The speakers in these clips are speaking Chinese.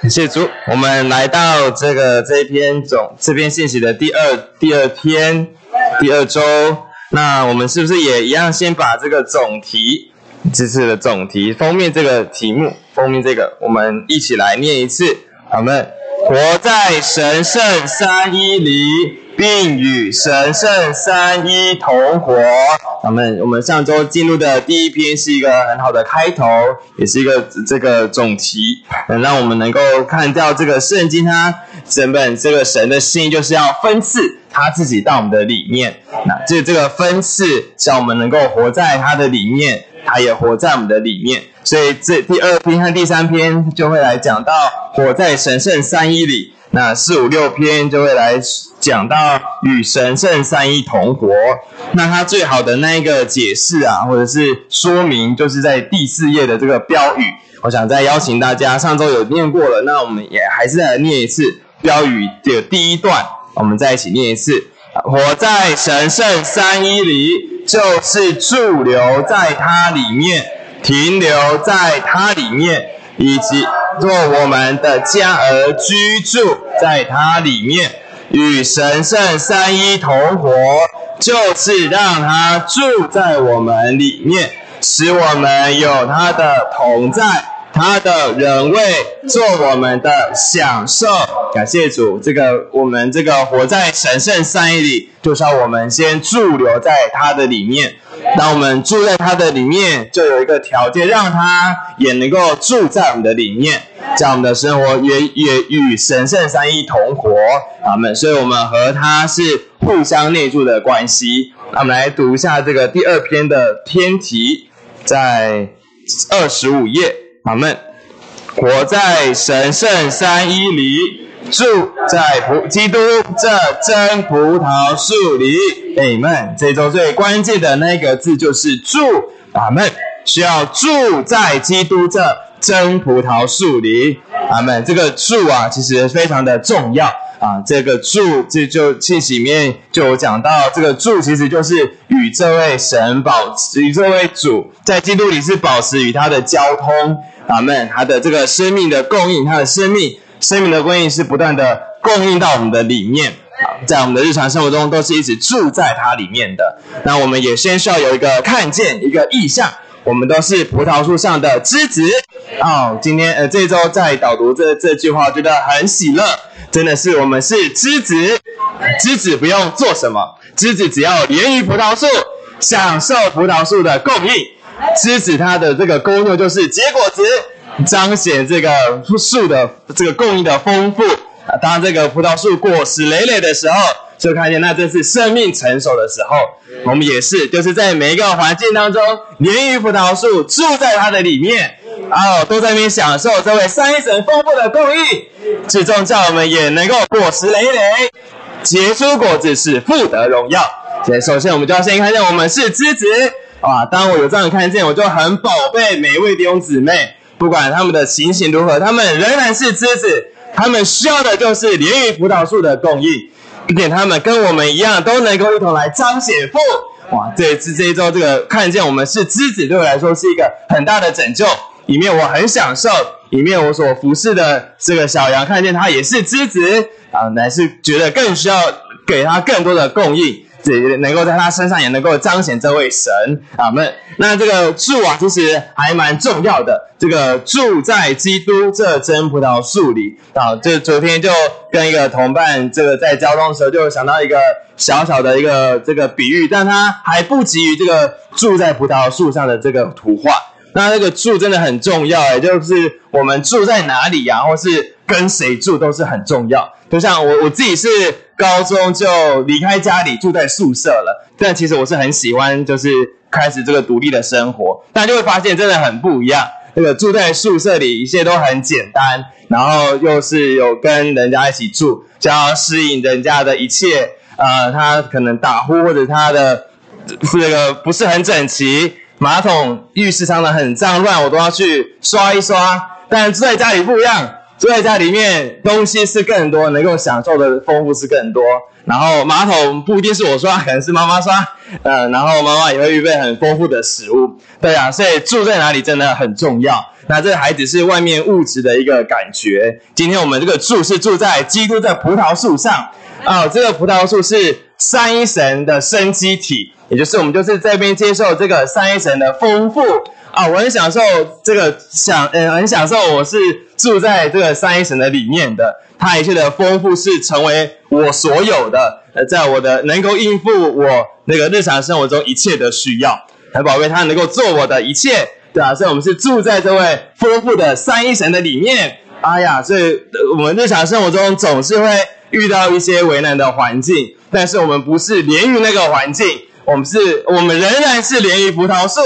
感谢主，我们来到这个这一篇总这篇信息的第二第二天第二周，那我们是不是也一样先把这个总题这次的总题封面这个题目封面这个，我们一起来念一次，好们活在神圣三一里。并与神圣三一同活。咱们我们上周进入的第一篇是一个很好的开头，也是一个这个总题，能让我们能够看到这个圣经它整本这个神的心就是要分赐他自己到我们的里面。那这这个分赐，让我们能够活在他的里面，他也活在我们的里面。所以这第二篇和第三篇就会来讲到活在神圣三一里。那四五六篇就会来讲到与神圣三一同活。那它最好的那一个解释啊，或者是说明，就是在第四页的这个标语。我想再邀请大家，上周有念过了，那我们也还是来念一次标语的第一段。我们再一起念一次：活在神圣三一里，就是驻留在它里面，停留在它里面。以及做我们的家而居住在它里面，与神圣三一同活，就是让他住在我们里面，使我们有他的同在。他的人位做我们的享受，感谢主。这个我们这个活在神圣三一里，就是要我们先驻留在他的里面。当我们住在他的里面，就有一个条件，让他也能够住在我们的里面，这样我们的生活也也与神圣三一同活。阿门。所以，我们和他是互相内住的关系。那我们来读一下这个第二篇的篇题，在二十五页。阿门。活在神圣三一里，住在葡基督这真葡萄树里。阿门。这周最关键的那个字就是住。阿门。需要住在基督这真葡萄树里。阿门。这个住啊，其实非常的重要啊。这个住，这就信息里面就有讲到，这个住其实就是与这位神保持，与这位主在基督里是保持与他的交通。阿门！他的这个生命的供应，他的生命生命的供应是不断的供应到我们的里面啊，在我们的日常生活中都是一直住在它里面的。那我们也先需要有一个看见一个意象，我们都是葡萄树上的枝子哦。今天呃，这周在导读这这句话，觉得很喜乐，真的是我们是枝子，枝子不用做什么，枝子只要连于葡萄树，享受葡萄树的供应。枝子它的这个功用就是结果子，彰显这个树的这个供应的丰富。当这个葡萄树果实累累的时候，就看见那正是生命成熟的时候。我们也是，就是在每一个环境当中，连于葡萄树住在它的里面，哦，都在那边享受这位三神丰富的供应。最终叫我们也能够果实累累，结出果子，是富得荣耀。首先我们就要先看见我们是枝子。啊！当我有这样看见，我就很宝贝每一位弟兄姊妹，不管他们的情形如何，他们仍然是枝子，他们需要的就是连于葡萄树的供应，并且他们跟我们一样，都能够一同来彰显父。哇！这次这一周，这个看见我们是枝子，对我来说是一个很大的拯救。里面我很享受，里面我所服侍的这个小羊，看见他也是枝子啊，乃是觉得更需要给他更多的供应。也能够在他身上也能够彰显这位神啊们。那这个住啊，其实还蛮重要的。这个住在基督这真葡萄树里啊，这昨天就跟一个同伴这个在交通的时候，就想到一个小小的一个这个比喻，但它还不及于这个住在葡萄树上的这个图画。那那个住真的很重要，哎，就是我们住在哪里呀，或是跟谁住都是很重要。就像我我自己是。高中就离开家里住在宿舍了，但其实我是很喜欢，就是开始这个独立的生活。但就会发现真的很不一样。那个住在宿舍里，一切都很简单，然后又是有跟人家一起住，就要适应人家的一切。呃，他可能打呼或者他的这个不是很整齐，马桶、浴室上的很脏乱，我都要去刷一刷。但住在家里不一样。住在家里面东西是更多，能够享受的丰富是更多。然后马桶不一定是我刷，可能是妈妈刷，呃，然后妈妈也会预备很丰富的食物。对啊，所以住在哪里真的很重要。那这还只是外面物质的一个感觉。今天我们这个住是住在基督的葡萄树上啊，这个葡萄树是三一神的生机体，也就是我们就是这边接受这个三一神的丰富啊。我很享受这个享，呃，很享受我是住在这个三一神的里面的，它一切的丰富是成为我所有的，呃，在我的能够应付我那个日常生活中一切的需要，很宝贝，它能够做我的一切。对啊，所以我们是住在这位丰富的三一神的里面。哎呀，所以我们日常生活中总是会遇到一些为难的环境，但是我们不是连于那个环境，我们是，我们仍然是连于葡萄树，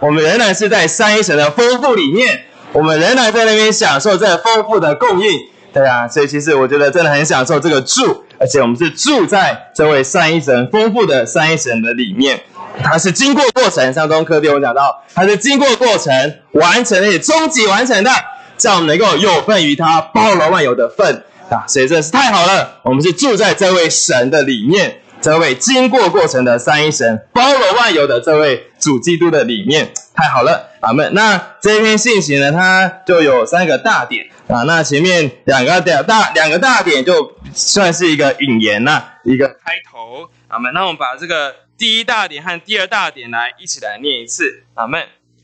我们仍然是在三一神的丰富里面，我们仍然在那边享受这丰富的供应。对啊，所以其实我觉得真的很享受这个住，而且我们是住在这位三一神丰富的三一神的里面。它是经过过程，上中课题我讲到，它是经过过程完成，而且终极完成的，这样能够有份于它包罗万有的份啊，所以真的是太好了。我们是住在这位神的里面，这位经过过程的三一神，包罗万有的这位主基督的里面，太好了，阿门。那这篇信息呢，它就有三个大点啊，那前面两个点大两个大点就算是一个引言呐，一个开头，阿门。那我们把这个。第一大点和第二大点来一起来念一次，阿门。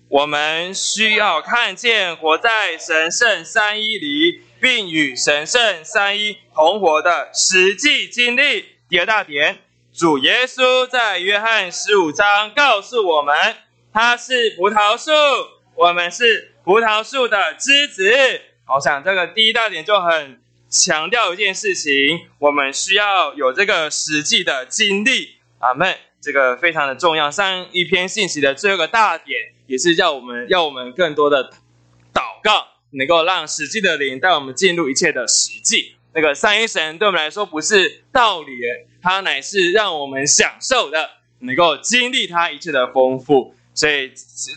我们需要看见活在神圣三一里，并与神圣三一同活的实际经历。第二大点，主耶稣在约翰十五章告诉我们，他是葡萄树，我们是葡萄树的枝子。我想这个第一大点就很强调一件事情，我们需要有这个实际的经历，阿门。这个非常的重要。上一篇信息的最后一个大点，也是叫我们要我们更多的祷告，能够让实际的灵带我们进入一切的实际。那个三一神对我们来说不是道理，它乃是让我们享受的，能够经历它一切的丰富。所以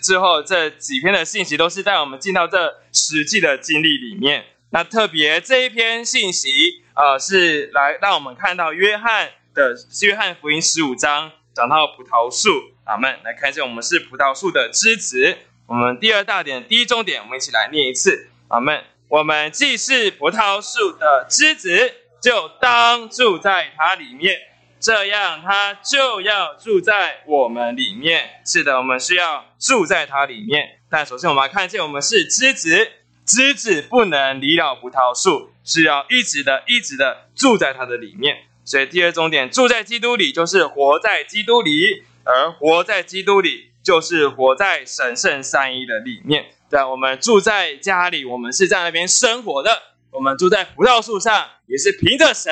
之后这几篇的信息都是带我们进到这实际的经历里面。那特别这一篇信息，呃，是来让我们看到约翰的约翰福音十五章。讲到葡萄树，阿门。来看一下，我们是葡萄树的枝子。我们第二大点，第一重点，我们一起来念一次，阿门。我们既是葡萄树的枝子，就当住在它里面，这样它就要住在我们里面。是的，我们需要住在它里面。但首先，我们来看见，我们是枝子，枝子不能离了葡萄树，是要一直的、一直的住在它的里面。所以第二重点，住在基督里就是活在基督里，而活在基督里就是活在神圣三一的里面。对，我们住在家里，我们是在那边生活的；我们住在葡萄树上，也是凭着神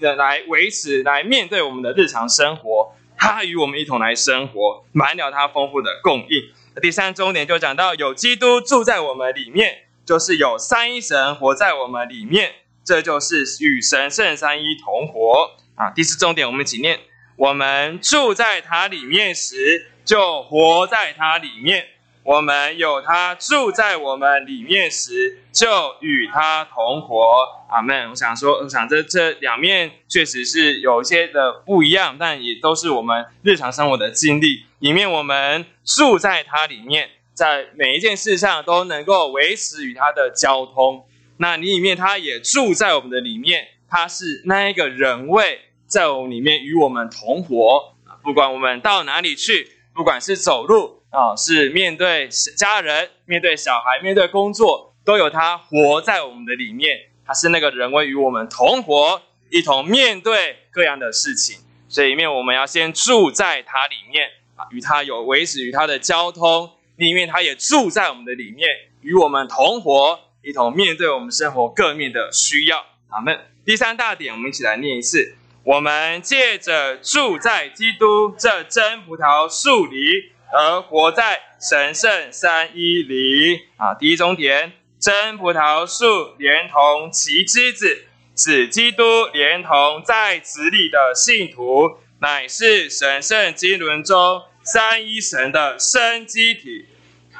的来维持、来面对我们的日常生活。他与我们一同来生活，满了他丰富的供应。第三重点就讲到，有基督住在我们里面，就是有三一神活在我们里面。这就是与神圣三一同活啊！第四重点，我们一起念：我们住在它里面时，就活在它里面；我们有它住在我们里面时，就与它同活。阿门！我想说，我想这这两面确实是有一些的不一样，但也都是我们日常生活的经历。里面我们住在它里面，在每一件事上都能够维持与它的交通。那你里面，他也住在我们的里面，他是那一个人位，在我们里面与我们同活。不管我们到哪里去，不管是走路啊，是面对家人、面对小孩、面对工作，都有他活在我们的里面。他是那个人为与我们同活，一同面对各样的事情。所以里面我们要先住在他里面啊，与他有维持与他的交通。里面他也住在我们的里面，与我们同活。一同面对我们生活各面的需要，阿门。第三大点，我们一起来念一次：我们借着住在基督这真葡萄树里，而活在神圣三一里。啊，第一终点，真葡萄树连同其枝子，指基督连同在子里的信徒，乃是神圣经纶中三一神的生机体，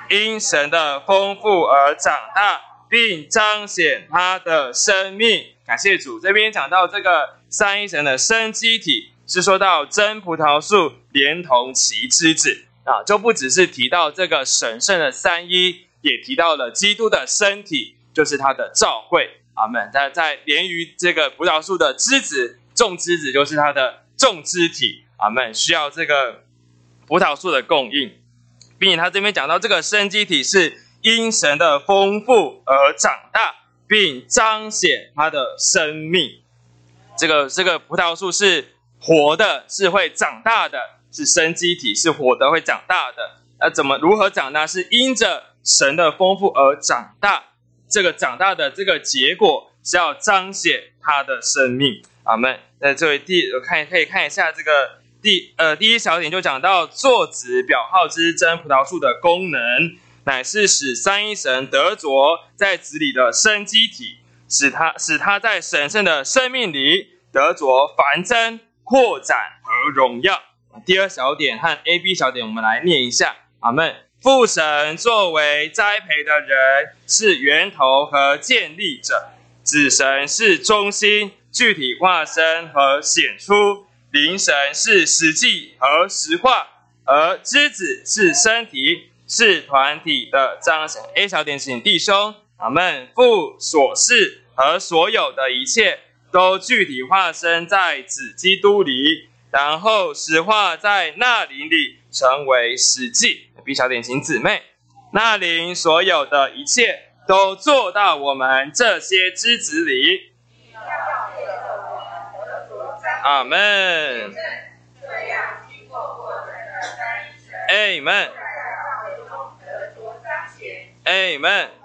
因神的丰富而长大。并彰显他的生命。感谢主，这边讲到这个三一神的生机体，是说到真葡萄树连同其枝子啊，就不只是提到这个神圣的三一，也提到了基督的身体，就是他的召会。阿门。在在连于这个葡萄树的枝子，种枝子就是他的种枝体。阿门。需要这个葡萄树的供应，并且他这边讲到这个生机体是因神的丰富而长大。并彰显他的生命。这个这个葡萄树是活的，是会长大的，是生机体，是活的，会长大的。那怎么如何长大？是因着神的丰富而长大。这个长大的这个结果是要彰显它的生命。阿门。那这位第看可以看一下这个第呃第一小点就讲到作子表号之真葡萄树的功能。乃是使三一神得着在子里的生机体，使他使他在神圣的生命里得着繁增、扩展和荣耀。第二小点和 A、B 小点，我们来念一下。阿门。父神作为栽培的人，是源头和建立者；子神是中心、具体化身和显出；灵神是实际和实化，而之子是身体。是团体的彰显。A 小点，请弟兄，阿门。父所事和所有的一切，都具体化身在子基督里，然后实化在那灵里，成为实际。B 小点，请姊妹，那灵所有的一切，都做到我们这些枝子里。阿门。a 门。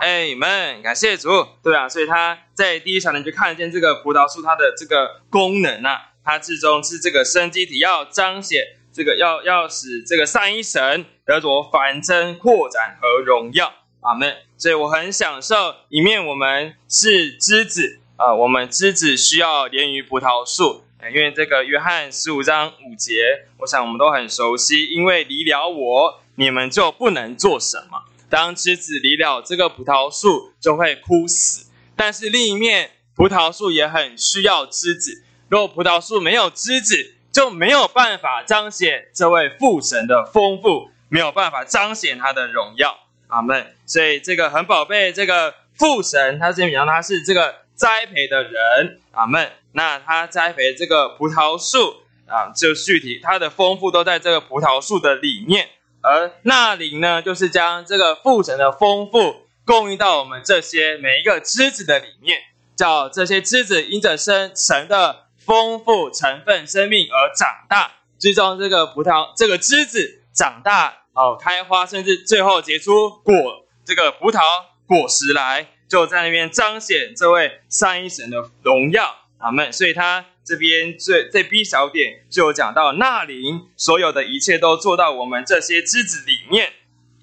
哎们，哎们，感谢主。对啊，所以他在第一小点就看见这个葡萄树它的这个功能啊，它最终是这个生机体要彰显这个要要使这个三一神得着繁增、扩展和荣耀。阿门。所以我很享受一面我们是枝子啊，我们枝子需要连于葡萄树，因为这个约翰十五章五节，我想我们都很熟悉，因为离了我，你们就不能做什么。当枝子离了这个葡萄树，就会枯死。但是另一面，葡萄树也很需要枝子。如果葡萄树没有枝子，就没有办法彰显这位父神的丰富，没有办法彰显他的荣耀。阿门。所以这个很宝贝，这个父神，他是讲他是这个栽培的人。阿门。那他栽培这个葡萄树啊，就具体他的丰富都在这个葡萄树的里面。而那灵呢，就是将这个父神的丰富供应到我们这些每一个枝子的里面，叫这些枝子因着生神的丰富成分生命而长大，最终这个葡萄这个枝子长大哦，开花，甚至最后结出果，这个葡萄果实来，就在那边彰显这位三一神的荣耀，阿门。所以他。这边最最 B 小点就讲到，那灵所有的一切都做到我们这些枝子里面，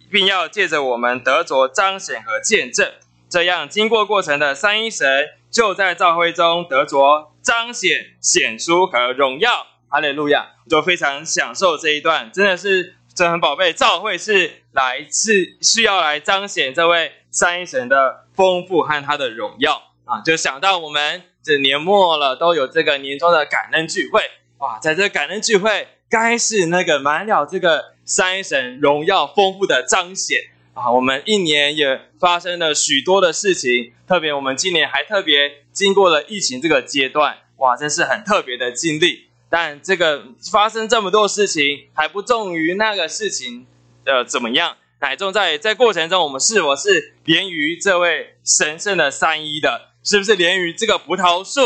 并要借着我们得着彰显和见证，这样经过过程的三一神就在召会中得着彰显、显出和荣耀。哈利路亚！就非常享受这一段，真的是真很宝贝。召会是来是需要来彰显这位三一神的丰富和他的荣耀啊！就想到我们。这年末了，都有这个年终的感恩聚会哇！在这感恩聚会，该是那个满了这个三神荣耀丰富的彰显啊！我们一年也发生了许多的事情，特别我们今年还特别经过了疫情这个阶段，哇，真是很特别的经历。但这个发生这么多事情，还不重于那个事情的怎么样，乃重在在过程中，我们是否是连于这位神圣的三一的。是不是连于这个葡萄树，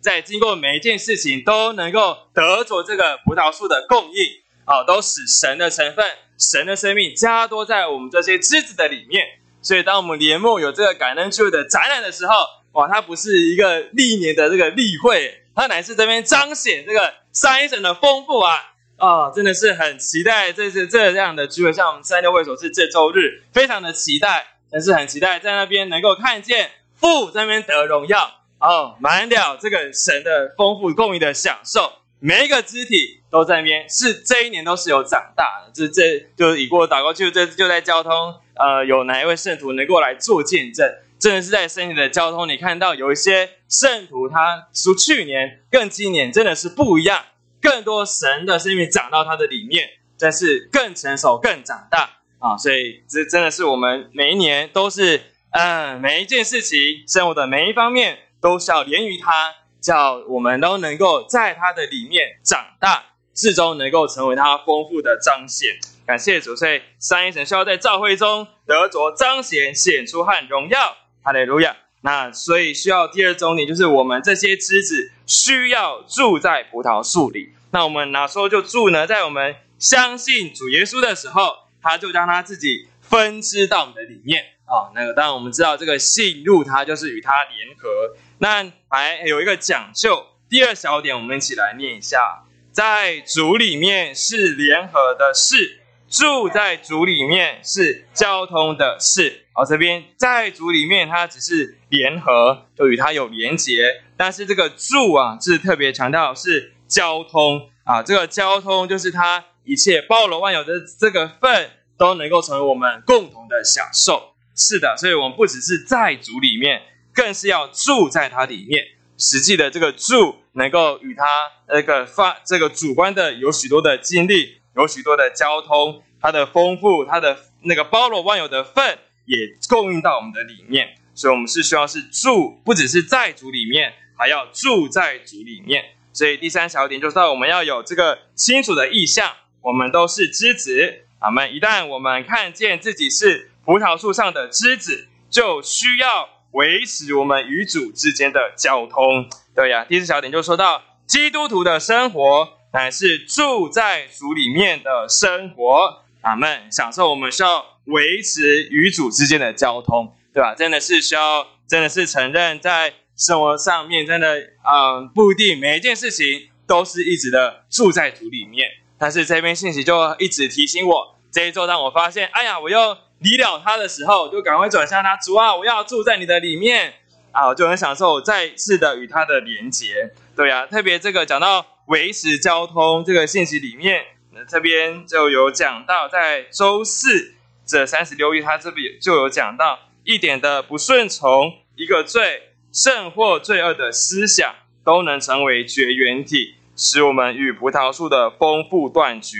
在经过每一件事情都能够得着这个葡萄树的供应啊，都使神的成分、神的生命加多在我们这些枝子的里面。所以，当我们年末有这个感恩聚的展览的时候，哇，它不是一个历年的这个例会，它乃是这边彰显这个三神的丰富啊！啊，真的是很期待这次这样的聚会，像我们三六会所是这周日，非常的期待，但是很期待在那边能够看见。父在那边得荣耀哦，满了这个神的丰富供应的享受，每一个肢体都在那边，是这一年都是有长大的。这这就是已过祷告，就这就在交通呃，有哪一位圣徒能够来做见证？真的是在身体的交通，你看到有一些圣徒，他除去年跟今年真的是不一样，更多神的生命长到他的里面，但是更成熟、更长大啊！所以这真的是我们每一年都是，嗯，每一件事情，生活的每一方面都是要连于他，叫我们都能够在他的里面长大，最终能够成为他丰富的彰显。感谢主，所以三一神需要在教会中得着彰显、显出和荣耀。哈利路亚！那所以需要第二重点，就是我们这些枝子需要住在葡萄树里。那我们哪时候就住呢？在我们相信主耶稣的时候，他就将他自己分支到我们的里面啊。那个当然我们知道，这个信入他就是与他联合。那还有一个讲究，第二小点，我们一起来念一下：在主里面是联合的事。住在主里面是交通的事，好，这边在主里面，它只是联合，就与它有连结。但是这个住啊，是特别强调是交通啊，这个交通就是它一切包罗万有的这个份都能够成为我们共同的享受。是的，所以我们不只是在主里面，更是要住在它里面。实际的这个住，能够与它那个发这个主观的有许多的经历。有许多的交通，它的丰富，它的那个包罗万有的份也供应到我们的里面，所以，我们是需要是住，不只是在主里面，还要住在主里面。所以，第三小点就是我们要有这个清楚的意向，我们都是枝子。我们一旦我们看见自己是葡萄树上的枝子，就需要维持我们与主之间的交通。对呀，第四小点就说到基督徒的生活。乃是住在主里面的生活，阿门。享受我们需要维持与主之间的交通，对吧？真的是需要，真的是承认在生活上面，真的，嗯，不一定每一件事情都是一直的住在主里面。但是这篇信息就一直提醒我，这一周让我发现，哎呀，我又离了他的时候，就赶快转向他，主啊，我要住在你的里面啊，就很享受再次的与他的连结，对呀。特别这个讲到。维持交通这个信息里面，那这边就有讲到，在周四这三十六页，他这边就有讲到一点的不顺从，一个罪甚或罪恶的思想，都能成为绝缘体，使我们与葡萄树的丰富断绝。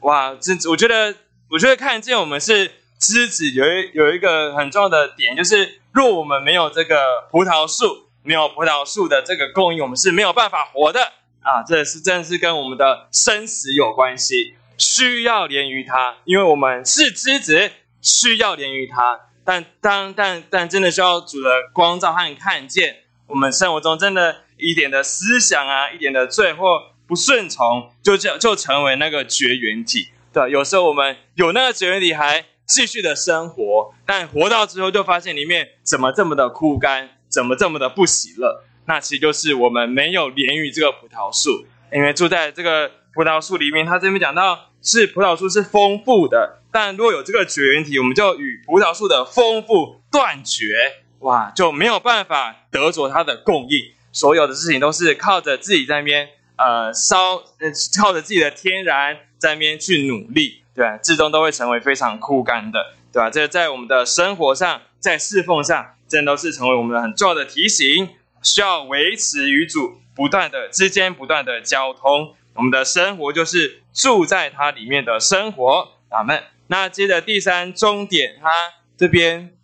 哇，这我觉得，我觉得看见我们是枝子，有一有一个很重要的点，就是若我们没有这个葡萄树，没有葡萄树的这个供应，我们是没有办法活的。啊，这是真是跟我们的生死有关系，需要连于它，因为我们是枝子，需要连于它。但当但但真的需要主的光照和看见，我们生活中真的一点的思想啊，一点的罪或不顺从，就就就成为那个绝缘体。对，有时候我们有那个绝缘体还继续的生活，但活到之后就发现里面怎么这么的枯干，怎么这么的不喜乐。那其实就是我们没有连于这个葡萄树，因为住在这个葡萄树里面。他这边讲到是葡萄树是丰富的，但如果有这个绝缘体，我们就与葡萄树的丰富断绝，哇，就没有办法得着它的供应。所有的事情都是靠着自己在那边呃烧，呃靠着自己的天然在那边去努力，对吧？最终都会成为非常枯干的，对吧？这在我们的生活上，在侍奉上，这都是成为我们很重要的提醒。需要维持与主不断的之间不断的交通，我们的生活就是住在它里面的生活。阿门。那接着第三终点，他这边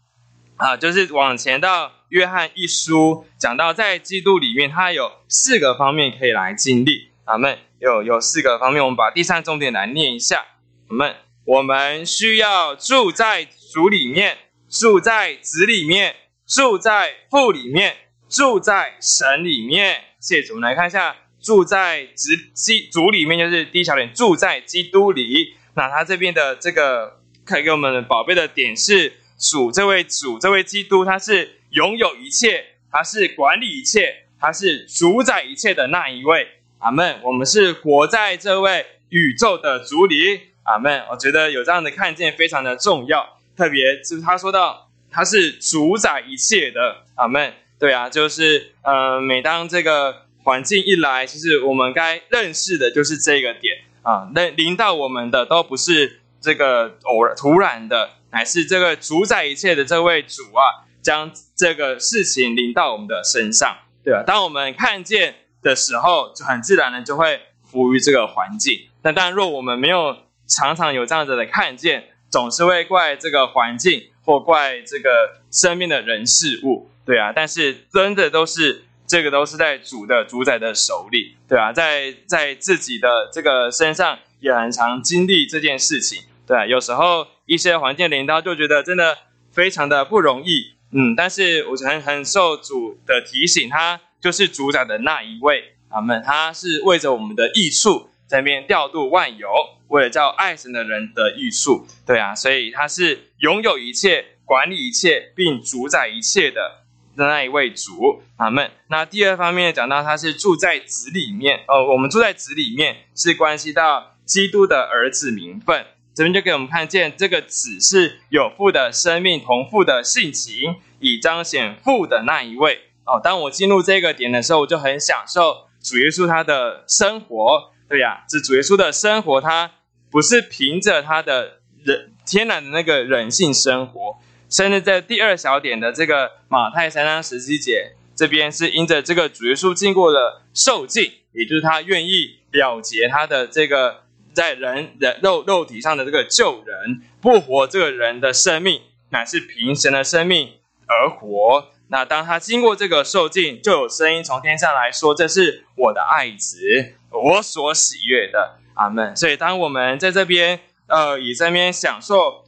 啊，就是往前到约翰一书，讲到在基督里面，它有四个方面可以来经历。阿门。有有四个方面，我们把第三重点来念一下。阿门。我们需要住在主里面，住在子里面，住在父里面。住在神里面，谢谢主我们来看一下，住在子基主里面就是第一小点，住在基督里。那他这边的这个可以给我们宝贝的点是主这位主这位基督，他是拥有一切，他是管理一切，他是主宰一切的那一位。阿门。我们是活在这位宇宙的主里。阿门。我觉得有这样的看见非常的重要，特别是他说到他是主宰一切的。阿门。对啊，就是呃，每当这个环境一来，其实我们该认识的就是这个点啊。那临到我们的都不是这个偶然突然的，乃是这个主宰一切的这位主啊，将这个事情临到我们的身上，对啊？当我们看见的时候，就很自然的就会服于这个环境。那当然，若我们没有常常有这样子的看见，总是会怪这个环境或怪这个身边的人事物，对啊。但是真的都是这个都是在主的主宰的手里，对啊，在在自己的这个身上也很常经历这件事情，对啊。有时候一些环境领导就觉得真的非常的不容易，嗯。但是我很很受主的提醒，他就是主宰的那一位，阿门。他是为着我们的益处。在那边调度万有，为了叫爱神的人的益处，对啊，所以他是拥有一切、管理一切，并主宰一切的那一位主，阿门。那第二方面讲到他是住在子里面，哦，我们住在子里面是关系到基督的儿子名分，这边就给我们看见这个子是有父的生命，同父的性情，以彰显父的那一位。哦，当我进入这个点的时候，我就很享受主耶稣他的生活。对呀，这主耶稣的生活，他不是凭着他的人天然的那个人性生活，甚至在第二小点的这个马太三章十七节这边，是因着这个主耶稣经过了受尽，也就是他愿意了结他的这个在人人肉肉体上的这个救人，不活这个人的生命，乃是凭神的生命而活。那当他经过这个受尽，就有声音从天上来说：“这是我的爱子。”我所喜悦的，阿门。所以，当我们在这边，呃，以这边享受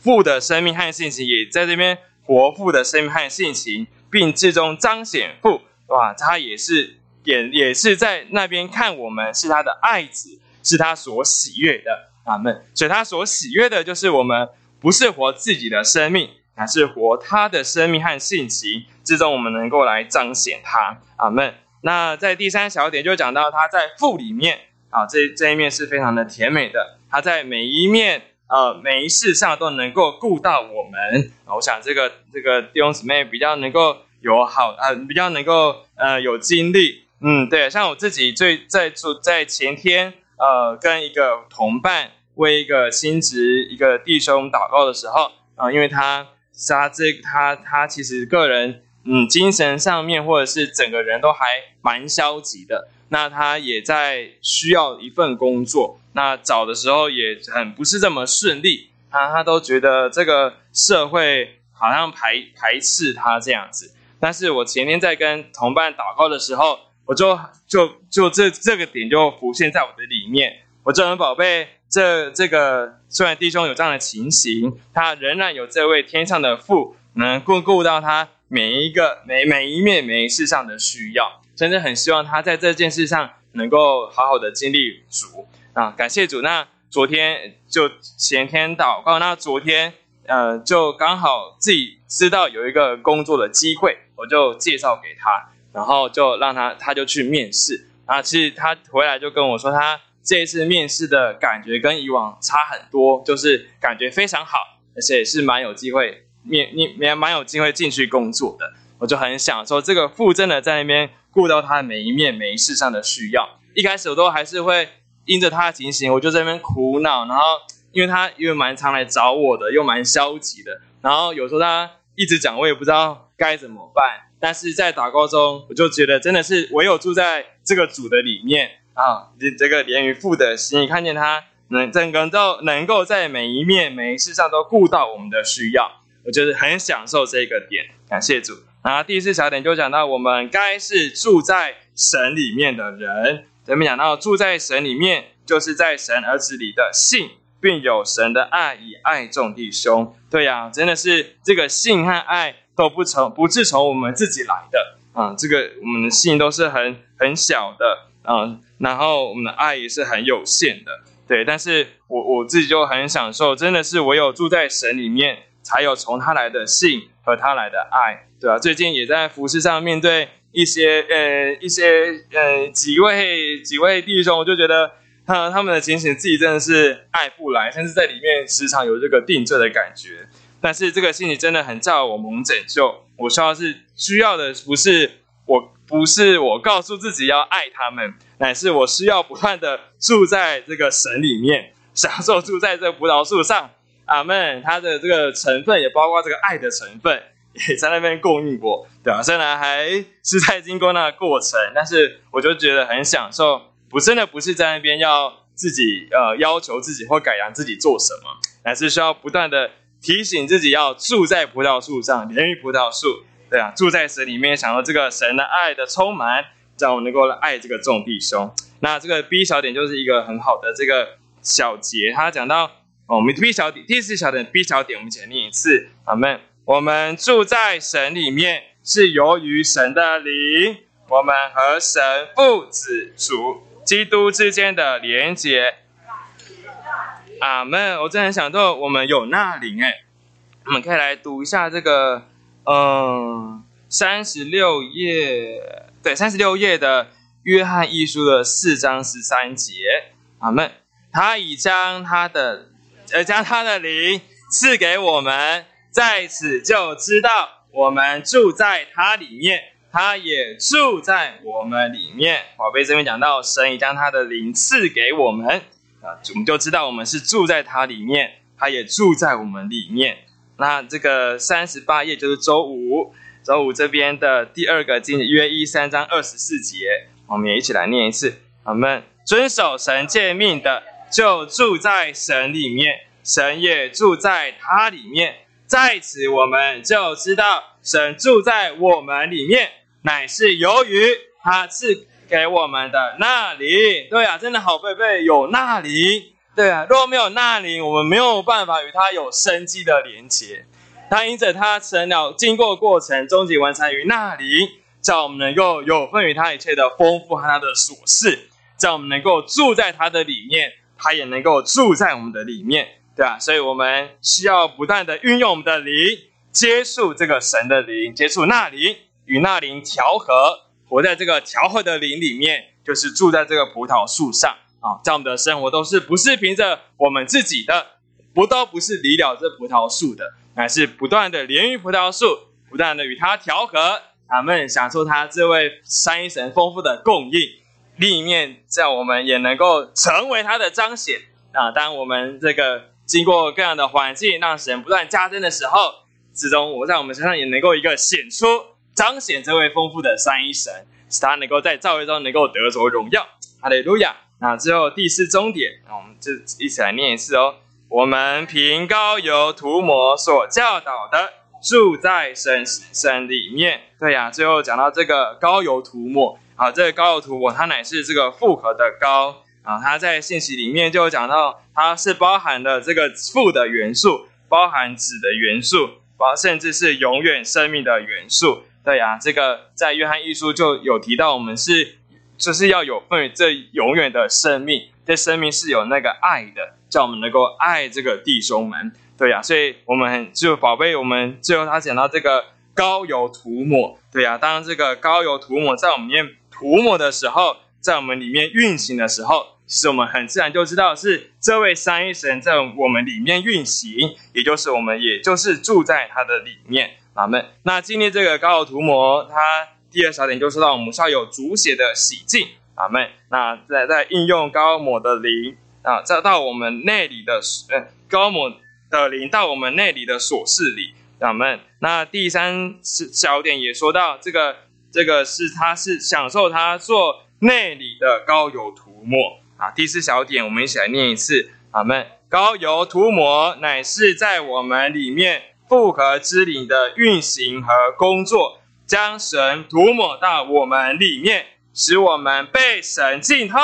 父的生命和性情，也在这边活父的生命和性情，并最终彰显父，哇，他也是，也也是在那边看我们是他的爱子，是他所喜悦的，阿门。所以，他所喜悦的就是我们不是活自己的生命，乃是活他的生命和性情之中，我们能够来彰显他，阿门。那在第三小点就讲到他在父里面啊，这这一面是非常的甜美的。他在每一面呃每一事上都能够顾到我们。我想这个这个弟兄姊妹比较能够有好呃比较能够呃有精力。嗯，对，像我自己最在做在前天呃跟一个同伴为一个新职一个弟兄祷告的时候啊，因为他他这他他其实个人。嗯，精神上面或者是整个人都还蛮消极的。那他也在需要一份工作，那找的时候也很不是这么顺利。他他都觉得这个社会好像排排斥他这样子。但是我前天在跟同伴祷告的时候，我就就就这这个点就浮现在我的里面。我这人宝贝，这这个虽然弟兄有这样的情形，他仍然有这位天上的父能顾顾到他。每一个每每一面每一事上的需要，真的很希望他在这件事上能够好好的经历主啊！感谢主。那昨天就前天祷告，那昨天呃就刚好自己知道有一个工作的机会，我就介绍给他，然后就让他他就去面试啊。其实他回来就跟我说，他这一次面试的感觉跟以往差很多，就是感觉非常好，而且也是蛮有机会。面你也蛮有机会进去工作的，我就很享受这个父真的在那边顾到他的每一面每一事上的需要。一开始我都还是会因着他的情形，我就在那边苦恼。然后因为他因为蛮常来找我的，又蛮消极的。然后有时候他一直讲，我也不知道该怎么办。但是在祷告中，我就觉得真的是唯有住在这个组的里面啊，这这个连于父的心，看见他能整个都能够在每一面每一事上都顾到我们的需要。我就是很享受这个点，感谢主。然后第四小点就讲到，我们该是住在神里面的人。前面讲到，住在神里面，就是在神儿子里的信，并有神的爱，以爱众弟兄。对呀，真的是这个信和爱都不从，不是从我们自己来的啊。这个我们的信都是很很小的啊，然后我们的爱也是很有限的。对，但是我我自己就很享受，真的是唯有住在神里面。才有从他来的信和他来的爱，对吧？最近也在服饰上面对一些呃一些呃几位几位弟兄，我就觉得他他们的情形自己真的是爱不来，甚至在里面时常有这个定罪的感觉。但是这个心里真的很叫我蒙拯救。我需要是需要的不是我不是我告诉自己要爱他们，乃是我需要不断的住在这个神里面，享受住在这葡萄树上。阿门。它的这个成分也包括这个爱的成分，也 在那边供应我，对吧？虽然还是在经过那个过程，但是我就觉得很享受。我，真的不是在那边要自己呃要求自己或改良自己做什么，乃是需要不断的提醒自己要住在葡萄树上，连于葡萄树，对啊，住在神里面，享受这个神的爱的充满，让我能够来爱这个众弟兄。那这个 B 小点就是一个很好的这个小节，他讲到哦，我们 B 小点第四小点 B 小点，我们一起来念一次，阿门。我们住在神里面，是由于神的灵，我们和神父子主。基督之间的连接，阿门。我真的很想到，我们有那灵哎，我们可以来读一下这个，嗯，三十六页，对，三十六页的约翰一书的四章十三节，阿门。他已将他的，呃，将他的灵赐给我们，在此就知道我们住在他里面。他也住在我们里面，宝贝这边讲到神已将他的灵赐给我们啊，我们就知道我们是住在他里面，他也住在我们里面。那这个三十八页就是周五，周五这边的第二个经约一三章二十四节，我们也一起来念一次。我们遵守神诫命的，就住在神里面，神也住在他里面，在此我们就知道神住在我们里面。乃是由于他赐给我们的那里，对啊，真的好贝贝有那里，对啊，若没有那灵，我们没有办法与他有生机的连接。他因着他成了经过过程，终极完成于那灵，叫我们能够有份于他一切的丰富和他的琐事，叫我们能够住在他的里面，他也能够住在我们的里面，对啊，所以我们需要不断的运用我们的灵，接触这个神的灵，接触那灵。与那灵调和，活在这个调和的灵里面，就是住在这个葡萄树上啊。在我们的生活都是不是凭着我们自己的，不都不是离了这葡萄树的，乃是不断的连于葡萄树，不断的与它调和，咱们享受它这位三一神丰富的供应。另一面，在我们也能够成为它的彰显啊。当我们这个经过各样的环境，让神不断加增的时候，始终我在我们身上也能够一个显出。彰显这位丰富的三一神，使他能够在造会中能够得着荣耀。哈利路亚！那最后第四终点，那我们就一起来念一次哦。我们凭高油涂抹所教导的，住在神神里面。对呀，最后讲到这个高油涂抹，啊，这个高油涂抹它乃是这个复合的高啊。它在信息里面就讲到，它是包含了这个负的元素，包含子的元素，包甚至是永远生命的元素。对呀，这个在约翰一书就有提到，我们是就是要有份于这永远的生命，这生命是有那个爱的，叫我们能够爱这个弟兄们。对呀，所以我们就宝贝，我们最后他讲到这个高油涂抹。对呀，当这个高油涂抹在我们面涂抹的时候，在我们里面运行的时候，其实我们很自然就知道是这位三一神在我们里面运行，也就是我们也就是住在他的里面。阿门。那今天这个高油涂抹，它第二小点就是到我们需要有主血的洗净。阿门。那在在应用高抹的灵啊，再到我们内里的呃高抹的灵到我们内里的琐事里。阿门。那第三小点也说到这个这个是他是享受他做内里的高油涂抹啊。第四小点我们一起来念一次。阿门。高油涂抹乃是在我们里面。复合之灵的运行和工作，将神涂抹到我们里面，使我们被神浸透，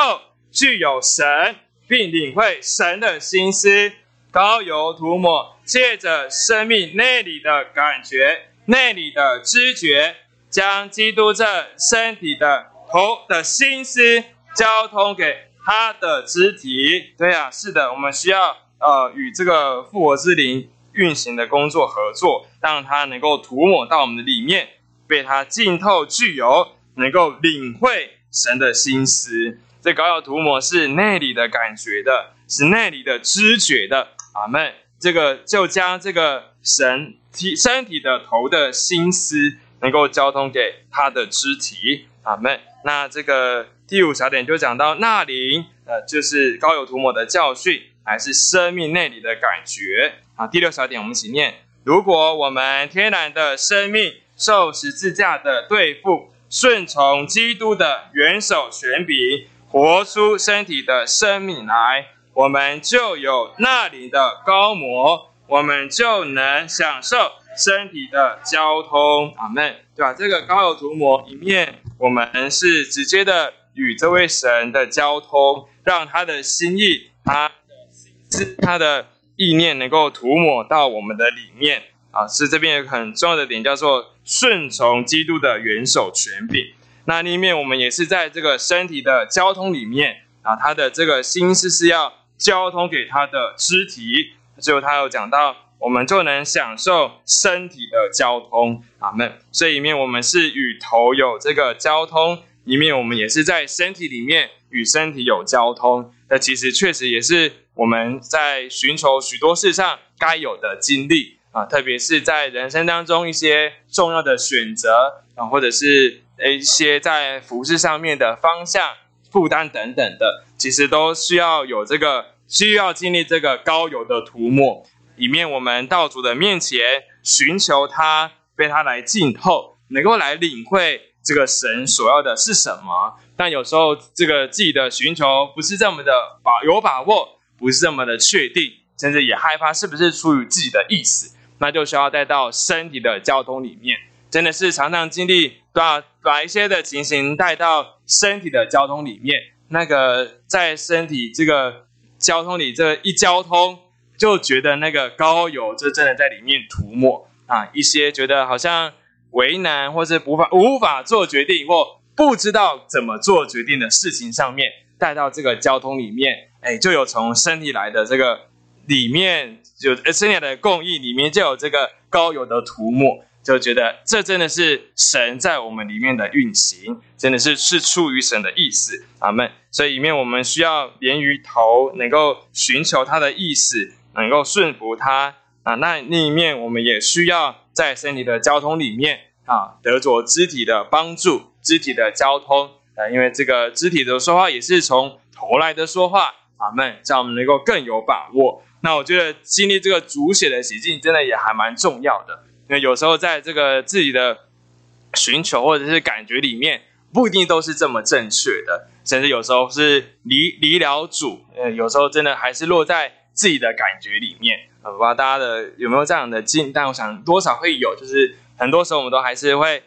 具有神，并领会神的心思。高油涂抹，借着生命内里的感觉、内里的知觉，将基督这身体的头的心思交通给他的肢体。对呀，是的，我们需要呃与这个复活之灵。运行的工作合作，让它能够涂抹到我们的里面，被它浸透具有，能够领会神的心思。这膏药涂抹是内里的感觉的，是内里的知觉的。阿门。这个就将这个神体身体的头的心思，能够交通给他的肢体。阿门。那这个第五小点就讲到纳灵，呃，就是膏油涂抹的教训。还是生命内里的感觉啊。第六小点，我们一起念：如果我们天然的生命受十字架的对付，顺从基督的元首权柄，活出身体的生命来，我们就有那里的高模，我们就能享受身体的交通。阿门，对吧？这个高有涂抹一面，我们是直接的与这位神的交通，让他的心意、他的心思、他的意念能够涂抹到我们的里面。啊，是这边有个很重要的点，叫做顺从基督的元首权柄。那另一面，我们也是在这个身体的交通里面啊，他的这个心思是要交通给他的肢体。最后他有讲到，我们就能享受身体的交通。阿门。所以一面我们是与头有这个交通，一面我们也是在身体里面与身体有交通。那其实确实也是我们在寻求许多事上该有的经历。啊，特别是在人生当中一些重要的选择啊，或者是一些在服饰上面的方向、负担等等的，其实都需要有这个需要经历这个高油的涂抹，以面我们道主的面前寻求他，被他来浸透，能够来领会这个神所要的是什么。但有时候这个自己的寻求不是这么的把有把握，不是这么的确定，甚至也害怕是不是出于自己的意思。那就需要带到身体的交通里面，真的是常常经历，把把一些的情形带到身体的交通里面。那个在身体这个交通里，这一交通就觉得那个高油就真的在里面涂抹啊，一些觉得好像为难或是无法无法做决定或不知道怎么做决定的事情上面，带到这个交通里面，哎，就有从身体来的这个。里面就圣殿的供应里面就有这个高油的涂抹，就觉得这真的是神在我们里面的运行，真的是是出于神的意思，阿门。所以里面我们需要连于头，能够寻求他的意思，能够顺服他啊。那另一面我们也需要在身体的交通里面啊，得着肢体的帮助，肢体的交通啊，因为这个肢体的说话也是从头来的说话，阿门，让我们能够更有把握。那我觉得经历这个主写的洗净，真的也还蛮重要的。因为有时候在这个自己的寻求或者是感觉里面，不一定都是这么正确的，甚至有时候是离离了主。呃，有时候真的还是落在自己的感觉里面。呃，不知道大家的有没有这样的经？但我想多少会有，就是很多时候我们都还是会，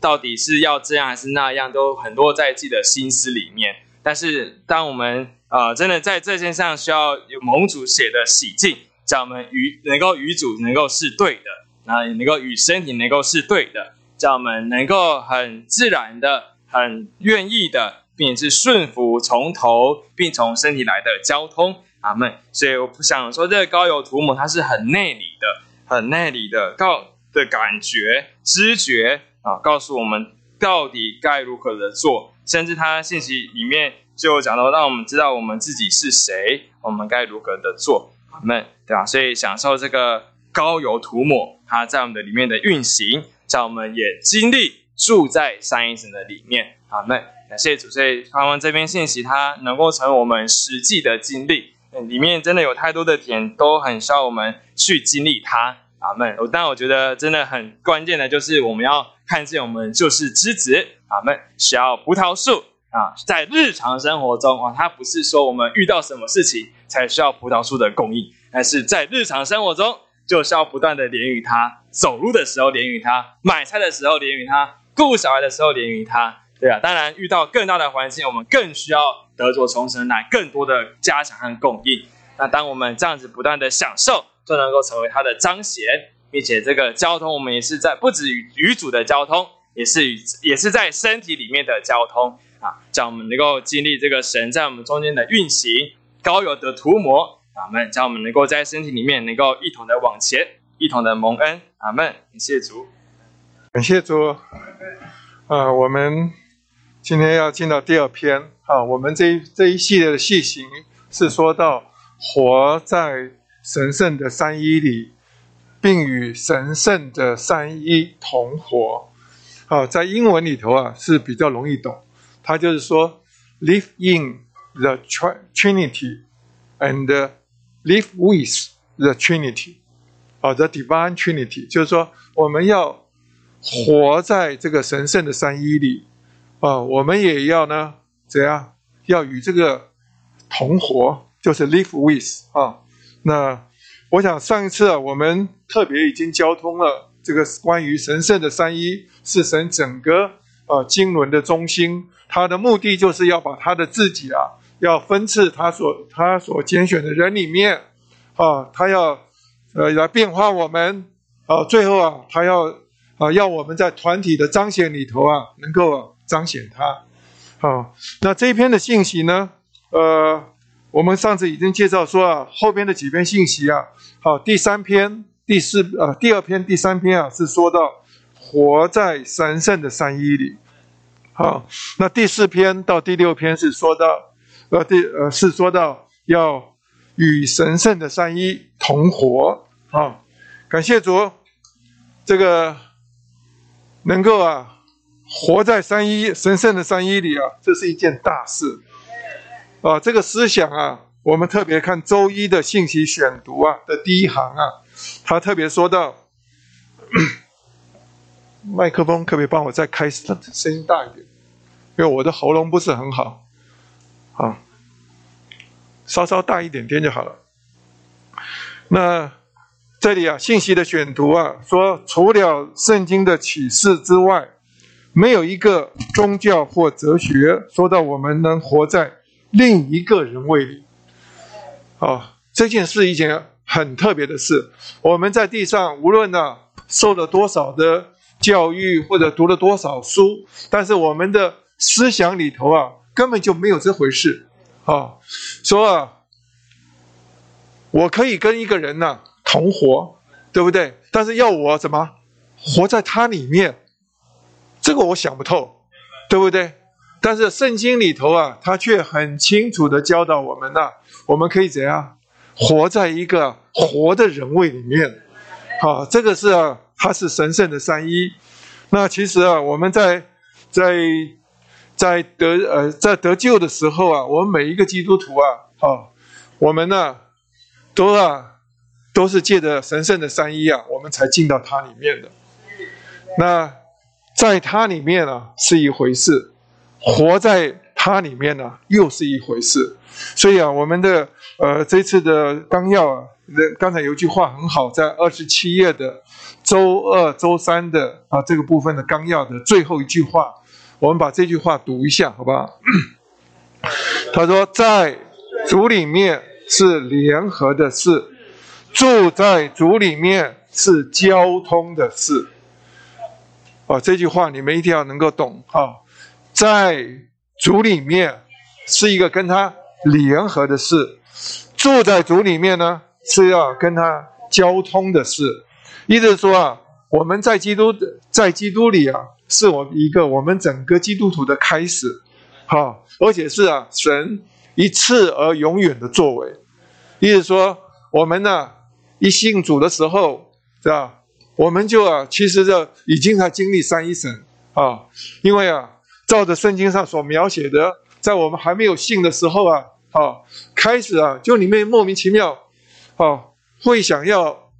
到底是要这样还是那样，都很多在自己的心思里面。但是当我们啊，真的在这件上需要有盟主写的洗净，叫我们与能够与主能够是对的，然后也能够与身体能够是对的，叫我们能够很自然的、很愿意的，并且是顺服从头并从身体来的交通，阿门。所以我不想说这个高油涂抹，它是很内里的、很内里的告的感觉、知觉啊，告诉我们到底该如何的做，甚至它信息里面。就讲到，让我们知道我们自己是谁，我们该如何的做，阿门，对吧？所以享受这个高油涂抹，它在我们的里面的运行，让我们也经历住在三一神的里面，阿门。感谢主，所以盼望这篇信息它能够成为我们实际的经历，里面真的有太多的点都很需要我们去经历它，阿门。但我觉得真的很关键的就是我们要看见我们就是枝子，阿门，需要葡萄树。啊，在日常生活中啊，它不是说我们遇到什么事情才需要葡萄树的供应，而是在日常生活中就需要不断的连于它，走路的时候连于它，买菜的时候连于它，顾小孩的时候连于它，对啊。当然，遇到更大的环境，我们更需要得着重生来更多的加强和供应。那当我们这样子不断的享受，就能够成为它的彰显，并且这个交通，我们也是在不止与与主的交通，也是与也是在身体里面的交通。啊，叫我们能够经历这个神在我们中间的运行，高油的涂抹，阿门。叫我们能够在身体里面能够一同的往前，一同的蒙恩，阿门。感谢主，感谢主。啊，我们今天要进到第二篇啊，我们这一这一系列的细行是说到活在神圣的三一里，并与神圣的三一同活。啊，在英文里头啊是比较容易懂。他就是说，live in the Trinity and live with the Trinity，啊，the divine Trinity，就是说我们要活在这个神圣的三一里，啊，我们也要呢怎样？要与这个同活，就是 live with 啊。那我想上一次啊，我们特别已经交通了这个关于神圣的三一，是神整个呃经纶的中心，他的目的就是要把他的自己啊，要分赐他所他所拣选的人里面啊，他要呃来变化我们啊，最后啊，他要啊要我们在团体的彰显里头啊，能够彰显他。好，那这一篇的信息呢，呃。我们上次已经介绍说啊，后边的几篇信息啊，好，第三篇、第四呃，第二篇、第三篇啊，是说到活在神圣的三一里。好，那第四篇到第六篇是说到，呃，第呃是说到要与神圣的三一同活。啊，感谢主，这个能够啊活在三一神圣的三一里啊，这是一件大事。啊，这个思想啊，我们特别看周一的信息选读啊的第一行啊，他特别说到，麦克风可不可以帮我再开声音大一点？因为我的喉咙不是很好，啊，稍稍大一点点就好了。那这里啊，信息的选读啊，说除了圣经的启示之外，没有一个宗教或哲学说到我们能活在。另一个人位里，啊，这件事一件很特别的事。我们在地上无论呢受了多少的教育，或者读了多少书，但是我们的思想里头啊，根本就没有这回事。啊，说啊，我可以跟一个人呢同活，对不对？但是要我怎么活在他里面，这个我想不透，对不对？但是圣经里头啊，他却很清楚的教导我们呐，我们可以怎样活在一个活的人位里面。好，这个是啊，它是神圣的三一。那其实啊，我们在在在得呃在得救的时候啊，我们每一个基督徒啊，好，我们呢都啊都是借着神圣的三一啊，我们才进到它里面的。那在它里面啊是一回事。活在它里面呢，又是一回事。所以啊，我们的呃这次的纲要啊，刚才有句话很好，在二十七页的周二、周三的啊这个部分的纲要的最后一句话，我们把这句话读一下，好不好？他说，在主里面是联合的事，住在主里面是交通的事。啊，这句话你们一定要能够懂啊。在主里面是一个跟他联合的事，住在主里面呢是要跟他交通的事。意思说啊，我们在基督在基督里啊，是我一个我们整个基督徒的开始，好，而且是啊神一次而永远的作为。意思说，我们呢一信主的时候，是吧？我们就啊，其实就已经在经历三一神啊，因为啊。照着圣经上所描写的，在我们还没有信的时候啊，好开始啊，就里面莫名其妙，好会想要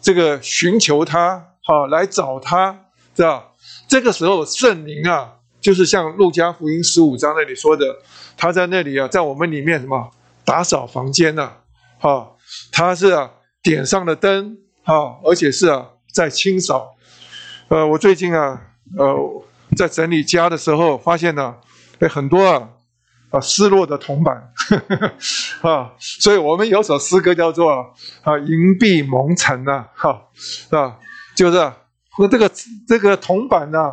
这个寻求他，好来找他，是吧？这个时候圣灵啊，就是像路加福音十五章那里说的，他在那里啊，在我们里面什么打扫房间呢？好，他是啊点上了灯，啊，而且是啊在清扫。呃，我最近啊，呃。在整理家的时候，发现呢，哎，很多啊，啊，失落的铜板，啊，所以我们有首诗歌叫做啊，银币蒙尘呐，哈，是吧？就是和这个这个铜板呢，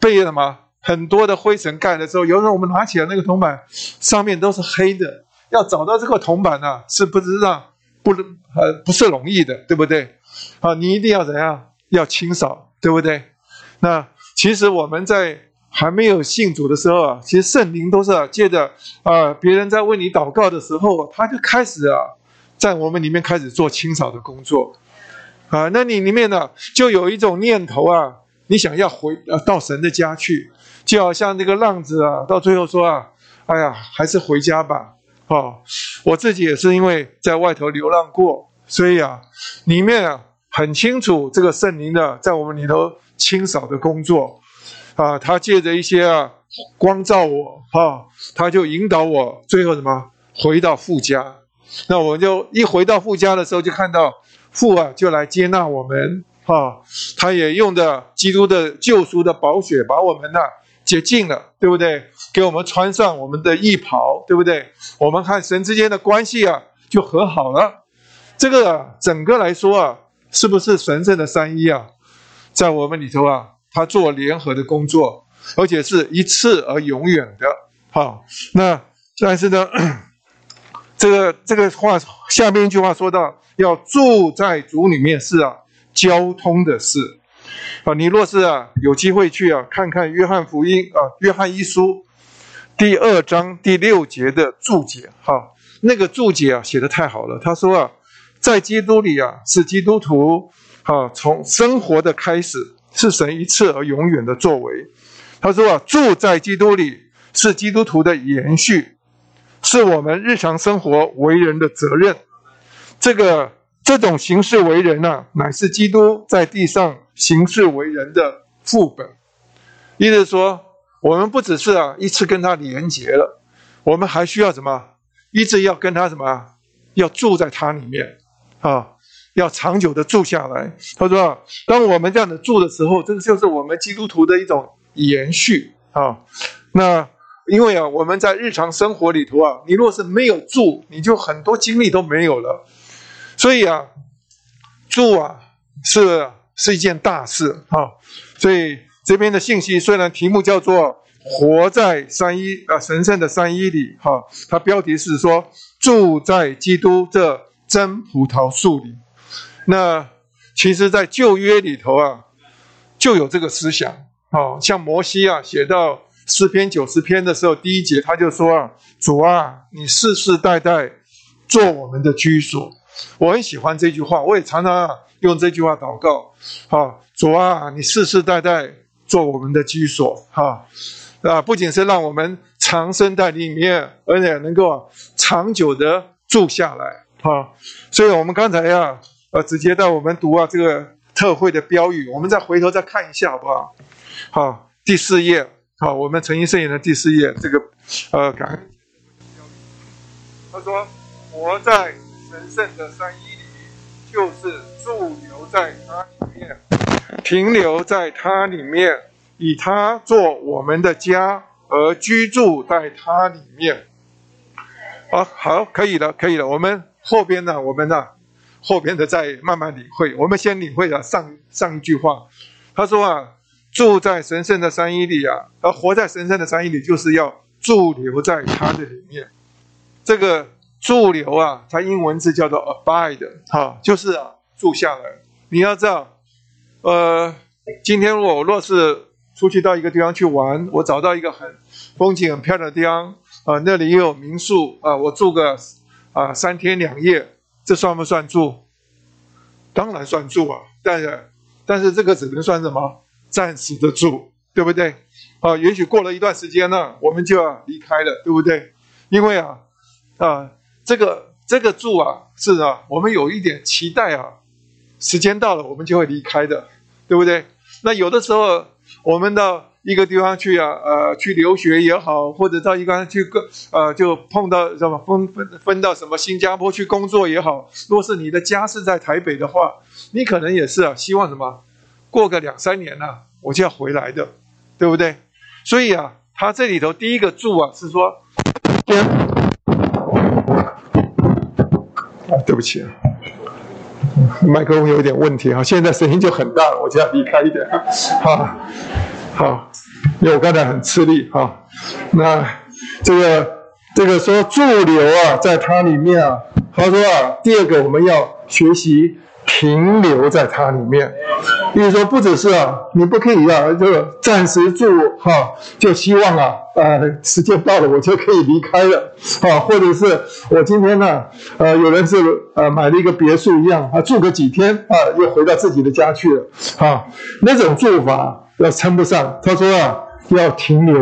被什么很多的灰尘盖的时候，有时候我们拿起来那个铜板上面都是黑的，要找到这个铜板呢，是不知道不呃不是容易的，对不对？啊，你一定要怎样？要清扫，对不对？那。其实我们在还没有信主的时候啊，其实圣灵都是借着啊别人在为你祷告的时候，他就开始啊在我们里面开始做清扫的工作啊。那你里面呢就有一种念头啊，你想要回呃到神的家去，就好像那个浪子啊，到最后说啊，哎呀，还是回家吧。啊，我自己也是因为在外头流浪过，所以啊，里面啊很清楚这个圣灵的在我们里头清扫的工作，啊，他借着一些啊光照我，啊，他就引导我，最后什么？回到父家，那我就一回到父家的时候，就看到父啊就来接纳我们，啊，他也用的基督的救赎的宝血把我们呐。洁净了，对不对？给我们穿上我们的衣袍，对不对？我们和神之间的关系啊，就和好了。这个整个来说啊，是不是神圣的三一啊，在我们里头啊，他做联合的工作，而且是一次而永远的。哈，那但是呢，这个这个话下面一句话说到，要住在主里面是啊，交通的事。啊，你若是啊有机会去啊看看约翰福音啊，约翰一书第二章第六节的注解，哈，那个注解啊写的太好了。他说啊，在基督里啊是基督徒啊从生活的开始，是神一次而永远的作为。他说啊，住在基督里是基督徒的延续，是我们日常生活为人的责任。这个这种行事为人呢，乃是基督在地上。行事为人的副本，意思说，我们不只是啊一次跟他连结了，我们还需要什么？一直要跟他什么？要住在他里面啊，要长久的住下来。他说，当我们这样的住的时候，这就是我们基督徒的一种延续啊。那因为啊，我们在日常生活里头啊，你若是没有住，你就很多精力都没有了。所以啊，住啊是。是一件大事啊，所以这边的信息虽然题目叫做“活在三一啊神圣的三一里”哈，它标题是说住在基督这真葡萄树里。那其实，在旧约里头啊，就有这个思想啊，像摩西啊写到诗篇九十篇的时候，第一节他就说啊：“主啊，你世世代代做我们的居所。”我很喜欢这句话，我也常常用这句话祷告。好，主啊，你世世代代做我们的居所，哈啊，不仅是让我们长生在里面，而且能够长久的住下来，哈。所以，我们刚才呀，呃，直接带我们读啊这个特会的标语，我们再回头再看一下，好不好？好，第四页，好，我们诚心圣言的第四页，这个呃，感恩他说，活在神圣的三一里，就是驻留在他。停留在它里面，以它做我们的家，而居住在它里面。啊，好，可以了，可以了。我们后边呢，我们呢，后边的再慢慢领会。我们先领会了上上一句话，他说啊，住在神圣的山一里啊，而活在神圣的山一里，就是要驻留在它的里面。这个驻留啊，它英文字叫做 abide，哈，就是啊，住下来。你要知道。呃，今天我若是出去到一个地方去玩，我找到一个很风景很漂亮的地方，啊，那里也有民宿，啊，我住个啊三天两夜，这算不算住？当然算住啊，但是但是这个只能算什么？暂时的住，对不对？啊，也许过了一段时间呢，我们就要离开了，对不对？因为啊啊，这个这个住啊，是啊，我们有一点期待啊。时间到了，我们就会离开的，对不对？那有的时候，我们到一个地方去啊，呃，去留学也好，或者到一个去个呃，就碰到什么分分分到什么新加坡去工作也好。若是你的家是在台北的话，你可能也是啊，希望什么？过个两三年呢，我就要回来的，对不对？所以啊，他这里头第一个注啊，是说，啊，对不起啊。麦克风有一点问题啊，现在声音就很大，我就要离开一点哈。好，因为我刚才很吃力哈。那这个这个说驻留啊，在它里面啊，他说啊，第二个我们要学习。停留在它里面，比如说不只是啊，你不可以啊，就暂时住哈，就希望啊，呃，时间到了我就可以离开了啊，或者是我今天呢，呃，有人是呃买了一个别墅一样啊，住个几天啊，又回到自己的家去了啊，那种做法要称不上。他说啊，要停留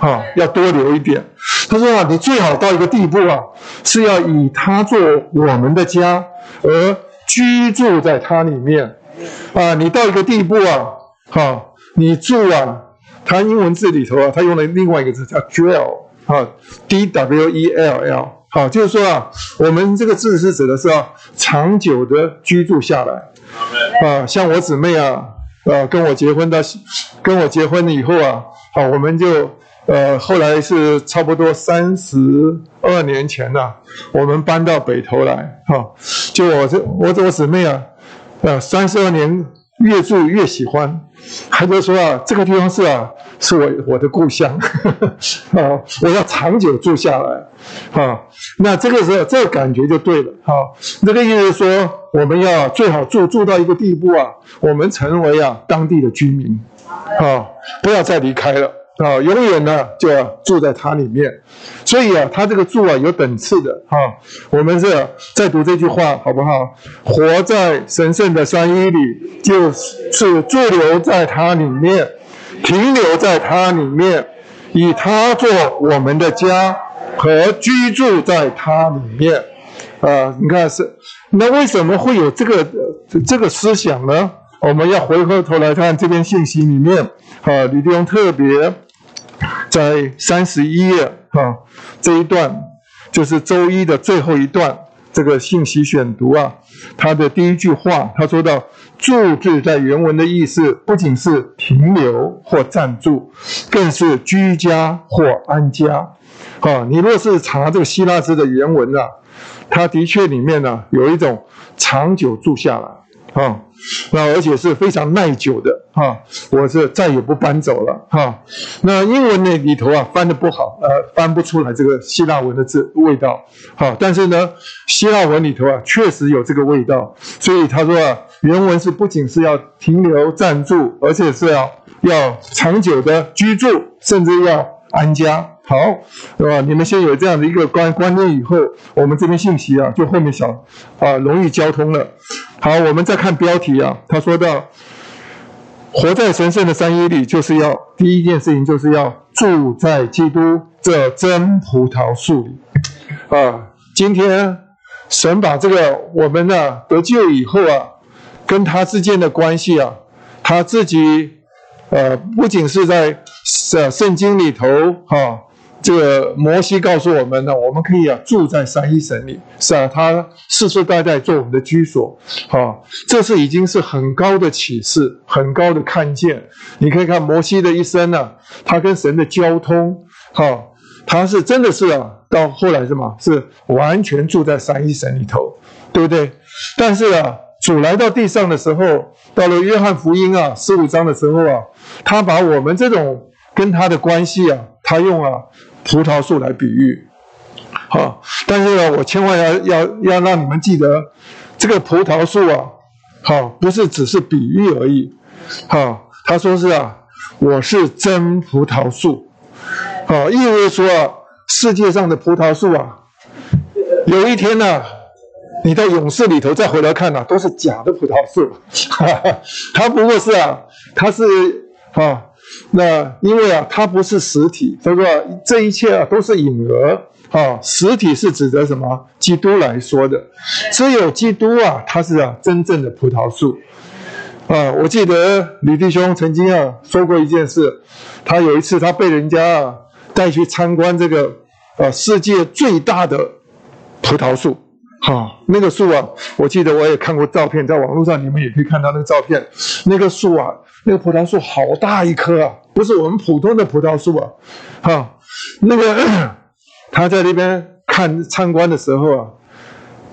啊，要多留一点。他说啊，你最好到一个地步啊，是要以他做我们的家，而居住在它里面。啊，你到一个地步啊，哈，你住啊，它英文字里头啊，它用了另外一个字叫 dwell，啊，d w e l l，好，就是说啊，我们这个字是指的是啊，长久的居住下来。啊，像我姊妹啊，呃，跟我结婚的，跟我结婚了以后啊，好，我们就。呃，后来是差不多三十二年前了，我们搬到北头来，哈，就我这我这我姊妹啊，呃，三十二年越住越喜欢，还就说啊，这个地方是啊，是我我的故乡，啊，我要长久住下来，啊，那这个时候这个感觉就对了，哈，这个意思说，我们要最好住住到一个地步啊，我们成为啊当地的居民，啊，不要再离开了。啊，永远呢就要住在它里面，所以啊，它这个住啊有等次的哈。我们是再读这句话好不好？活在神圣的三一里，就是驻留在它里面，停留在它里面，以它做我们的家和居住在它里面。啊，你看是，那为什么会有这个这个思想呢？我们要回过头来看这篇信息里面，啊，李弟兄特别。在三十一页啊，这一段就是周一的最后一段，这个信息选读啊，他的第一句话，他说到“住”字在原文的意思，不仅是停留或暂住，更是居家或安家。啊，你若是查这个希腊字的原文啊，它的确里面呢有一种长久住下来啊。那而且是非常耐久的哈，我是再也不搬走了。哈。那英文那里头啊翻的不好，呃翻不出来这个希腊文的字味道。好，但是呢希腊文里头啊确实有这个味道，所以他说啊原文是不仅是要停留暂住，而且是要要长久的居住，甚至要安家。好，对吧？你们先有这样的一个观观念以后，我们这边信息啊就后面想啊容易交通了。好，我们再看标题啊，他说到，活在神圣的三一里，就是要第一件事情，就是要住在基督这真葡萄树里啊。今天神把这个我们呢得救以后啊，跟他之间的关系啊，他自己呃不仅是在圣圣经里头哈。这个摩西告诉我们呢，我们可以啊住在三一神里，是啊，他世世代代做我们的居所，哈，这是已经是很高的启示，很高的看见。你可以看摩西的一生呢，他跟神的交通，哈，他是真的是啊，到后来什么，是完全住在三一神里头，对不对？但是啊，主来到地上的时候，到了约翰福音啊十五章的时候啊，他把我们这种跟他的关系啊，他用啊。葡萄树来比喻，好，但是呢，我千万要要要让你们记得，这个葡萄树啊，好，不是只是比喻而已，好，他说是啊，我是真葡萄树，好，意味说啊，世界上的葡萄树啊，有一天呢，你到勇士里头再回来看呢，都是假的葡萄树，哈哈，它不过是啊，它是啊。那因为啊，它不是实体，所以说这一切啊都是影儿啊。实体是指的什么？基督来说的，只有基督啊，他是啊真正的葡萄树啊。我记得李弟兄曾经啊说过一件事，他有一次他被人家啊带去参观这个呃世界最大的葡萄树，哈，那个树啊，我记得我也看过照片，在网络上你们也可以看到那个照片，那个树啊。那个葡萄树好大一棵啊，不是我们普通的葡萄树啊，哈，那个 他在那边看参观的时候啊，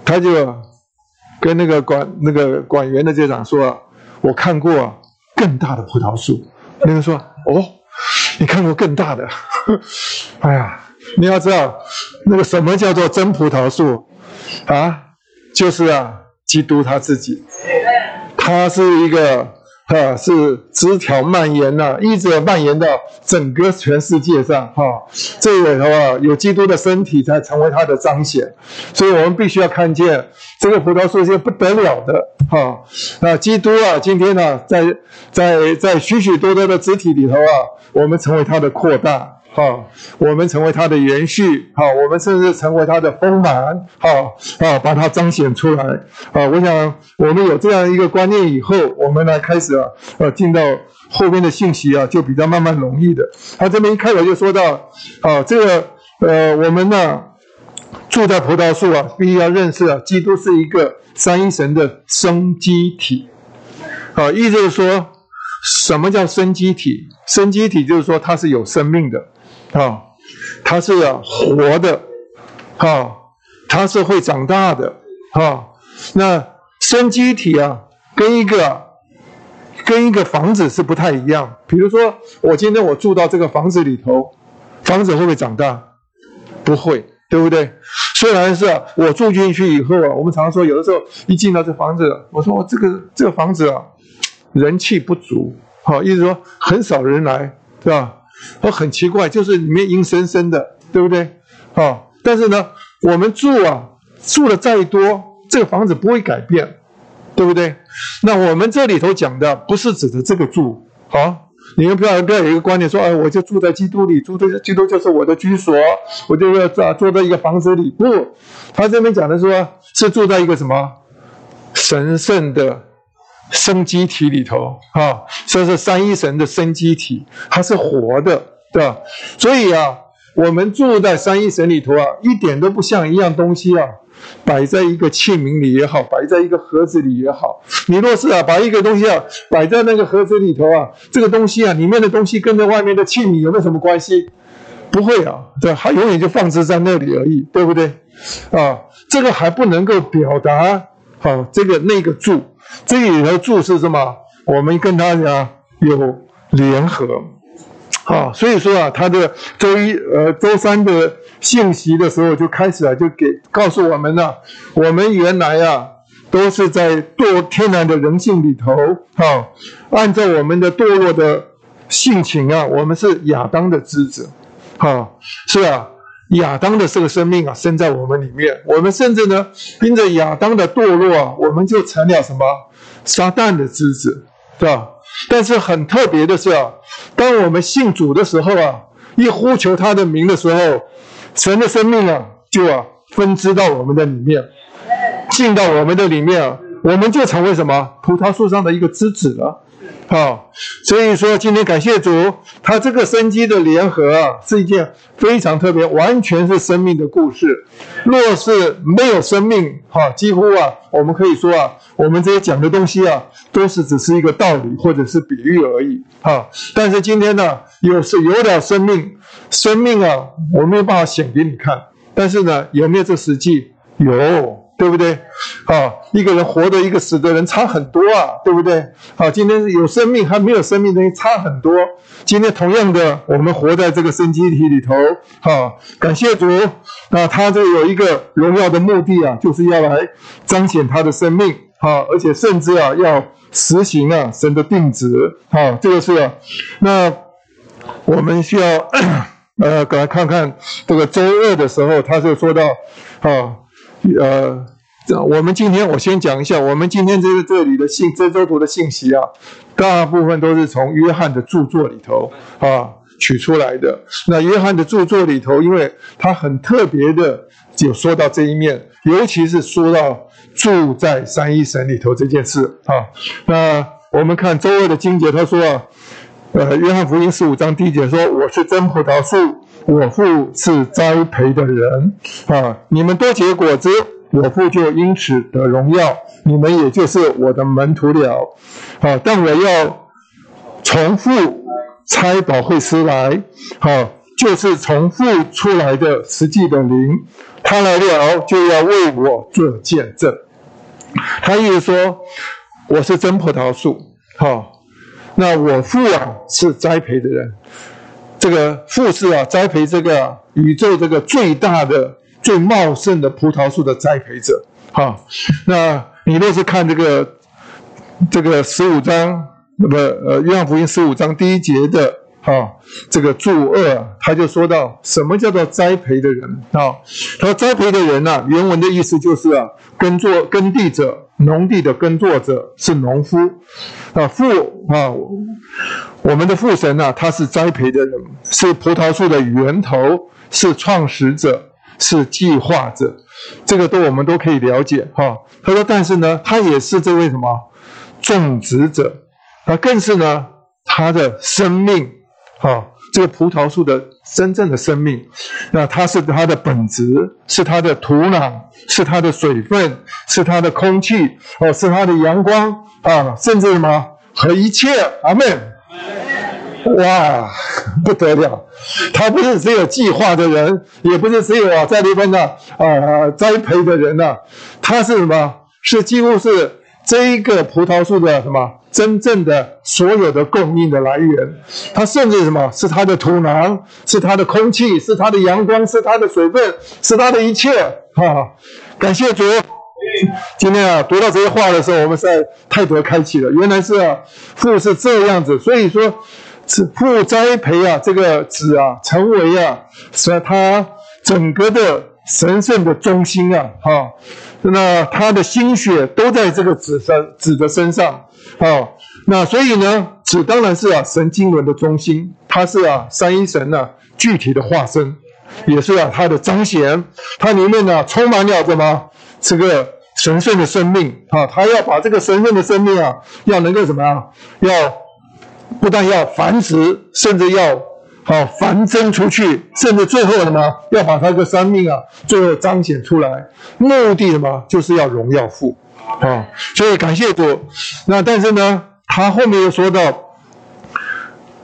他就跟那个管那个管园的队长说啊，我看过更大的葡萄树。那个说哦，你看过更大的？哎呀，你要知道那个什么叫做真葡萄树啊？就是啊，基督他自己，他是一个。啊，是枝条蔓延呐，一直蔓延到整个全世界上。哈，这里头啊，有基督的身体才成为他的彰显。所以我们必须要看见这个葡萄树是不得了的。哈，那基督啊，今天呢，在在在许许多多的肢体里头啊，我们成为它的扩大。好，我们成为它的延续，好，我们甚至成为它的丰满，好，啊，把它彰显出来，啊，我想我们有这样一个观念以后，我们来开始啊，呃，进到后面的信息啊，就比较慢慢容易的。他这边一开头就说到，啊，这个，呃，我们呢住在葡萄树啊，必须要认识啊，基督是一个三一神的生机体，啊，意思就是说，什么叫生机体？生机体就是说它是有生命的。啊，它是活的，啊，它是会长大的，啊，那生机体啊，跟一个跟一个房子是不太一样。比如说，我今天我住到这个房子里头，房子会不会长大？不会，对不对？虽然是我住进去以后啊，我们常说有的时候一进到这房子，我说我这个这个房子啊，人气不足，好，意思说很少人来，对吧？我很奇怪，就是里面阴森森的，对不对？啊，但是呢，我们住啊，住的再多，这个房子不会改变，对不对？那我们这里头讲的不是指的这个住，啊，你们不要不要有一个观点说，哎，我就住在基督里，住在基督就是我的居所，我就要住住在一个房子里。不，他这边讲的说，是住在一个什么神圣的。生机体里头，啊，这是三一神的生机体，它是活的，对吧？所以啊，我们住在三一神里头啊，一点都不像一样东西啊，摆在一个器皿里也好，摆在一个盒子里也好。你若是啊，把一个东西啊摆在那个盒子里头啊，这个东西啊，里面的东西跟着外面的器皿有没有什么关系？不会啊，对，它永远就放置在那里而已，对不对？啊，这个还不能够表达好这个那个住。这里头注是什么？我们跟他讲有联合，啊，所以说啊，他的周一呃周三的信息的时候就开始啊，就给告诉我们了，我们原来啊都是在堕天然的人性里头，啊，按照我们的堕落的性情啊，我们是亚当的枝子，啊，是啊。亚当的这个生命啊，生在我们里面。我们甚至呢，因着亚当的堕落啊，我们就成了什么撒旦的枝子，对吧？但是很特别的是啊，当我们信主的时候啊，一呼求他的名的时候，神的生命啊，就啊分支到我们的里面，进到我们的里面，我们就成为什么葡萄树上的一个枝子了。好，所以说今天感谢主，他这个生机的联合啊，是一件非常特别，完全是生命的故事。若是没有生命，哈，几乎啊，我们可以说啊，我们这些讲的东西啊，都是只是一个道理或者是比喻而已，哈。但是今天呢，有是有点生命，生命啊，我没有办法显给你看，但是呢，有没有这实际？有。对不对？啊，一个人活的，一个死的人差很多啊，对不对？好，今天有生命还没有生命的人差很多。今天同样的，我们活在这个生机体里头，哈，感谢主，那他这有一个荣耀的目的啊，就是要来彰显他的生命，哈，而且甚至啊要实行啊神的定旨，哈，这个是啊，那我们需要 呃，来看看这个周二的时候，他就说到，啊。呃，我们今天我先讲一下，我们今天这个这里的信这周图的信息啊，大部分都是从约翰的著作里头啊取出来的。那约翰的著作里头，因为他很特别的有说到这一面，尤其是说到住在三一神里头这件事啊。那我们看周二的经节，他说啊，呃，约翰福音十五章第一节说：“我是真葡萄树。”我父是栽培的人啊，你们多结果子，我父就因此得荣耀，你们也就是我的门徒了啊。但我要从父差保惠师来，啊，就是从父出来的实际的灵，他来了就要为我做见证。他意思说，我是真葡萄树，好，那我父啊是栽培的人。这个富士啊，栽培这个宇宙这个最大的、最茂盛的葡萄树的栽培者，哈。那你若是看这个这个十五章，那么呃，约翰福音十五章第一节的哈，这个注二，他就说到什么叫做栽培的人啊？他说栽培的人呢，原文的意思就是啊，耕作耕地者，农地的耕作者是农夫啊，富啊。我们的父神呢，他是栽培的人，是葡萄树的源头，是创始者，是计划者，这个都我们都可以了解哈。他说，但是呢，他也是这位什么种植者，那更是呢他的生命，哈，这个葡萄树的真正的生命，那它是它的本质，是它的土壤，是它的水分，是它的空气，哦，是它的阳光啊，甚至什么和一切，阿门。哇，不得了！他不是只有计划的人，也不是只有啊在里边的啊栽培的人呐，他是什么？是几乎是这一个葡萄树的什么真正的所有的供应的来源？他甚至什么是他的土壤，是他的空气，是他的阳光，是他的水分，是他的一切哈啊！感谢主。今天啊读到这些话的时候，我们在太多开启了，原来是啊父是这样子，所以说。是父栽培啊，这个子啊，成为啊，是他整个的神圣的中心啊，哈，那他的心血都在这个子身子的身上，啊，那所以呢，子当然是啊神经轮的中心，它是啊三一神呢具体的化身，也是啊它的彰显，它里面呢充满了什么这个神圣的生命啊，他要把这个神圣的生命啊，要能够什么啊，要。不但要繁殖，甚至要啊繁增出去，甚至最后什么要把他的生命啊，最后彰显出来，目的什么就是要荣耀父啊。所以感谢主。那但是呢，他后面又说到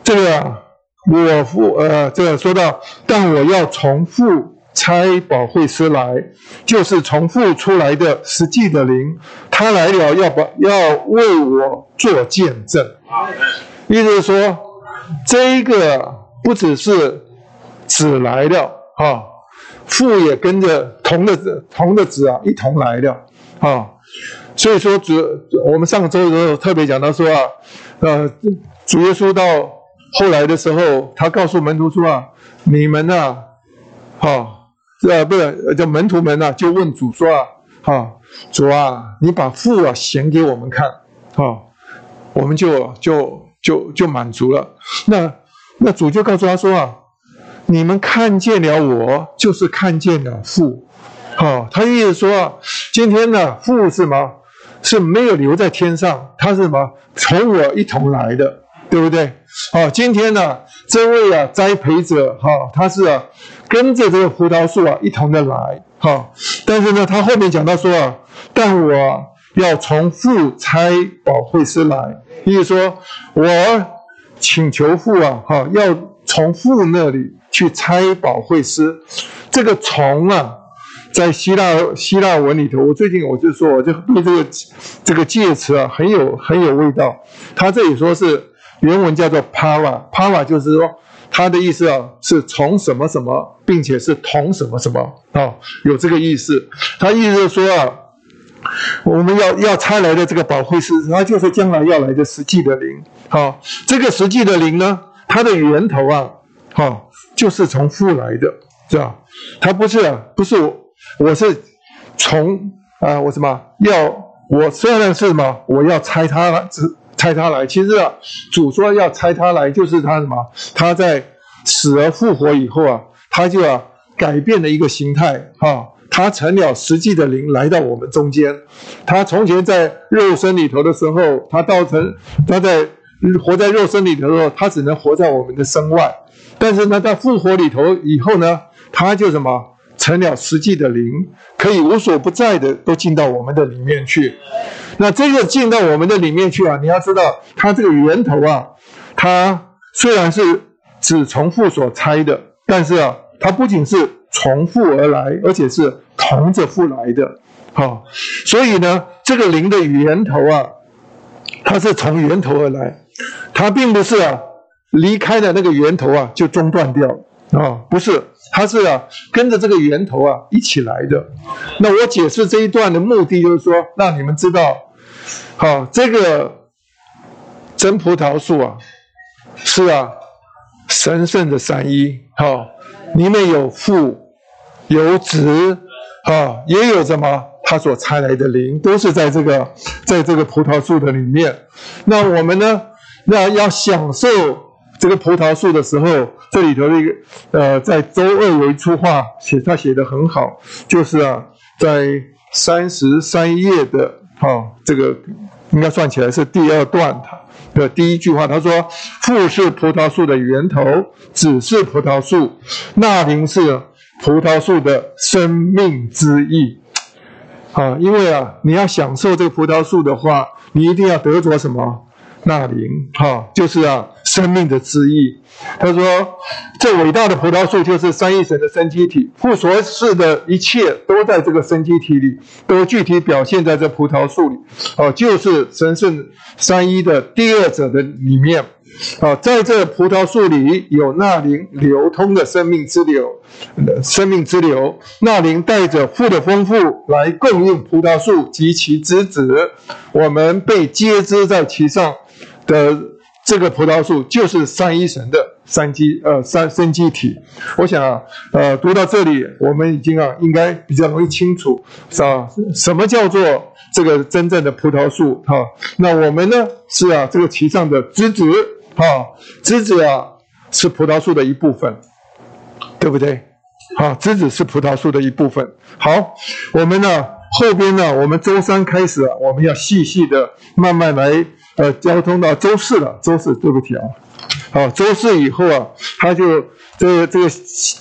这个我父呃，这个说到，但我要重复差保惠师来，就是从父出来的实际的灵，他来了要把要为我做见证。意思是说，这个不只是子来了啊，父也跟着同的子同的子啊一同来了啊。所以说主我们上周的时候特别讲到说啊，呃，主耶稣到后来的时候，他告诉门徒说啊，你们呐，哈，呃，不是叫门徒们呐，就问主说啊，哈，主啊，你把父啊显给我们看，啊，我们就就。就就满足了，那那主就告诉他说啊，你们看见了我，就是看见了父，好，他意思说啊，今天呢父是什么？是没有留在天上，他是什么？从我一同来的，对不对？好，今天呢这位啊栽培者哈，他是啊跟着这个葡萄树啊一同的来，哈，但是呢他后面讲到说啊，但我要从父差保惠师来。意思说，我请求父啊，哈，要从父那里去拆保惠师。这个从啊，在希腊希腊文里头，我最近我就说，我就对这个这个介词啊，很有很有味道。他这里说是原文叫做 para，para 就是说，他的意思啊，是从什么什么，并且是同什么什么啊，有这个意思。他意思是说啊。我们要要差来的这个保惠师，它就是将来要来的实际的灵。好，这个实际的灵呢，它的源头啊，好，就是从父来的，是吧？它不是不是我，我是从啊，我什么要我虽然是什么，我要拆他只拆他来。其实啊，主说要拆他来，就是他什么？他在死而复活以后啊，他就要改变了一个形态，哈。他成了实际的灵来到我们中间。他从前在肉身里头的时候，他造成他在活在肉身里头的时候，他只能活在我们的身外。但是呢，在复活里头以后呢，他就什么成了实际的灵，可以无所不在的都进到我们的里面去。那这个进到我们的里面去啊，你要知道，它这个源头啊，它虽然是只重复所拆的，但是啊，它不仅是。重复而来，而且是同着父来的，好，所以呢，这个灵的源头啊，它是从源头而来，它并不是啊离开了那个源头啊就中断掉了啊，不是，它是啊跟着这个源头啊一起来的。那我解释这一段的目的就是说，让你们知道，好，这个真葡萄树啊，是啊神圣的三一，好，里面有父。有子啊，也有什么？他所差来的灵，都是在这个，在这个葡萄树的里面。那我们呢，那要享受这个葡萄树的时候，这里头的一个呃，在周二有一出话写，他写的很好，就是啊，在三十三页的啊，这个应该算起来是第二段的第一句话，他说：“父是葡萄树的源头，子是葡萄树，那灵是葡萄树的生命之意。”啊，因为啊，你要享受这个葡萄树的话，你一定要得着什么？那灵，哈，就是啊，生命的之意。他说，这伟大的葡萄树就是三一神的生机体，父所示的一切都在这个生机体里，都具体表现在这葡萄树里。哦，就是神圣三一的第二者的里面。啊，在这葡萄树里有那灵流通的生命之流，生命之流，那灵带着富的丰富来供应葡萄树及其枝子，我们被接枝在其上的这个葡萄树就是三一神的三基呃三生机体。我想啊，呃，读到这里，我们已经啊应该比较容易清楚，是吧？什么叫做这个真正的葡萄树？哈，那我们呢是啊这个其上的枝子。啊，枝子啊是葡萄树的一部分，对不对？好，枝子是葡萄树的一部分。好，我们呢后边呢，我们周三开始，我们要细细的慢慢来呃交通到周四了。周四对不起啊，好，周四以后啊，他就这个这个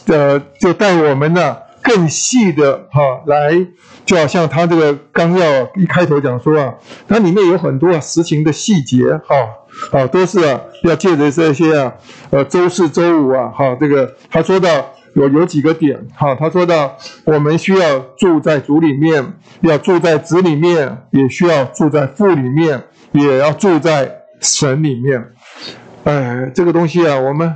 呃就带我们呢更细的哈来，就好像他这个纲要一开头讲说啊，它里面有很多啊实行的细节哈。啊，啊都是啊，要借着这些啊，呃，周四周五啊，哈，这个他说到有有几个点，哈，他说到我们需要住在主里面，要住在子里面，也需要住在父里面，也要住在神里面。哎，这个东西啊，我们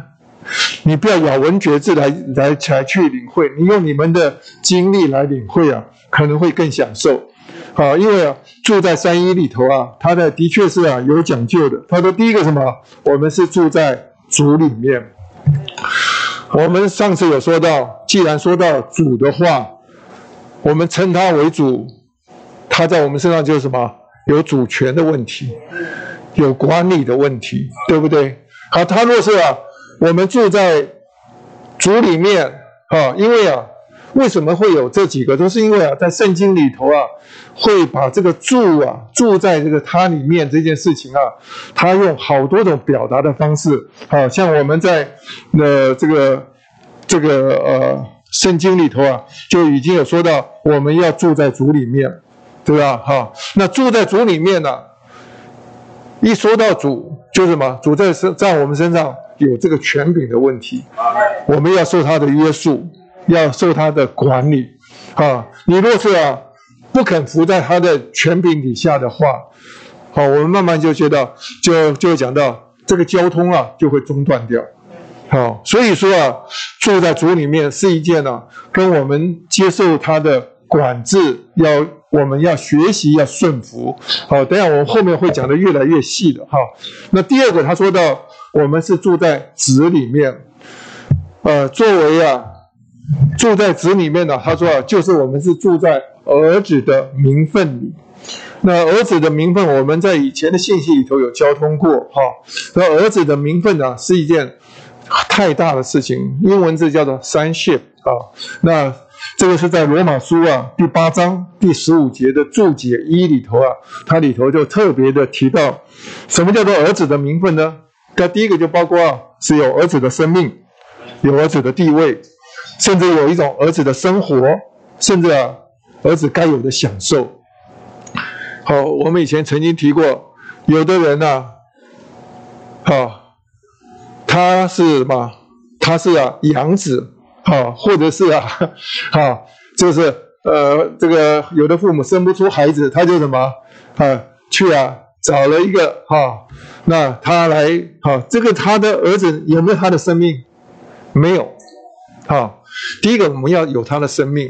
你不要咬文嚼字来来才去领会，你用你们的经历来领会啊，可能会更享受。好，因为，住在三一里头啊，它的的确是啊有讲究的。他说第一个什么，我们是住在主里面。我们上次有说到，既然说到主的话，我们称他为主，他在我们身上就是什么，有主权的问题，有管理的问题，对不对？好，他若是啊，我们住在主里面啊，因为啊。为什么会有这几个？都是因为啊，在圣经里头啊，会把这个住啊，住在这个它里面这件事情啊，他用好多种表达的方式。啊像我们在呃这个这个呃圣经里头啊，就已经有说到我们要住在主里面，对吧？哈，那住在主里面呢，一说到主，就是什么？主在身在我们身上有这个权柄的问题，我们要受他的约束。要受他的管理，啊，你若是啊不肯服在他的权柄底下的话，好，我们慢慢就觉得，就就讲到这个交通啊就会中断掉，好，所以说啊住在主里面是一件呢，跟我们接受他的管制要我们要学习要顺服，好，等下我后面会讲的越来越细的哈。那第二个他说到我们是住在子里面，呃，作为啊。住在子里面呢，他说啊，就是我们是住在儿子的名分里。那儿子的名分，我们在以前的信息里头有交通过哈。那儿子的名分呢，是一件太大的事情，英文字叫做 sonship 啊。那这个是在罗马书啊第八章第十五节的注解一里头啊，它里头就特别的提到，什么叫做儿子的名分呢？那第一个就包括啊，是有儿子的生命，有儿子的地位。甚至有一种儿子的生活，甚至啊，儿子该有的享受。好，我们以前曾经提过，有的人呢，好，他是什么？他是啊养子，好，或者是啊，好，就是呃，这个有的父母生不出孩子，他就什么啊，去啊找了一个哈，那他来好，这个他的儿子有没有他的生命？没有，好。第一个，我们要有他的生命；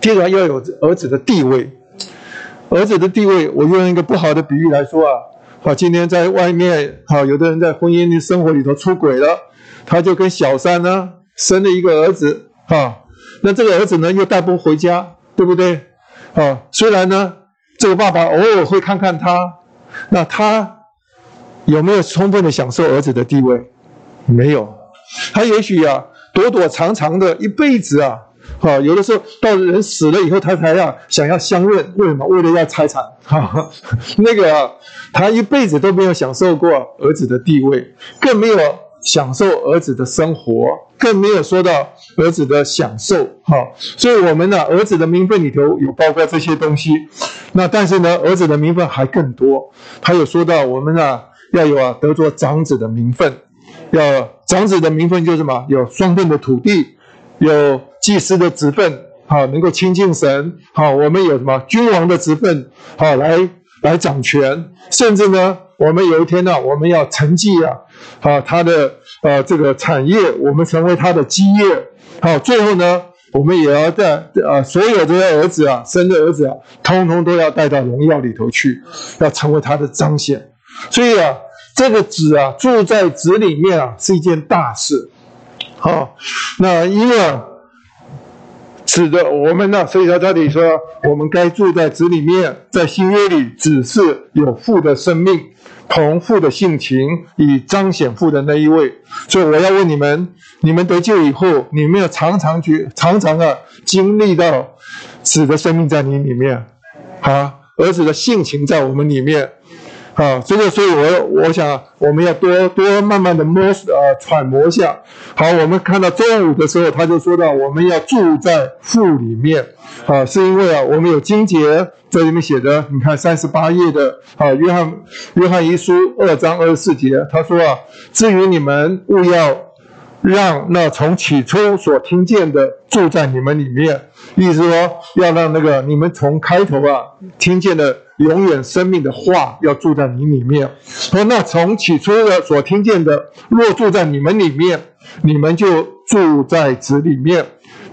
第二个，要有儿子的地位。儿子的地位，我用一个不好的比喻来说啊，好，今天在外面，好，有的人在婚姻的生活里头出轨了，他就跟小三呢生了一个儿子，哈，那这个儿子呢又带不回家，对不对？啊，虽然呢，这个爸爸偶尔会看看他，那他有没有充分的享受儿子的地位？没有。他也许啊，躲躲藏藏的一辈子啊，哈，有的时候到人死了以后，他才要想要相认，为什么？为了要财产，哈，那个啊，他一辈子都没有享受过儿子的地位，更没有享受儿子的生活，更没有说到儿子的享受，哈。所以，我们呢，儿子的名分里头有包括这些东西，那但是呢，儿子的名分还更多，他有说到我们呢要有啊得做长子的名分。要长子的名分就是什么？有双份的土地，有祭司的职分，好能够亲近神，好我们有什么君王的职分，好来来掌权，甚至呢，我们有一天呢，我们要承继啊，啊他的呃这个产业，我们成为他的基业，好最后呢，我们也要在啊所有这些儿子啊，生的儿子啊，通通都要带到荣耀里头去，要成为他的彰显，所以啊。这个子啊，住在子里面啊，是一件大事。好，那因为子的我们呢，所以在这里说，我们该住在子里面，在新约里，子是有父的生命，同父的性情，以彰显父的那一位。所以我要问你们：你们得救以后，你们要常常去、常常啊，经历到子的生命在你里面，啊，儿子的性情在我们里面。啊，这个，所以我我想，我们要多多慢慢的摸呃揣摩一下。好，我们看到中午的时候，他就说到我们要住在父里面。啊，是因为啊，我们有经节在里面写的，你看三十八页的啊，约翰约翰一书二章二十四节，他说啊，至于你们，勿要让那从起初所听见的住在你们里面，意思说要让那个你们从开头啊听见的。永远生命的话要住在你里面，说那从起初的所听见的，若住在你们里面，你们就住在子里面，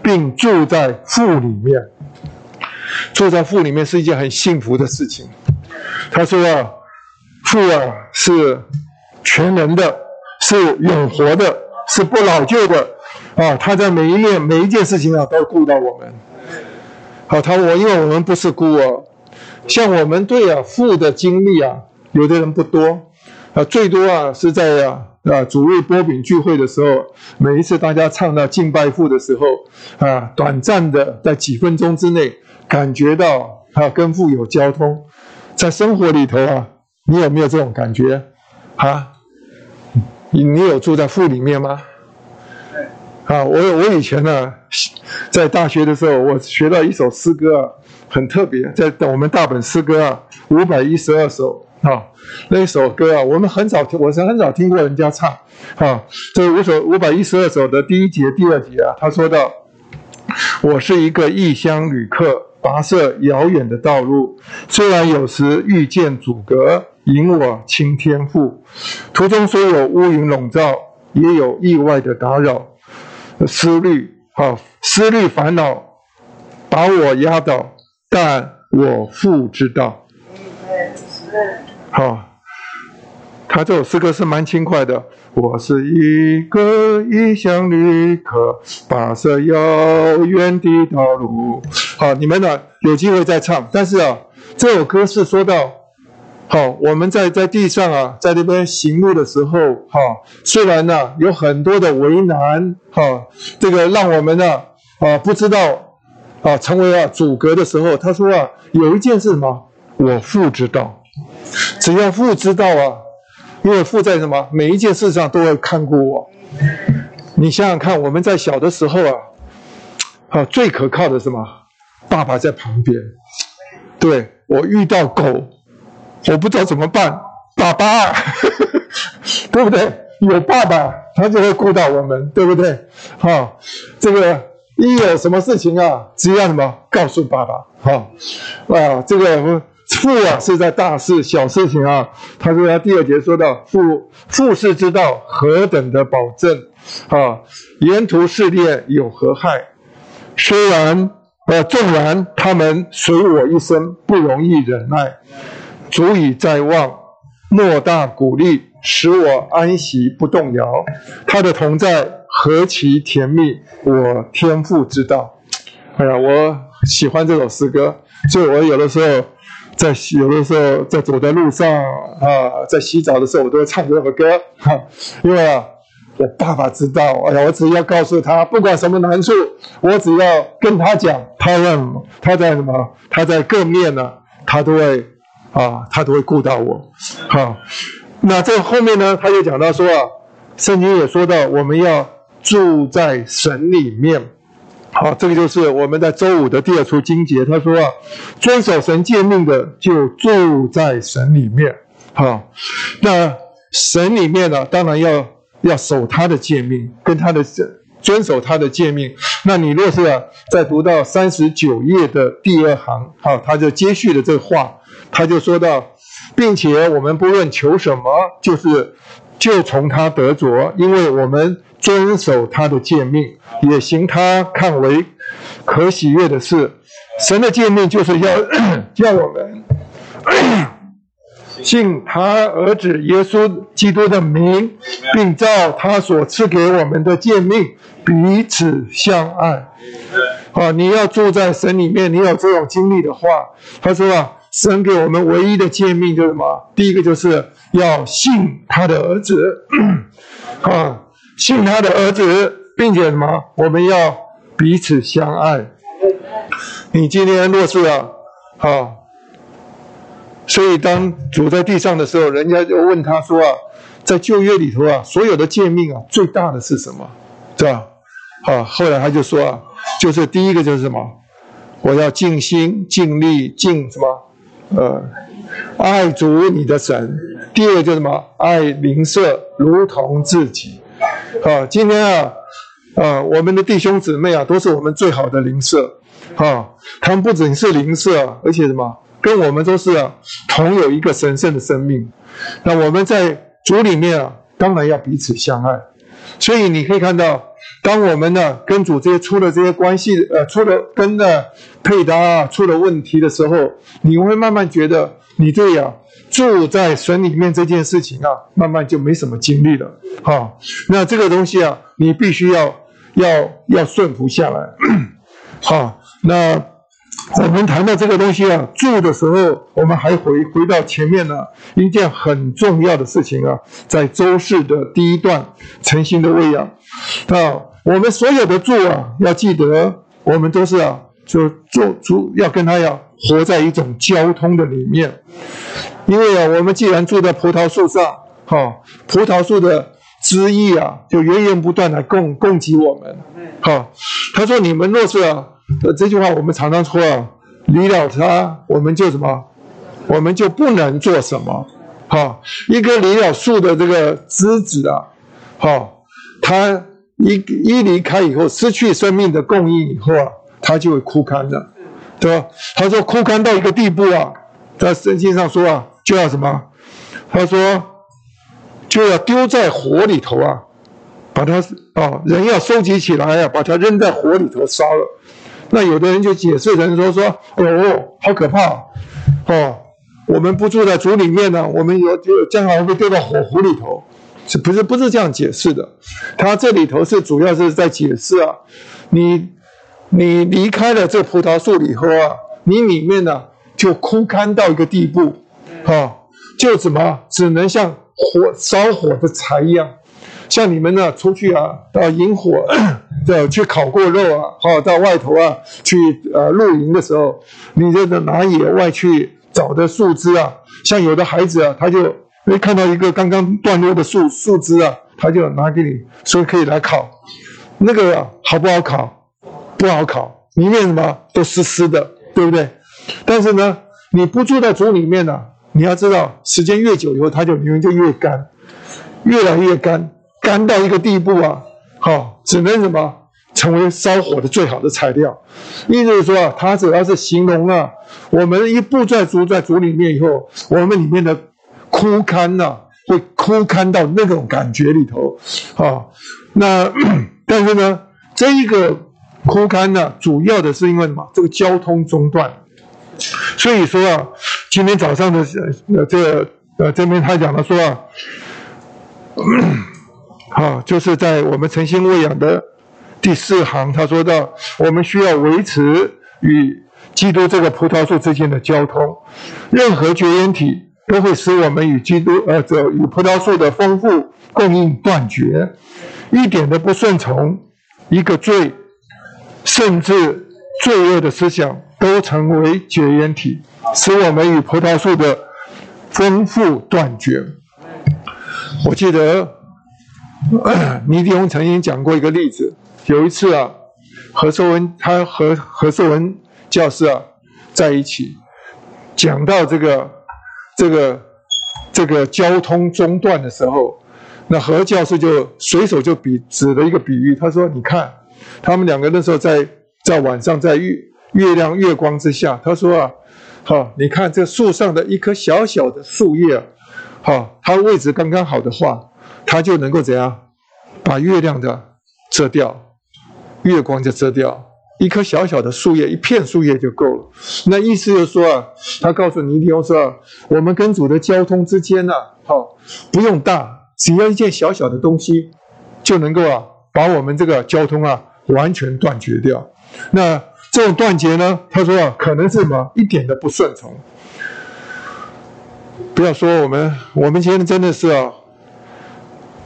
并住在父里面。住在父里面是一件很幸福的事情。他说啊，父啊是全能的，是永活的，是不老旧的啊。他在每一面每一件事情啊都顾到我们。好，他我因为我们不是孤儿。像我们对啊父的经历啊，有的人不多，啊最多啊是在啊啊主日波饼聚会的时候，每一次大家唱到敬拜父的时候，啊短暂的在几分钟之内感觉到啊跟父有交通，在生活里头啊，你有没有这种感觉啊？你你有住在父里面吗？啊，我我以前呢，在大学的时候，我学到一首诗歌啊，很特别，在我们大本诗歌啊，五百一十二首啊，那首歌啊，我们很少听，我是很少听过人家唱啊。这五首五百一十二首的第一节、第二节啊，他说到：“我是一个异乡旅客，跋涉遥远的道路，虽然有时遇见阻隔，引我亲天父，途中虽有乌云笼罩，也有意外的打扰。”思虑，好，思虑烦恼把我压倒，但我父知道。好，他这首诗歌是蛮轻快的。我是一个异乡旅客，跋涉遥远的道路。好，你们呢有机会再唱。但是啊，这首歌是说到。好，我们在在地上啊，在那边行路的时候，哈，虽然呢有很多的为难，哈，这个让我们呢啊不知道啊成为啊阻隔的时候，他说啊有一件事什么，我父知道，只要父知道啊，因为父在什么每一件事上都会看顾我。你想想看，我们在小的时候啊，啊最可靠的什么，爸爸在旁边，对我遇到狗。我不知道怎么办，爸爸，对不对？有爸爸，他就会顾到我们，对不对？啊，这个一有什么事情啊，只要什么告诉爸爸，好啊，这个父啊是在大事小事情啊，他说他第二节说到父父是知道何等的保证啊，沿途试炼有何害？虽然呃纵然他们随我一生不容易忍耐。足以在望，莫大鼓励，使我安息不动摇。他的同在何其甜蜜，我天父知道。哎呀，我喜欢这首诗歌，所以我有的时候在有的时候在走在路上啊，在洗澡的时候，我都会唱这首歌哈，因为啊，我爸爸知道，哎呀，我只要告诉他，不管什么难处，我只要跟他讲，他问他在什么，他在各面呢，他都会啊，他都会顾到我，好，那这后面呢，他就讲到说啊，圣经也说到，我们要住在神里面。好，这个就是我们在周五的第二处经节。他说啊，遵守神诫命的就住在神里面。好，那神里面呢，当然要要守他的诫命，跟他的遵守他的诫命。那你若是啊，在读到三十九页的第二行，好，他就接续的这话，他就说到，并且我们不论求什么，就是就从他得着，因为我们。遵守他的诫命，也行他看为可喜悦的事。神的诫命就是要 叫我们 信他儿子耶稣基督的名，并照他所赐给我们的诫命彼此相爱。啊，你要住在神里面，你有这种经历的话，他说啊，神给我们唯一的诫命就是什么？第一个就是要信他的儿子 啊。信他的儿子，并且什么？我们要彼此相爱。你今天若是啊，啊，所以当主在地上的时候，人家就问他说啊，在旧约里头啊，所有的诫命啊，最大的是什么？是吧？啊，后来他就说啊，就是第一个就是什么？我要尽心尽力尽什么？呃，爱主你的神。第二个就什么？爱邻舍如同自己。啊，今天啊，啊，我们的弟兄姊妹啊，都是我们最好的邻舍，啊，他们不仅是邻舍，而且什么，跟我们都是啊，同有一个神圣的生命。那我们在主里面啊，当然要彼此相爱。所以你可以看到，当我们呢跟主这些出了这些关系，呃，出了跟呢配搭出了问题的时候，你会慢慢觉得你这呀。住在神里面这件事情啊，慢慢就没什么精力了。哈，那这个东西啊，你必须要要要顺服下来。好，那我们谈到这个东西啊，住的时候，我们还回回到前面呢一件很重要的事情啊，在周氏的第一段诚心的喂养啊，我们所有的住啊，要记得，我们都是啊，就住住要跟他要活在一种交通的里面。因为啊，我们既然住在葡萄树上，哈，葡萄树的枝叶啊，就源源不断的供供给我们，哈。他说：“你们若是啊，这句话我们常常说啊，离了他，我们就什么，我们就不能做什么，哈。一棵离了树的这个枝子啊，哈，它一一离开以后，失去生命的供应以后啊，它就会枯干的，对吧？他说枯干到一个地步啊，在圣经上说啊。”就要什么？他说就要丢在火里头啊，把它啊人要收集起来呀，把它扔在火里头烧了。那有的人就解释人说说，哦，好可怕哦！我们不住在主里面呢，我们有就将来会丢到火湖里头，是不是不是这样解释的？他这里头是主要是在解释啊，你你离开了这葡萄树以后啊，你里面呢就枯干到一个地步。哈，就怎么只能像火烧火的柴一样，像你们呢出去啊，到引火 的去烤过肉啊，哈，到外头啊去呃露营的时候，你这个拿野外去找的树枝啊，像有的孩子啊，他就会看到一个刚刚断落的树树枝啊，他就拿给你说可以来烤，那个好不好烤？不好烤，里面什么都湿湿的，对不对？但是呢，你不住在竹里面呢。你要知道，时间越久以后，它就里面就越干，越来越干，干到一个地步啊，好，只能什么成为烧火的最好的材料。意思是说啊，它主要是形容啊，我们一步在主在主里面以后，我们里面的枯干呐，会枯干到那种感觉里头，啊，那 但是呢，这一个枯干呢，主要的是因为什么？这个交通中断。所以说啊，今天早上的呃这个呃这边他讲了说啊，好，就是在我们诚心喂养的第四行，他说到我们需要维持与基督这个葡萄树之间的交通。任何绝缘体都会使我们与基督呃这与葡萄树的丰富供应断绝。一点都不顺从，一个罪，甚至罪恶的思想，都成为绝缘体，使我们与葡萄树的丰富断绝。我记得尼迪翁曾经讲过一个例子，有一次啊，何寿文他和何寿文教师啊在一起讲到这个这个这个交通中断的时候，那何教授就随手就比指了一个比喻，他说：“你看，他们两个那时候在在晚上在月月亮月光之下，他说啊，好，你看这树上的一棵小小的树叶。”好，它位置刚刚好的话，它就能够怎样把月亮的遮掉，月光就遮掉。一棵小小的树叶，一片树叶就够了。那意思就是说啊，他告诉尼迪翁说，我们跟主的交通之间呢，好不用大，只要一件小小的东西，就能够啊把我们这个交通啊完全断绝掉。那这种断绝呢，他说啊，可能是什么？一点都不顺从。不要说我们，我们今天真的是啊，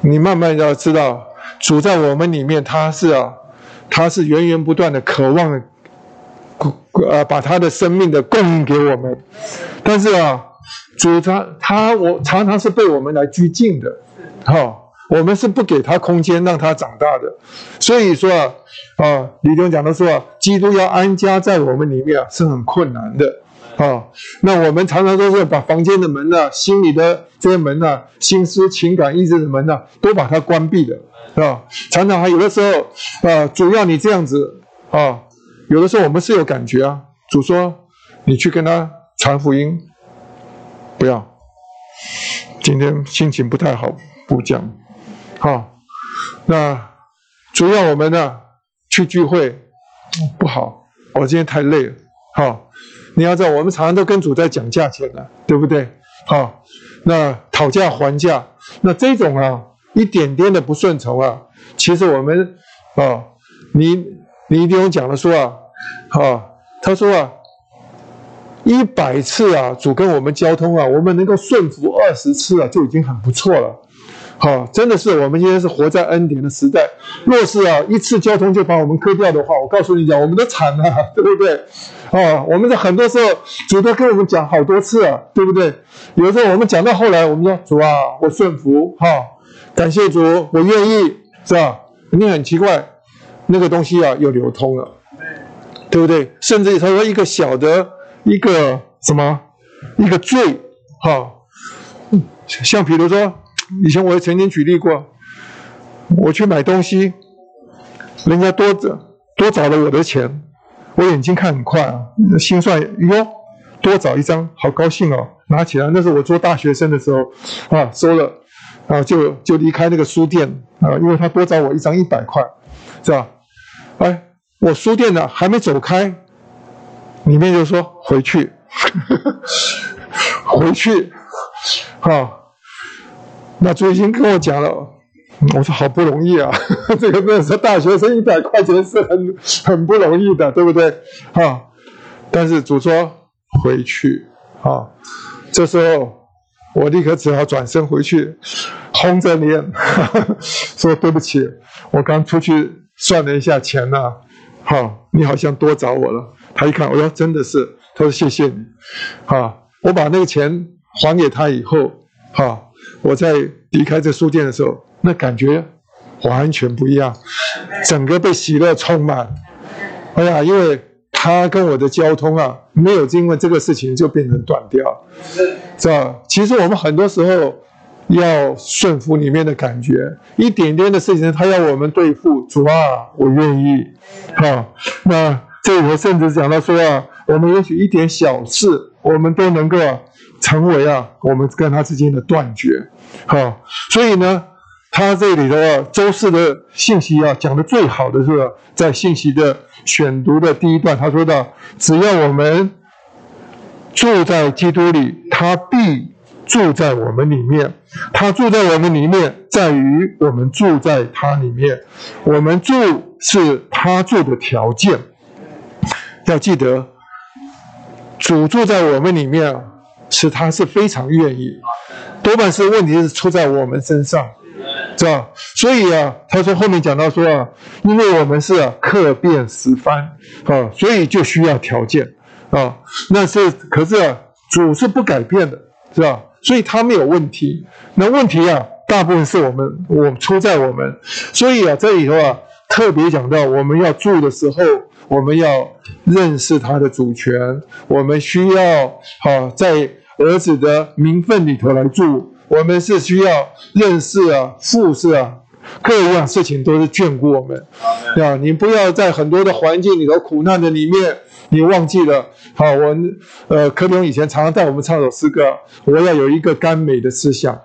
你慢慢要知道，主在我们里面，他是啊，他是源源不断的渴望，呃，把他的生命的供应给我们。但是啊，主他他我常常是被我们来拘禁的，哈，我们是不给他空间让他长大的。所以说啊，啊，李东讲的说啊，基督要安家在我们里面啊，是很困难的。啊，那我们常常都是把房间的门呢、心里的这些门呢、心思、情感、意志的门呢，都把它关闭的，是吧？常常还有的时候，啊，主要你这样子啊，有的时候我们是有感觉啊。主说，你去跟他传福音，不要。今天心情不太好，不讲。好，那主要我们呢去聚会不好，我今天太累了。好。你要知道，我们常常都跟主在讲价钱的，对不对？好，那讨价还价，那这种啊，一点点的不顺从啊，其实我们啊，你你一定讲的说啊，啊，他说啊，一百次啊，主跟我们交通啊，我们能够顺服二十次啊，就已经很不错了。好，真的是我们现在是活在恩典的时代。若是啊，一次交通就把我们割掉的话，我告诉你讲，我们都惨了，对不对？哦，我们在很多时候，主都跟我们讲好多次啊，对不对？有时候我们讲到后来，我们说主啊，我顺服，哈，感谢主，我愿意，是吧？你很奇怪，那个东西啊又流通了，对不对？甚至他说一个小的，一个什么，一个罪，哈，像比如说，以前我也曾经举例过，我去买东西，人家多找多找了我的钱。我眼睛看很快啊，心算哟，多找一张，好高兴哦！拿起来，那是我做大学生的时候啊，收了啊，就就离开那个书店啊，因为他多找我一张一百块，是吧？哎，我书店呢还没走开，里面就说回去，回去，哈，那主已经跟我讲了。我说好不容易啊，这个认识大学生一百块钱是很很不容易的，对不对？哈，但是主说回去啊，这时候我立刻只好转身回去，红着脸 说对不起，我刚出去算了一下钱呐，好，你好像多找我了。他一看，我说真的是，他说谢谢你，啊，我把那个钱还给他以后，好，我在离开这书店的时候。那感觉完全不一样，整个被喜乐充满。哎呀，因为他跟我的交通啊，没有因为这个事情就变成断掉，是吧？其实我们很多时候要顺服里面的感觉，一点点的事情他要我们对付，主啊，我愿意。好，那这里头甚至讲到说啊，我们也许一点小事，我们都能够成为啊，我们跟他之间的断绝。好，所以呢。他这里的周四的信息啊，讲的最好的是在信息的选读的第一段，他说到：只要我们住在基督里，他必住在我们里面。他住在我们里面，在于我们住在他里面。我们住是他住的条件。要记得，主住在我们里面，是他是非常愿意，多半是问题是出在我们身上，是吧？所以啊，他说后面讲到说啊，因为我们是客变十番啊，所以就需要条件啊。那是可是啊，主是不改变的，是吧？所以他没有问题。那问题啊，大部分是我们我出在我们，所以啊，这里头啊，特别讲到我们要住的时候。我们要认识他的主权，我们需要啊，在儿子的名分里头来住。我们是需要认识啊，父是啊，各样事情都是眷顾我们。啊，你不要在很多的环境里头苦难的里面，你忘记了。好，我呃，柯明以前常常带我们唱首诗歌，我要有一个甘美的思想，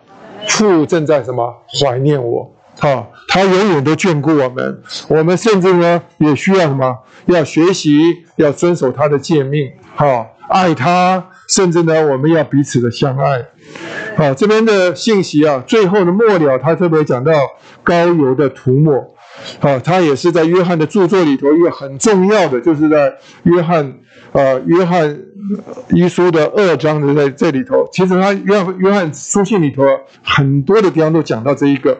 父正在什么怀念我。好，他永远都眷顾我们。我们甚至呢，也需要什么？要学习，要遵守他的诫命。好，爱他，甚至呢，我们要彼此的相爱。好，这边的信息啊，最后的末了，他特别讲到高油的涂抹。好，他也是在约翰的著作里头一个很重要的，就是在约翰呃约翰一书的二章的在这里头。其实他约翰约翰书信里头很多的地方都讲到这一个。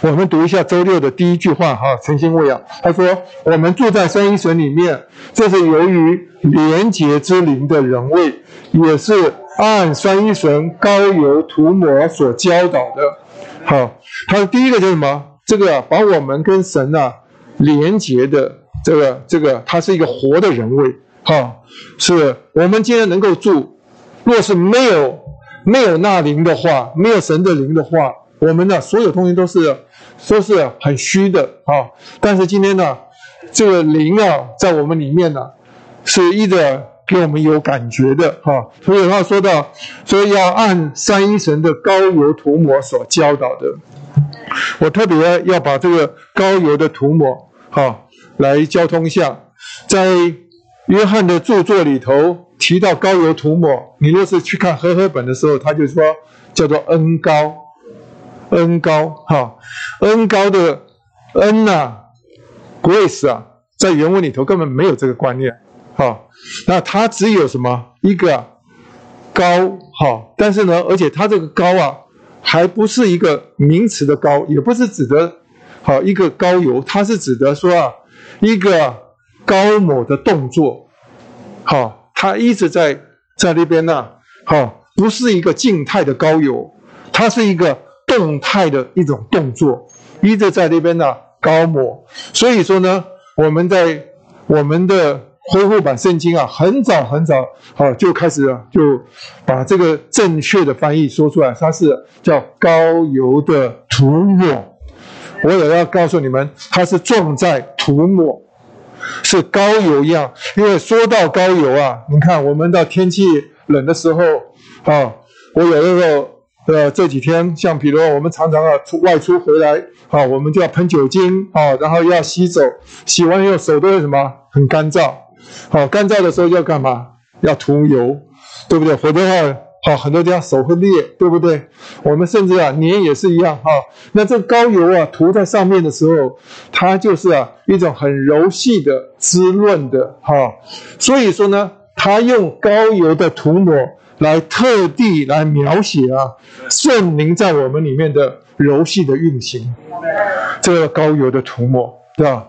我们读一下周六的第一句话哈，诚心喂养。他说：“我们住在三一神里面，这是由于廉洁之灵的人位，也是按三一神高油涂抹所教导的。”好，他的第一个就是什么？这个把我们跟神啊连结的这个这个，它是一个活的人位。哈，是我们今天能够住，若是没有没有那灵的话，没有神的灵的话。我们的所有东西都是都是很虚的啊，但是今天呢，这个灵啊，在我们里面呢，是一直给我们有感觉的哈。所以他说到，所以要按三一神的高油涂抹所教导的。我特别要把这个高油的涂抹哈来交通一下，在约翰的著作里头提到高油涂抹，你若是去看和合本的时候，他就说叫做恩高。恩高哈，恩高的恩呐，grace 啊，在原文里头根本没有这个观念哈。那它只有什么一个高哈，但是呢，而且它这个高啊，还不是一个名词的高，也不是指的好一个高油，它是指的说啊，一个高某的动作，好，它一直在在那边呢，好，不是一个静态的高油，它是一个。动态的一种动作，一直在那边呢高抹，所以说呢，我们在我们的恢复版圣经啊，很早很早啊就开始了，就把这个正确的翻译说出来，它是叫高油的涂抹。我也要告诉你们，它是重在涂抹，是高油一样。因为说到高油啊，你看我们到天气冷的时候啊，我有那个。呃，这几天像比如我们常常啊出外出回来，啊，我们就要喷酒精，啊，然后要洗手，洗完以后手都会什么很干燥，好，干燥的时候要干嘛？要涂油，对不对？否则的话，好，很多地方手会裂，对不对？我们甚至啊，黏也是一样，哈。那这膏油啊涂在上面的时候，它就是啊一种很柔细的滋润的，哈。所以说呢，它用膏油的涂抹。来特地来描写啊，圣灵在我们里面的柔细的运行，这个膏油的涂抹，对吧？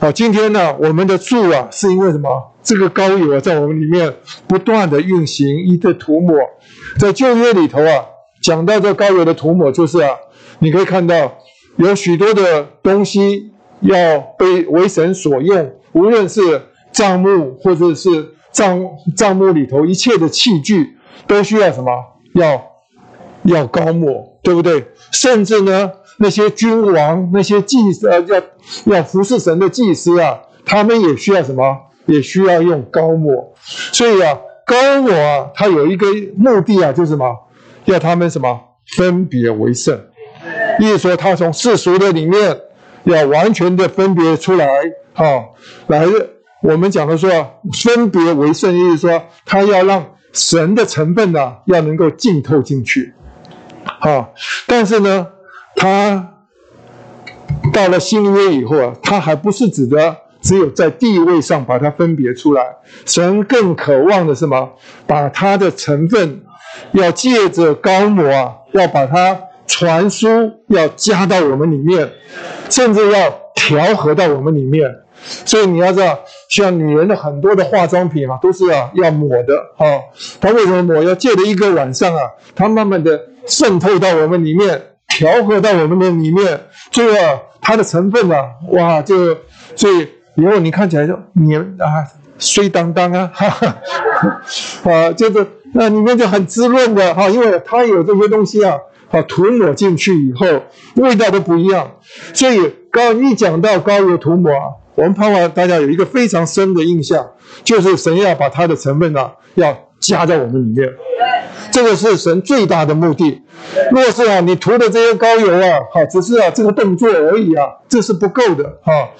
好，今天呢，我们的住啊，是因为什么？这个膏油啊，在我们里面不断的运行，一个涂抹，在旧约里头啊，讲到这膏油的涂抹，就是啊，你可以看到有许多的东西要被为神所用，无论是账目或者是账账目里头一切的器具。都需要什么？要要高抹，对不对？甚至呢，那些君王、那些祭呃，要要服侍神的祭司啊，他们也需要什么？也需要用高抹。所以啊，高抹啊，它有一个目的啊，就是什么？要他们什么？分别为圣。意思说，他从世俗的里面要完全的分别出来，啊，来我们讲的说分别为圣，意思说他要让。神的成分呢，要能够浸透进去，好，但是呢，他到了新约以后啊，他还不是指的只有在地位上把它分别出来。神更渴望的什么？把它的成分要借着高摩啊，要把它传输，要加到我们里面，甚至要调和到我们里面。所以你要知道，像女人的很多的化妆品啊，都是啊要抹的哈。它为什么抹？要借着一个晚上啊，它慢慢的渗透到我们里面，调和到我们的里面，最后它的成分啊，哇，就所以以后你看起来就你啊水当当啊，哈哈，啊，就是那里面就很滋润的哈，因为它有这些东西啊，啊涂抹进去以后，味道都不一样。所以刚一讲到高油涂抹啊。我们盼望大家有一个非常深的印象，就是神要把它的成分呢，要加在我们里面。这个是神最大的目的。若是啊，你涂的这些膏油啊，哈，只是啊这个动作而已啊，这是不够的哈。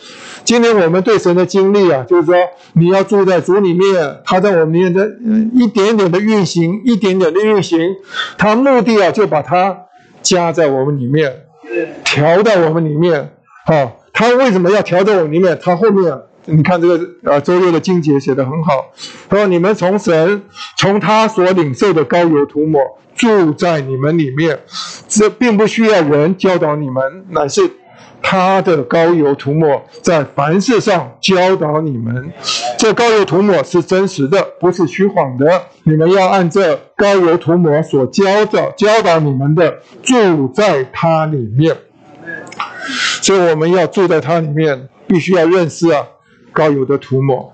今天我们对神的经历啊，就是说你要住在主里面，他在我们里面的一点点的运行，一点点的运行，他目的啊，就把它加在我们里面，调到我们里面，哈。他为什么要调在我里面？他后面你看这个呃周六的经节写的很好，他说你们从神从他所领受的膏油涂抹住在你们里面，这并不需要人教导你们，乃是他的膏油涂抹在凡事上教导你们。这膏油涂抹是真实的，不是虚谎的。你们要按这膏油涂抹所教的教导你们的，住在他里面。所以我们要住在它里面，必须要认识啊高有的涂抹，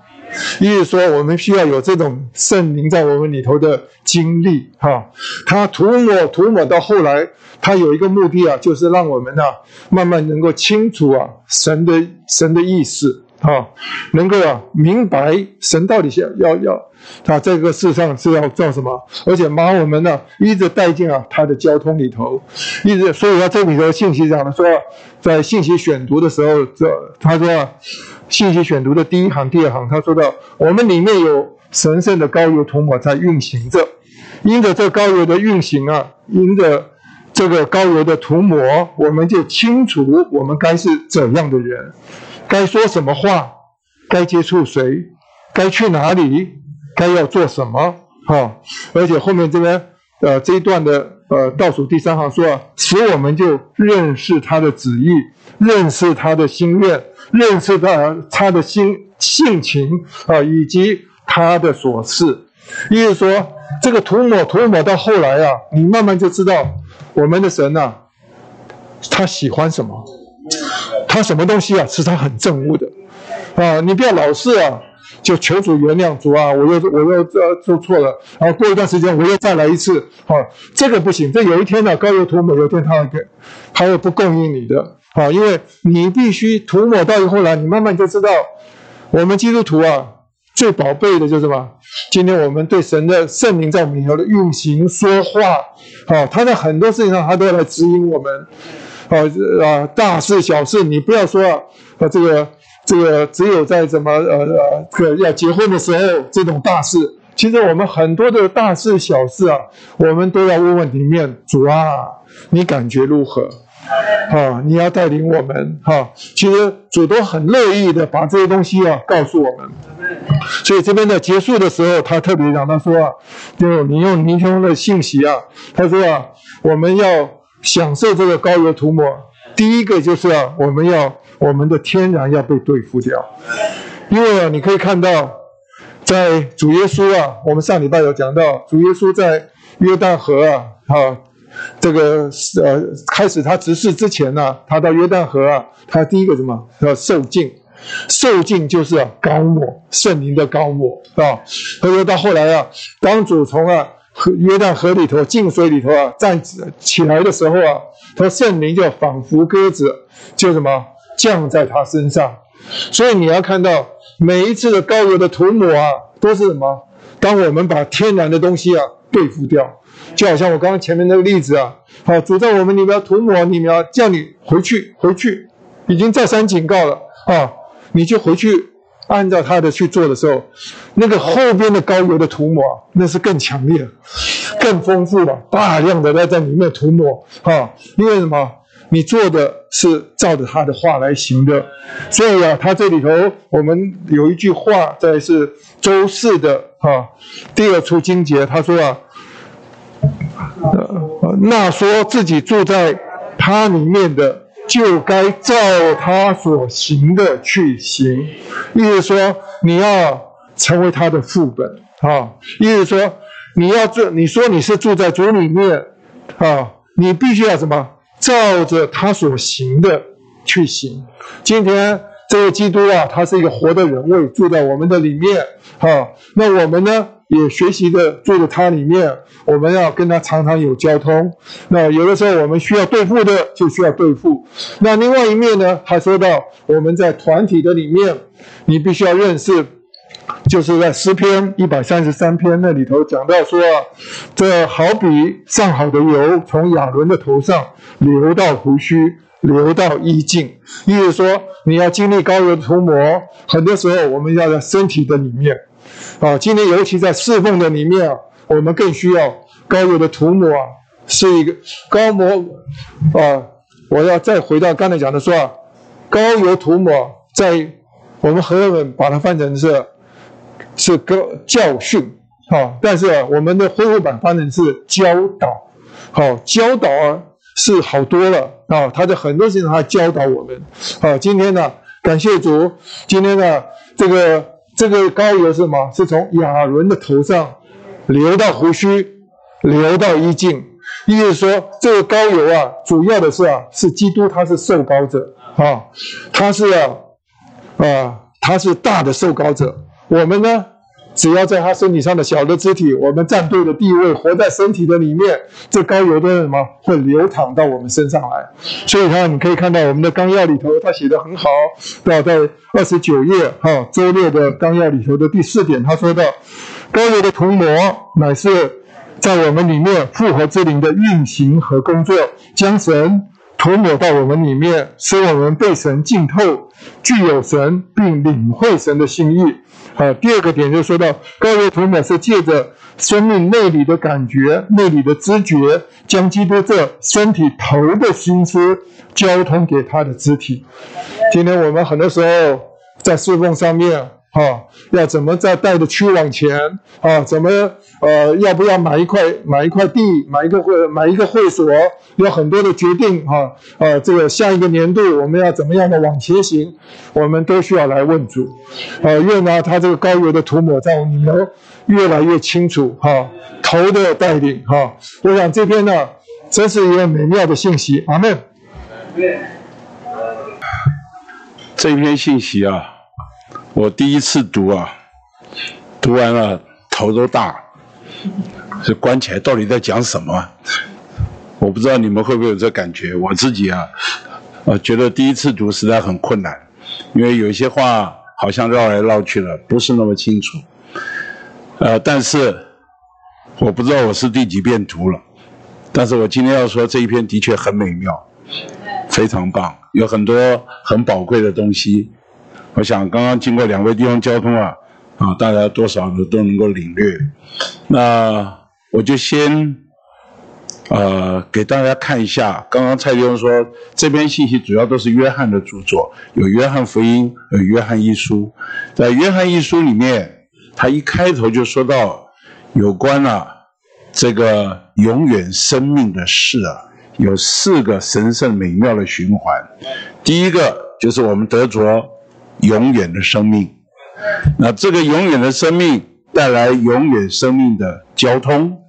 意思说我们需要有这种圣灵在我们里头的经历哈。它涂抹涂抹到后来，它有一个目的啊，就是让我们啊慢慢能够清楚啊神的神的意思啊，能够啊明白神到底想要要。他这个世上是要做什么？而且把我们呢一直带进啊他的交通里头，一直所以他这里头信息讲的说，在信息选读的时候，这他说信息选读的第一行、第二行，他说到我们里面有神圣的高油涂抹在运行着，因着这高油的运行啊，因着这个高油的涂抹，我们就清楚我们该是怎样的人，该说什么话，该接触谁，该去哪里。该要做什么？哈，而且后面这边，呃，这一段的呃倒数第三行说，使我们就认识他的旨意，认识他的心愿，认识他他的心性情啊，以及他的所事。意思说，这个涂抹涂抹到后来啊，你慢慢就知道我们的神呐，他喜欢什么，他什么东西啊是他很憎恶的啊，你不要老是啊。就求主原谅主啊！我又我又呃做错了，然后过一段时间我又再来一次，啊，这个不行。这有一天呢，高油涂抹，有一天他会给，他会不供应你的，啊，因为你必须涂抹到以后呢，你慢慢就知道，我们基督徒啊，最宝贝的就是什么？今天我们对神的圣灵在我们里头的运行说话，啊，他在很多事情上他都要来指引我们，好啊，大事小事，你不要说啊，这个。这个只有在什么呃呃，个要结婚的时候，这种大事，其实我们很多的大事小事啊，我们都要问问里面主啊，你感觉如何？啊，你要带领我们哈。其实主都很乐意的把这些东西啊告诉我们。所以这边的结束的时候，他特别讲，他说啊，就你用明兄的信息啊，他说啊，我们要享受这个高油涂抹，第一个就是啊，我们要。我们的天然要被对付掉，因为啊，你可以看到，在主耶稣啊，我们上礼拜有讲到，主耶稣在约旦河啊，哈，这个呃，开始他执事之前呢，他到约旦河啊，他第一个什么要受浸，受浸就是啊，高抹圣灵的高抹啊，他说到后来啊，当主从啊河约旦河里头进水里头啊站起来的时候啊，他圣灵就仿佛鸽子，就什么？降在他身上，所以你要看到每一次的高油的涂抹啊，都是什么？当我们把天然的东西啊对付掉，就好像我刚刚前面那个例子啊，好，主在我们里面涂抹，你们要叫你回去，回去，已经再三警告了啊，你就回去按照他的去做的时候，那个后边的高油的涂抹那是更强烈、更丰富了，大量的在在里面涂抹啊，因为什么？你做的是照着他的话来行的。所以啊，他这里头我们有一句话，在是周四的啊第二处经节，他说啊，那说自己住在他里面的，就该照他所行的去行。意思说，你要成为他的副本啊，意思说。你要住，你说你是住在主里面，啊，你必须要什么？照着他所行的去行。今天这个基督啊，他是一个活的人位，住在我们的里面，啊，那我们呢也学习的住在他里面，我们要跟他常常有交通。那有的时候我们需要对付的，就需要对付。那另外一面呢，他说到我们在团体的里面，你必须要认识。就是在诗篇一百三十三篇那里头讲到说，这好比上好的油从亚伦的头上流到胡须，流到衣襟。意思说，你要经历高油的涂抹，很多时候我们要在身体的里面啊。今天尤其在侍奉的里面啊，我们更需要高油的涂抹啊，是一个高抹啊。我要再回到刚才讲的说啊，高油涂抹在我们和文把它翻成是。是个教训，哈，但是，我们的恢复版翻成是教导，好，教导啊是好多了啊，他在很多事情他教导我们，好，今天呢，感谢主，今天呢，这个这个膏油是什么？是从亚伦的头上流到胡须，流到衣襟，意思说这个膏油啊，主要的是啊，是基督他是受膏者啊，他是啊啊，他是大的受膏者。我们呢，只要在他身体上的小的肢体，我们站对的地位，活在身体的里面，这膏油的什么会流淌到我们身上来。所以呢，你可以看到我们的纲要里头，他写的很好。到在二十九页哈周六的纲要里头的第四点，他说到，膏油的涂抹乃是在我们里面复合之灵的运行和工作，将神。涂抹到我们里面，使我们被神浸透，具有神，并领会神的心意。好，第二个点就说到，高油涂抹是借着生命内里的感觉、内里的知觉，将基督这身体头的心思交通给他的肢体。今天我们很多时候在侍奉上面。啊，要怎么再带着区往前？啊，怎么呃，要不要买一块买一块地，买一个会买一个会所？有很多的决定哈，呃，这个下一个年度我们要怎么样的往前行？我们都需要来问主，呃，愿呢他这个高油的涂抹在我们越来越清楚哈，头的带领哈，我想这篇呢真是一个美妙的信息，阿门。这篇信息啊。我第一次读啊，读完了头都大，是关起来到底在讲什么？我不知道你们会不会有这感觉。我自己啊，呃，觉得第一次读实在很困难，因为有一些话好像绕来绕去的，不是那么清楚。呃，但是我不知道我是第几遍读了，但是我今天要说这一篇的确很美妙，非常棒，有很多很宝贵的东西。我想刚刚经过两位地方交通啊，啊，大家多少都都能够领略。那我就先，呃，给大家看一下。刚刚蔡弟兄说，这篇信息主要都是约翰的著作，有约翰福音，有约翰一书。在约翰一书里面，他一开头就说到有关啊这个永远生命的事啊，有四个神圣美妙的循环。第一个就是我们得着。永远的生命，那这个永远的生命带来永远生命的交通，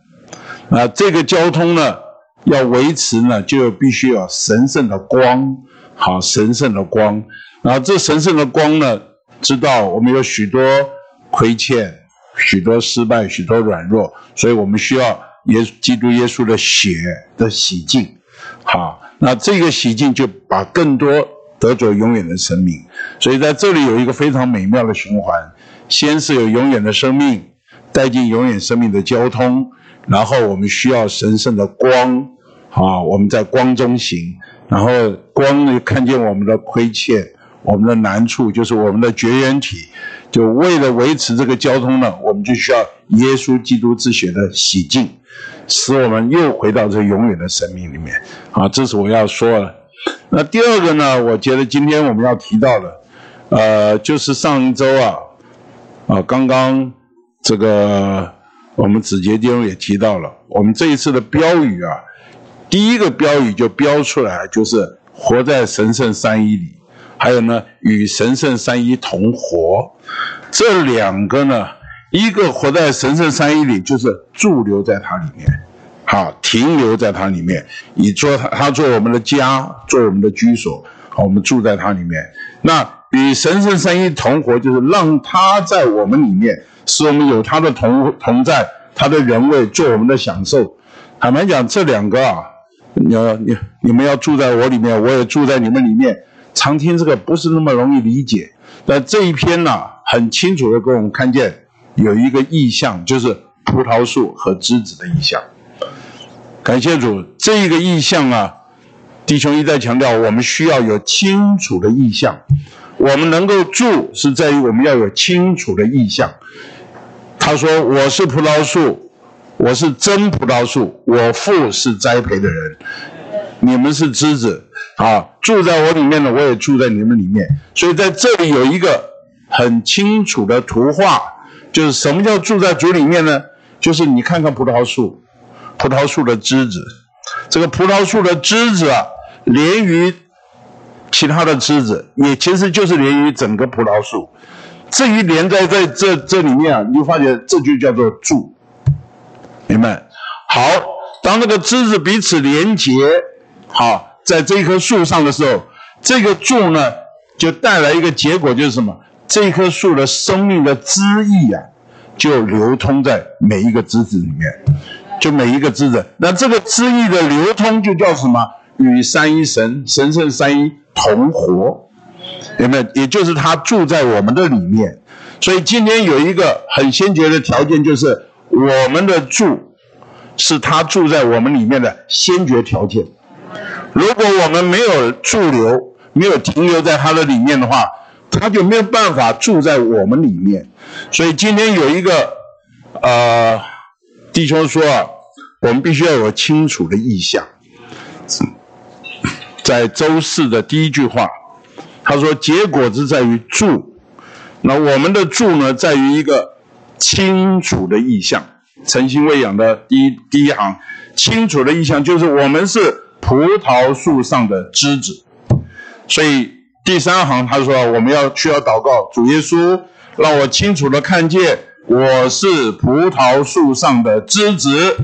啊，这个交通呢要维持呢，就必须要神圣的光，好，神圣的光，然后这神圣的光呢，知道我们有许多亏欠，许多失败，许多软弱，所以我们需要耶基督耶稣的血的洗净，好，那这个洗净就把更多。得着永远的生命，所以在这里有一个非常美妙的循环：先是有永远的生命，带进永远生命的交通，然后我们需要神圣的光，啊，我们在光中行，然后光呢看见我们的亏欠，我们的难处，就是我们的绝缘体，就为了维持这个交通呢，我们就需要耶稣基督之血的洗净，使我们又回到这永远的生命里面。啊，这是我要说的。那第二个呢，我觉得今天我们要提到的，呃，就是上一周啊，啊，刚刚这个我们子杰弟兄也提到了，我们这一次的标语啊，第一个标语就标出来，就是活在神圣三一里，还有呢，与神圣三一同活，这两个呢，一个活在神圣三一里，就是驻留在它里面。啊，停留在它里面，以做它，它做我们的家，做我们的居所。好，我们住在它里面。那与神圣三一同活，就是让它在我们里面，使我们有它的同同在，它的人位做我们的享受。坦白讲，这两个啊，你要你你们要住在我里面，我也住在你们里面。常听这个不是那么容易理解，但这一篇呢，很清楚的给我们看见有一个意象，就是葡萄树和枝子的意象。感谢主，这个意象啊，弟兄一再强调，我们需要有清楚的意象。我们能够住，是在于我们要有清楚的意象。他说：“我是葡萄树，我是真葡萄树，我父是栽培的人，你们是枝子啊，住在我里面的，我也住在你们里面。所以在这里有一个很清楚的图画，就是什么叫住在主里面呢？就是你看看葡萄树。”葡萄树的枝子，这个葡萄树的枝子啊，连于其他的枝子，也其实就是连于整个葡萄树。至于连在在这这里面啊，你就发觉这就叫做柱，明白？好，当那个枝子彼此连结，好，在这棵树上的时候，这个柱呢，就带来一个结果，就是什么？这棵树的生命的枝意啊，就流通在每一个枝子里面。就每一个枝子，那这个枝意的流通就叫什么？与三一神、神圣三一同活，有没有？也就是他住在我们的里面。所以今天有一个很先决的条件，就是我们的住是他住在我们里面的先决条件。如果我们没有驻留，没有停留在他的里面的话，他就没有办法住在我们里面。所以今天有一个呃。弟兄说啊，我们必须要有清楚的意向。在周四的第一句话，他说：“结果子在于住。”那我们的住呢，在于一个清楚的意向。诚心喂养的第一第一行，清楚的意向就是我们是葡萄树上的枝子。所以第三行他说：“我们要需要祷告，主耶稣，让我清楚的看见。”我是葡萄树上的枝子，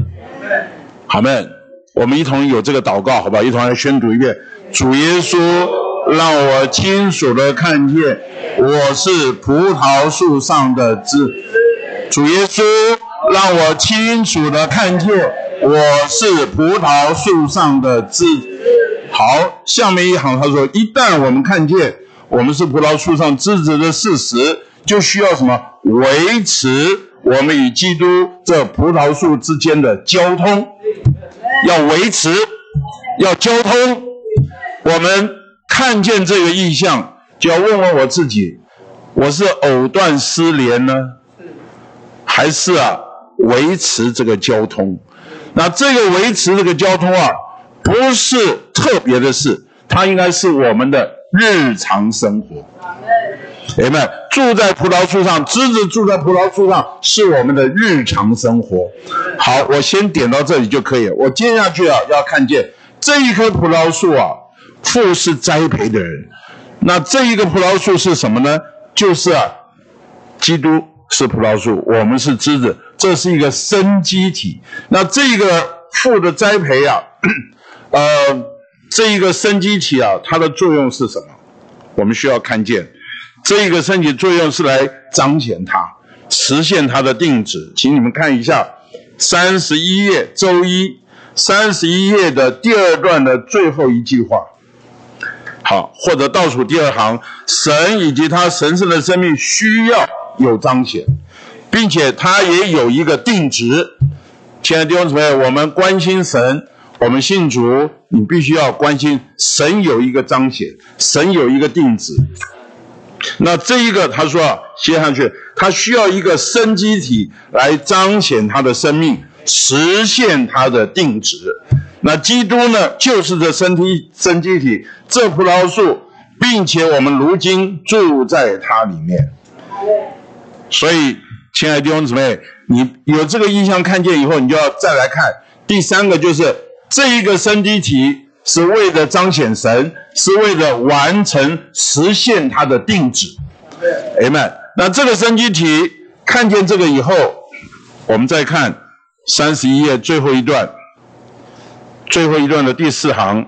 好们，我们一同有这个祷告，好吧？一同来宣读一遍：主耶稣，让我清楚的看见，我是葡萄树上的枝。主耶稣，让我清楚的看见，我是葡萄树上的枝。好，下面一行他说：一旦我们看见我们是葡萄树上枝子的事实。就需要什么维持我们与基督这葡萄树之间的交通，要维持，要交通。我们看见这个意象，就要问问我自己：我是藕断丝连呢，还是啊维持这个交通？那这个维持这个交通啊，不是特别的事，它应该是我们的日常生活。朋们，住在葡萄树上，枝子住在葡萄树上，是我们的日常生活。好，我先点到这里就可以了。我接下去啊，要看见这一棵葡萄树啊，父是栽培的人。那这一个葡萄树是什么呢？就是啊，基督是葡萄树，我们是枝子，这是一个生机体。那这个父的栽培啊，呃，这一个生机体啊，它的作用是什么？我们需要看见。这个身体作用是来彰显它，实现它的定旨。请你们看一下三十一页周一三十一页的第二段的最后一句话。好，或者倒数第二行，神以及他神圣的生命需要有彰显，并且他也有一个定旨。亲爱的弟兄姊妹，我们关心神，我们信主，你必须要关心神有一个彰显，神有一个定旨。那这一个，他说啊，接上去，他需要一个生机体来彰显他的生命，实现他的定旨。那基督呢，就是这生体生机体，这葡萄树，并且我们如今住在它里面。所以，亲爱的弟兄姊妹，你有这个印象看见以后，你就要再来看第三个，就是这一个生机体是为了彰显神，是为了完成实现它的定旨。Amen。那这个生机体看见这个以后，我们再看三十一页最后一段。最后一段的第四行，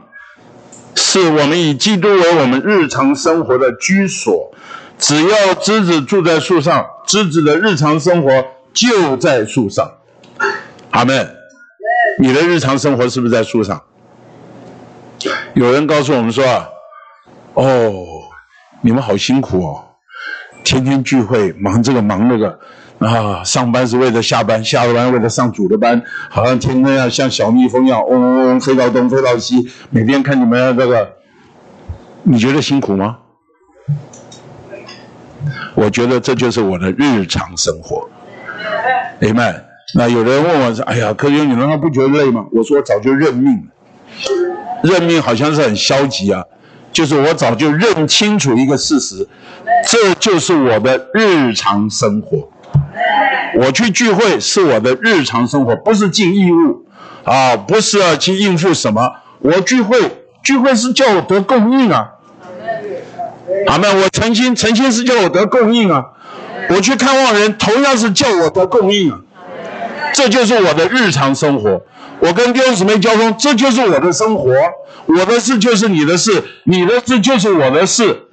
是我们以基督为我们日常生活的居所。只要枝子住在树上，枝子的日常生活就在树上。阿门。你的日常生活是不是在树上？有人告诉我们说啊，哦，你们好辛苦哦，天天聚会，忙这个忙那个。啊，上班是为了下班，下了班为了上主的班，好像天天要像小蜜蜂一样嗡嗡嗡飞到东飞到西，每天看你们这个，你觉得辛苦吗？我觉得这就是我的日常生活。哎们，那有人问我说：“哎呀，柯兄，你难道不觉得累吗？”我说：“早就认命了，认命好像是很消极啊，就是我早就认清楚一个事实，这就是我的日常生活。”我去聚会是我的日常生活，不是尽义务，啊，不是要去应付什么。我聚会，聚会是叫我得供应啊，好没？我诚心，诚心是叫我得供应啊。我去看望人，同样是叫我得供应啊。这就是我的日常生活。我跟弟兄姊妹交通，这就是我的生活。我的事就是你的事，你的事就是我的事。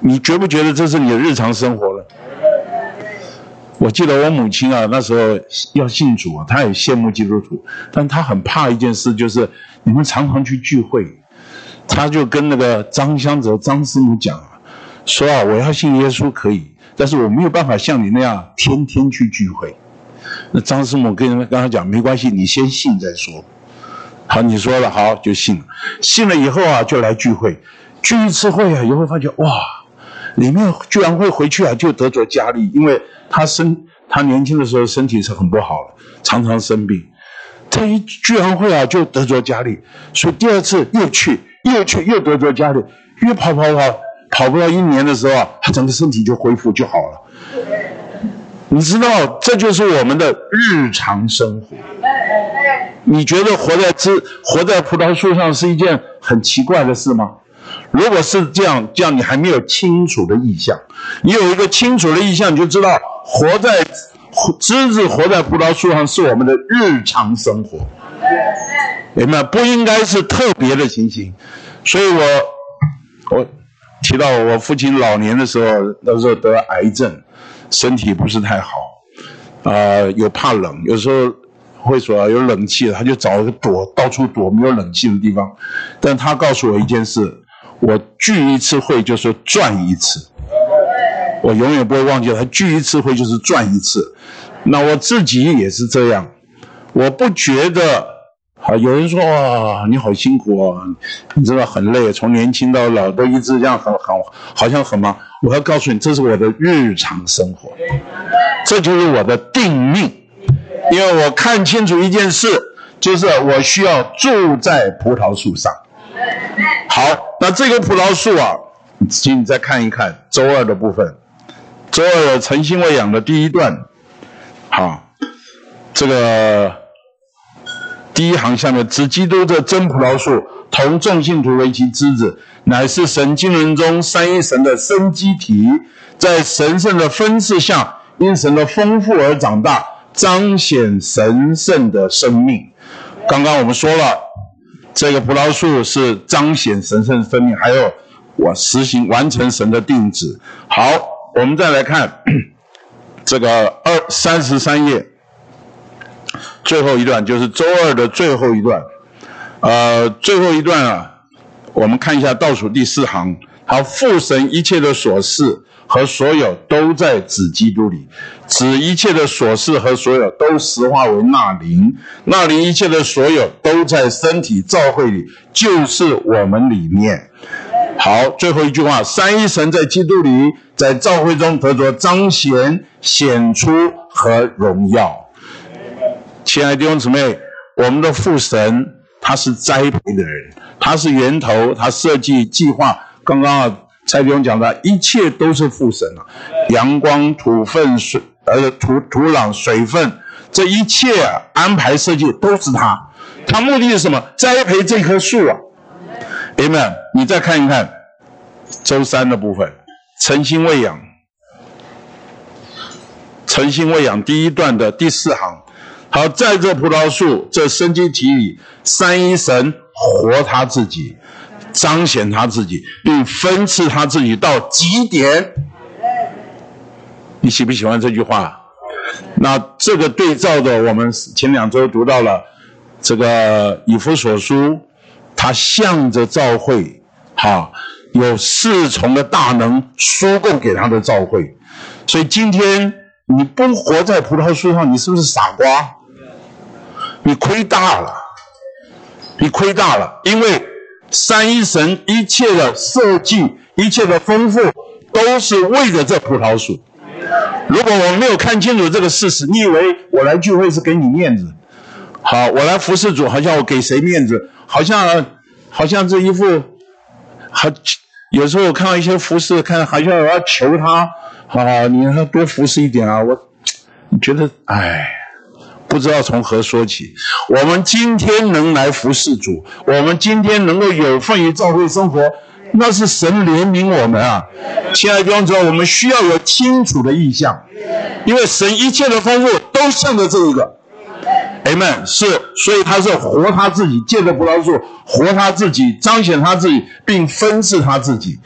你觉不觉得这是你的日常生活了？我记得我母亲啊，那时候要信主啊，她也羡慕基督徒，但她很怕一件事，就是你们常常去聚会，她就跟那个张香泽张师母讲，说啊，我要信耶稣可以，但是我没有办法像你那样天天去聚会。那张师母跟跟他讲，没关系，你先信再说。好，你说了好就信了，信了以后啊，就来聚会，聚一次会啊，以后发觉哇，里面居然会回去啊，就得着佳丽，因为。他身，他年轻的时候身体是很不好的，常常生病。这一聚完会啊，就得着家里，所以第二次又去，又去，又得着家里，越跑跑跑，跑不到一年的时候啊，他整个身体就恢复就好了。你知道，这就是我们的日常生活。你觉得活在枝，活在葡萄树上是一件很奇怪的事吗？如果是这样，这样你还没有清楚的意向。你有一个清楚的意向，你就知道活在枝子活在葡萄树上是我们的日常生活，明白不应该是特别的情形。所以我我提到我父亲老年的时候，那时候得癌症，身体不是太好，啊，又怕冷，有时候会说有冷气，他就找一个躲，到处躲没有冷气的地方。但他告诉我一件事。我聚一次会就是赚一次，我永远不会忘记他聚一次会就是赚一次。那我自己也是这样，我不觉得啊。有人说哇，你好辛苦啊，你知道很累，从年轻到老都一直这样很很好像很忙。我要告诉你，这是我的日常生活，这就是我的定命。因为我看清楚一件事，就是我需要住在葡萄树上。好，那这个葡萄树啊，请你再看一看周二的部分，周二诚心喂养的第一段，好，这个第一行下面，指基督这真葡萄树，同众信徒为其枝子，乃是神经文中三一神的生机体，在神圣的分赐下，因神的丰富而长大，彰显神圣的生命。刚刚我们说了。这个葡萄树是彰显神圣生命，还有我实行完成神的定旨。好，我们再来看这个二三十三页最后一段，就是周二的最后一段。呃，最后一段啊，我们看一下倒数第四行，好，父神一切的所事。和所有都在指基督里，子一切的所事和所有都实化为那灵，那灵一切的所有都在身体召会里，就是我们里面。好，最后一句话：三一神在基督里，在召会中得着彰显、显出和荣耀。亲爱的弟兄姊妹，我们的父神他是栽培的人，他是源头，他设计计划。刚刚啊，蔡弟兄讲的一切都是父神啊，阳光、土分、水呃土土壤、水分，这一切安排设计都是他。他目的是什么？栽培这棵树啊。Amen。你再看一看周三的部分，诚心喂养，诚心喂养第一段的第四行。好，在这葡萄树这生机体里，三一神活他自己，彰显他自己，并分赐他自己到极点。你喜不喜欢这句话？那这个对照的，我们前两周读到了这个以弗所书，他向着教会，哈，有四重的大能输供给他的教会。所以今天你不活在葡萄树上，你是不是傻瓜？你亏大了，你亏大了，因为三一神一切的设计、一切的丰富，都是为了这葡萄树。如果我没有看清楚这个事实，你以为我来聚会是给你面子？好，我来服侍主，好像我给谁面子？好像好像这一副，好有时候我看到一些服侍，看好像我要求他，好，你让他多服侍一点啊！我你觉得，哎。不知道从何说起。我们今天能来服侍主，我们今天能够有份于教会生活，那是神怜悯我们啊！亲爱的弟兄姊妹，我们需要有清楚的意向，因为神一切的丰富都向着这一个。Amen。是，所以他是活他自己，借着葡萄树活他自己，彰显他自己，并分赐他自己。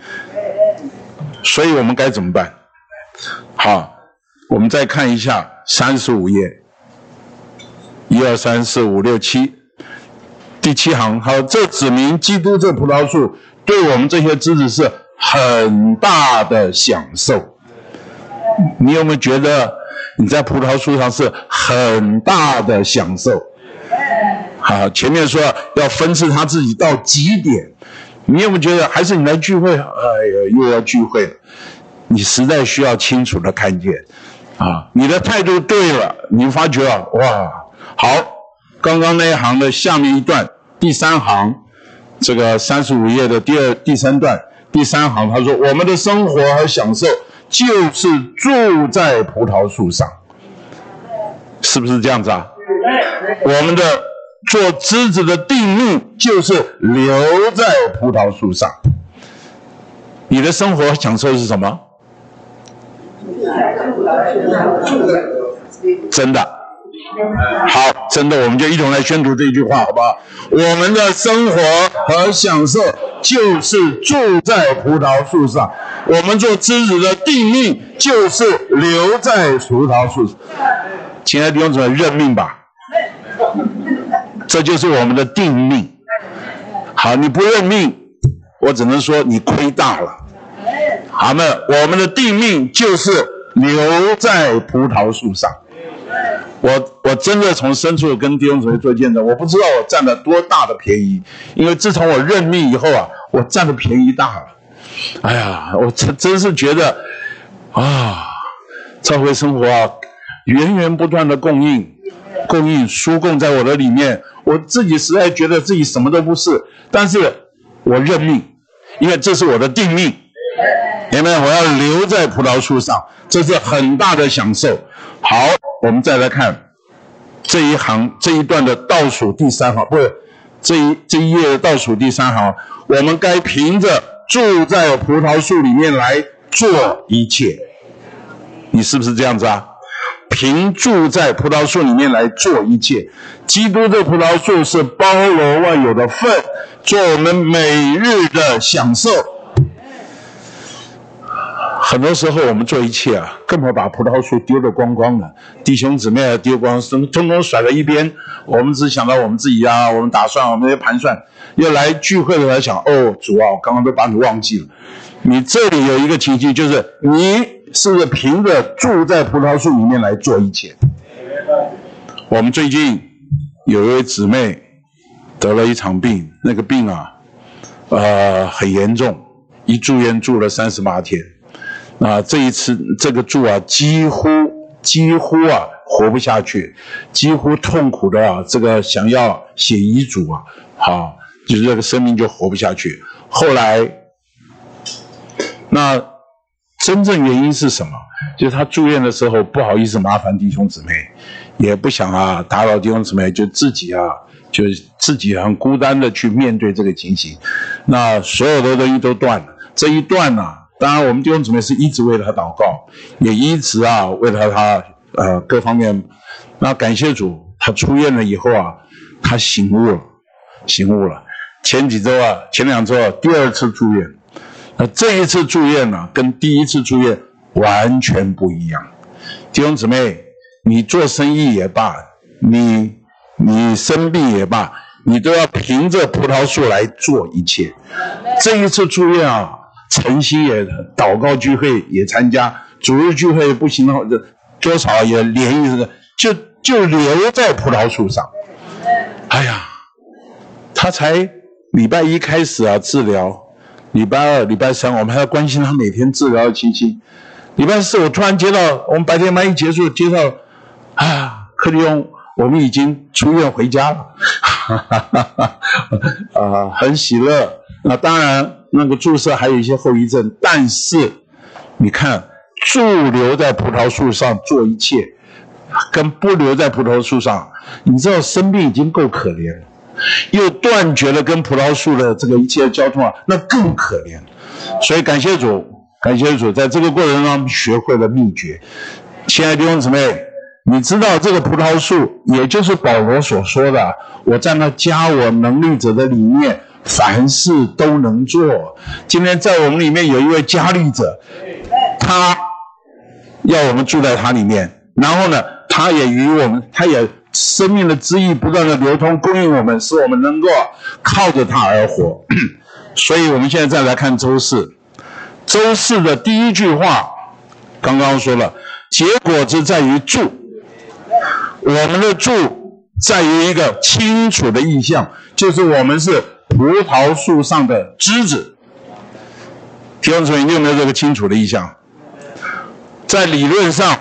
所以我们该怎么办？好，我们再看一下三十五页。一二三四五六七，第七行好，这指明基督这葡萄树对我们这些枝子是很大的享受。你有没有觉得你在葡萄树上是很大的享受？好，前面说要分赐他自己到极点，你有没有觉得还是你来聚会？哎呀，又要聚会了。你实在需要清楚的看见啊，你的态度对了，你发觉啊，哇！好，刚刚那一行的下面一段，第三行，这个三十五页的第二、第三段，第三行，他说：“我们的生活和享受就是住在葡萄树上，是不是这样子啊？我们的做枝子的定命就是留在葡萄树上。你的生活享受是什么？真的。”好，真的，我们就一同来宣读这句话，好不好？我们的生活和享受就是住在葡萄树上，我们做枝子的定命就是留在葡萄树上。亲爱的弟兄姊妹，认命吧，这就是我们的定命。好，你不认命，我只能说你亏大了。好那，我们的定命就是留在葡萄树上。我我真的从深处跟弟兄姊妹做见证，我不知道我占了多大的便宜，因为自从我认命以后啊，我占的便宜大了。哎呀，我真真是觉得啊，教会生活啊，源源不断的供应，供应输供在我的里面，我自己实在觉得自己什么都不是，但是我认命，因为这是我的定命，明白？我要留在葡萄树上，这是很大的享受。好。我们再来看这一行这一段的倒数第三行，不是这一这一页的倒数第三行。我们该凭着住在葡萄树里面来做一切，你是不是这样子啊？凭住在葡萄树里面来做一切，基督的葡萄树是包罗万有的份，做我们每日的享受。很多时候，我们做一切啊，根本把葡萄树丢得光光的，弟兄姊妹丢光，通通通甩在一边。我们只想到我们自己啊，我们打算，我们要盘算，要来聚会的时候想，哦，主啊，我刚刚都把你忘记了。你这里有一个情境，就是你是不是凭着住在葡萄树里面来做一切？我们最近有一位姊妹得了一场病，那个病啊，呃，很严重，一住院住了三十八天。啊，这一次这个住啊，几乎几乎啊活不下去，几乎痛苦的啊，这个想要写遗嘱啊，好，就是这个生命就活不下去。后来，那真正原因是什么？就是他住院的时候不好意思麻烦弟兄姊妹，也不想啊打扰弟兄姊妹，就自己啊，就自己很孤单的去面对这个情形。那所有的东西都断了，这一断呢，当然我们弟兄姊妹是一直为了他祷告，也一直啊为了他呃各方面。那感谢主，他出院了以后啊，他醒悟了，醒悟了。前几周啊，前两周啊，第二次住院，那这一次住院呢，跟第一次住院完全不一样。弟兄姊妹，你做生意也罢，你你生病也罢，你都要凭着葡萄树来做一切。这一次住院啊，晨曦也祷告聚会也参加，主日聚会不行的话，多少也连一个，就就留在葡萄树上。哎呀，他才。礼拜一开始啊治疗，礼拜二、礼拜三我们还要关心他每天治疗的情形。礼拜四我突然接到，我们白天班一结束接到，啊，克里翁，我们已经出院回家了，哈哈哈哈啊，很喜乐。那当然，那个注射还有一些后遗症，但是你看，驻留在葡萄树上做一切，跟不留在葡萄树上，你知道生病已经够可怜了。又断绝了跟葡萄树的这个一切交通啊，那更可怜。所以感谢主，感谢主，在这个过程中学会了秘诀。亲爱的弟兄姊妹，你知道这个葡萄树，也就是保罗所说的：“我在那加我能力者的里面，凡事都能做。”今天在我们里面有一位加力者，他要我们住在他里面，然后呢，他也与我们，他也。生命的汁液不断的流通，供应我们，使我们能够靠着他而活。所以，我们现在再来看周四。周四的第一句话，刚刚说了，结果就在于住。我们的住在于一个清楚的意象，就是我们是葡萄树上的枝子。弟兄姊妹，你有没有这个清楚的意象？在理论上，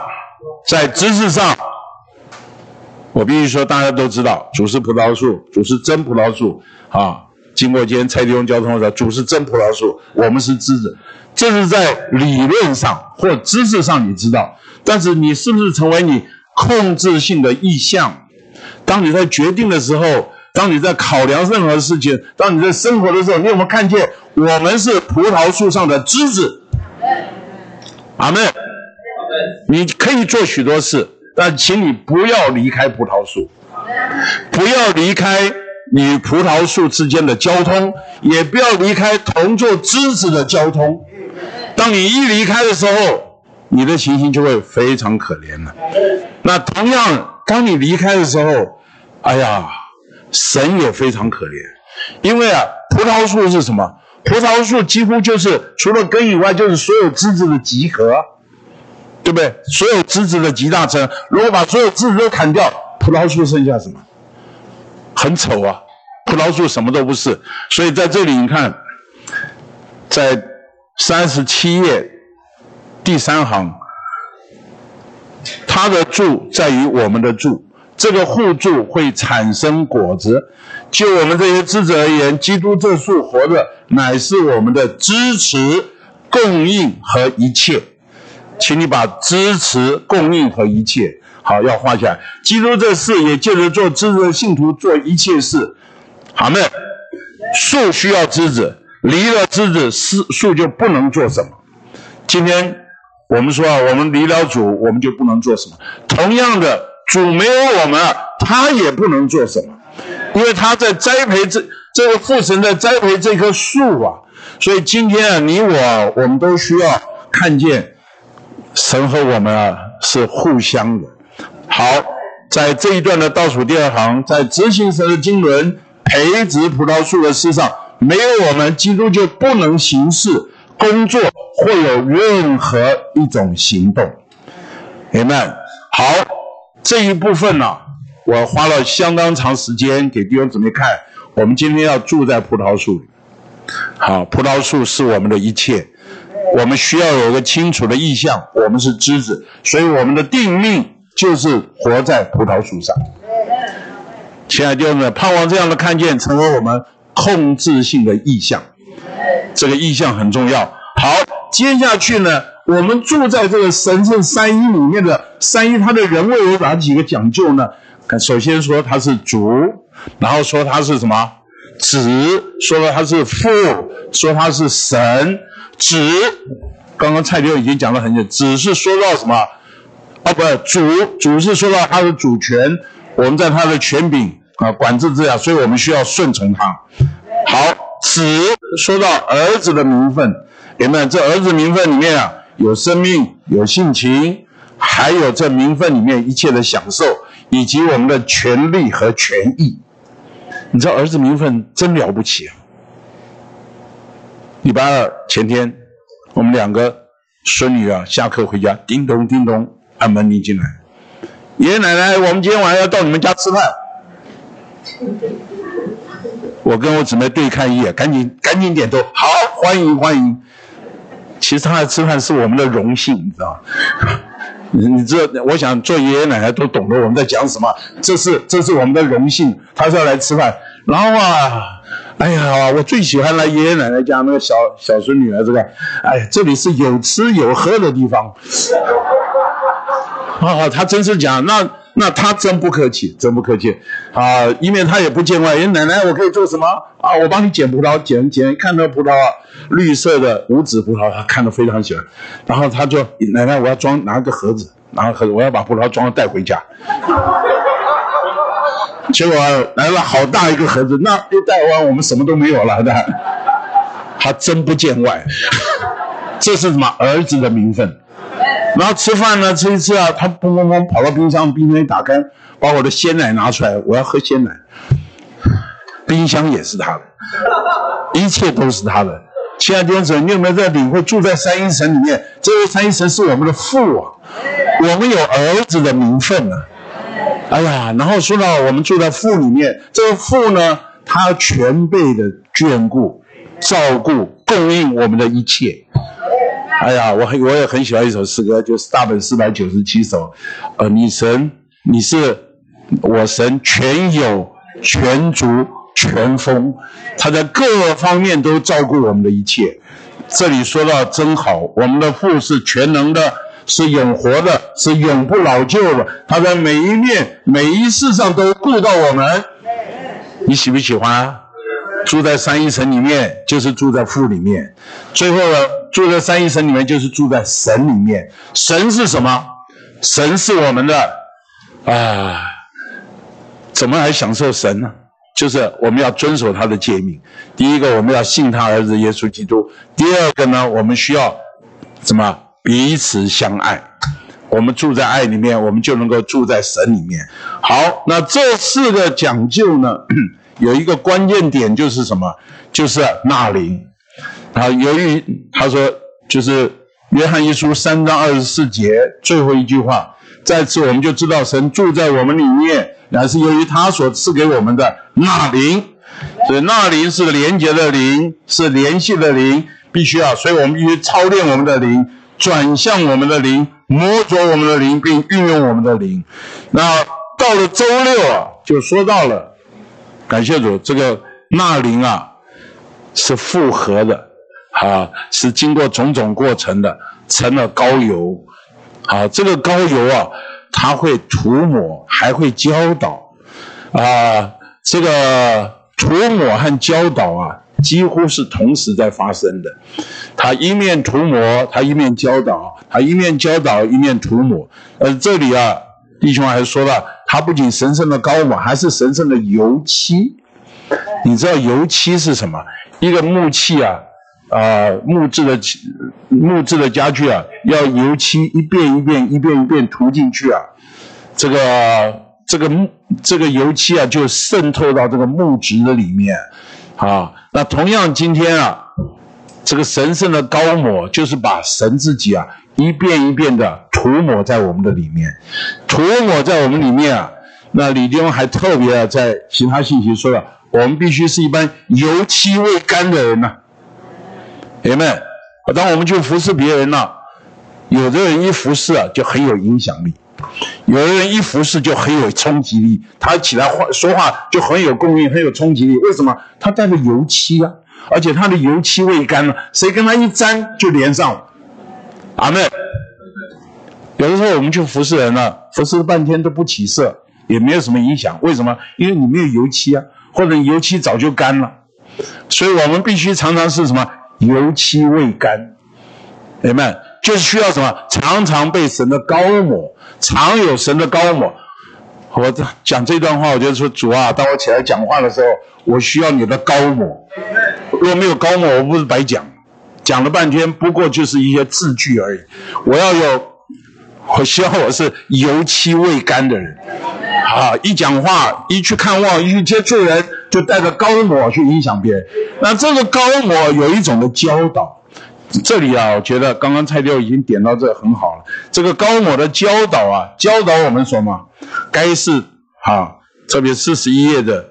在知识上。我必须说，大家都知道，主是葡萄树，主是真葡萄树啊。经过今天蔡地用交通的时候，主是真葡萄树，我们是枝子。这是在理论上或知识上你知道，但是你是不是成为你控制性的意向？当你在决定的时候，当你在考量任何事情，当你在生活的时候，你有没有看见我们是葡萄树上的枝子？阿门。你可以做许多事。但请你不要离开葡萄树，不要离开与葡萄树之间的交通，也不要离开同做枝子的交通。当你一离开的时候，你的情形就会非常可怜了。那同样，当你离开的时候，哎呀，神也非常可怜，因为啊，葡萄树是什么？葡萄树几乎就是除了根以外，就是所有枝子的集合。对不对？所有枝子的集大成，如果把所有枝子都砍掉，葡萄树剩下什么？很丑啊！葡萄树什么都不是。所以在这里，你看，在三十七页第三行，它的柱在于我们的柱，这个互助会产生果子。就我们这些枝子而言，基督这树活着，乃是我们的支持、供应和一切。请你把支持、供应和一切好要画下来。基督这事也借着做枝子的信徒做一切事。好没？树需要枝子，离了枝子，树树就不能做什么。今天我们说啊，我们离了主，我们就不能做什么。同样的，主没有我们，他也不能做什么，因为他在栽培这这个父神在栽培这棵树啊。所以今天啊，你我我们都需要看见。神和我们啊是互相的。好，在这一段的倒数第二行，在执行神的经纶培植葡萄树的事上，没有我们，基督就不能行事、工作或有任何一种行动。明白？好，这一部分呢，我花了相当长时间给弟兄姊妹看。我们今天要住在葡萄树里。好，葡萄树是我们的一切。我们需要有一个清楚的意向，我们是枝子，所以我们的定命就是活在葡萄树上。亲爱的弟兄们，盼望这样的看见成为我们控制性的意向，这个意向很重要。好，接下去呢，我们住在这个神圣三一里面的三一，它的人位有哪几个讲究呢？首先说他是主，然后说他是什么子，说了他是父，说他是神子。刚刚蔡刘已经讲了很久，子是说到什么？啊，不，主主是说到他的主权，我们在他的权柄啊管制之下，所以我们需要顺从他。好，子说到儿子的名分，有没有？这儿子名分里面啊，有生命，有性情，还有这名分里面一切的享受。以及我们的权利和权益，你知道儿子名分真了不起啊！礼拜二前天，我们两个孙女啊下课回家，叮咚叮咚按门铃进来，爷爷奶奶，我们今天晚上要到你们家吃饭。我跟我姊妹对看一眼，赶紧赶紧点头，好，欢迎欢迎。其实他来吃饭是我们的荣幸，你知道吗？你这，我想做爷爷奶奶都懂得我们在讲什么。这是这是我们的荣幸，他是要来吃饭。然后啊，哎呀，我最喜欢来爷爷奶奶家那个小小孙女儿这个，哎，这里是有吃有喝的地方。啊，他真是讲，那那他真不客气，真不客气啊！因为他也不见外，爷奶奶，我可以做什么啊？我帮你捡葡萄，捡捡，看到葡萄啊，绿色的无籽葡萄，他看得非常喜欢。然后他就奶奶，我要装拿个盒子，拿个盒子，我要把葡萄装带回家。结果来了好大一个盒子，那一带完我们什么都没有了的。他真不见外，这是什么儿子的名分？然后吃饭呢，吃一次啊，他砰砰砰跑到冰箱，冰箱一打开，把我的鲜奶拿出来，我要喝鲜奶。冰箱也是他的，一切都是他的。亲爱的弟兄你有没有在领会住在三一神里面？这位三一神是我们的父啊，我们有儿子的名分啊。哎呀，然后说到我们住在父里面，这个父呢，他全备的眷顾、照顾、供应我们的一切。哎呀，我很我也很喜欢一首诗歌，就是大本四百九十七首。呃，你神，你是我神，全有、全足、全丰，他在各方面都照顾我们的一切。这里说到真好，我们的父是全能的，是永活的，是永不老旧的。他在每一面、每一事上都顾到我们。你喜不喜欢？住在三一神里面，就是住在父里面。最后呢，住在三一神里面，就是住在神里面。神是什么？神是我们的啊！怎么来享受神呢？就是我们要遵守他的诫命。第一个，我们要信他儿子耶稣基督；第二个呢，我们需要什么？彼此相爱。我们住在爱里面，我们就能够住在神里面。好，那这四个讲究呢？有一个关键点就是什么？就是纳灵。啊，由于他说，就是约翰一书三章二十四节最后一句话，再次我们就知道神住在我们里面，乃是由于他所赐给我们的纳灵。所以纳灵是连接的灵，是联系的灵，必须要，所以我们必须操练我们的灵，转向我们的灵，摸着我们的灵，并运用我们的灵。那到了周六啊，就说到了。感谢主，这个纳灵啊是复合的，啊是经过种种过程的，成了膏油，啊这个膏油啊，它会涂抹，还会教导，啊这个涂抹和教导啊，几乎是同时在发生的，它一面涂抹，它一面教导，它一面教导一面涂抹，呃这里啊。弟兄还说了，它不仅神圣的膏抹，还是神圣的油漆。你知道油漆是什么？一个木器啊，啊，木质的木质的家具啊，要油漆一遍一遍、一遍一遍涂进去啊，这个这个木这个油漆啊，就渗透到这个木质的里面啊。那同样，今天啊，这个神圣的高抹，就是把神自己啊。一遍一遍的涂抹在我们的里面，涂抹在我们里面啊。那李丁还特别，在其他信息说了，我们必须是一般油漆未干的人呐。姐妹们，当我们去服侍别人呢，有的人一服侍啊，就很有影响力，有的人一服侍就很有冲击力，他起来话说话就很有共鸣，很有冲击力。为什么？他带着油漆啊，而且他的油漆未干了，谁跟他一沾就连上了。阿妹，有的时候我们去服侍人了，服侍了半天都不起色，也没有什么影响。为什么？因为你没有油漆啊，或者油漆早就干了。所以我们必须常常是什么？油漆未干。明白？就是需要什么？常常被神的高抹，常有神的高抹。我讲这段话，我就说主啊，当我起来讲话的时候，我需要你的高抹。如果没有高抹，我不是白讲，讲了半天，不过就是一些字句而已。我要有，我希望我是油漆未干的人。啊，一讲话，一去看望，一去接触人，就带着高抹去影响别人。那这个高抹有一种的教导。这里啊，我觉得刚刚蔡六已经点到这很好了。这个高某的教导啊，教导我们什么？该是啊，特别四十一页的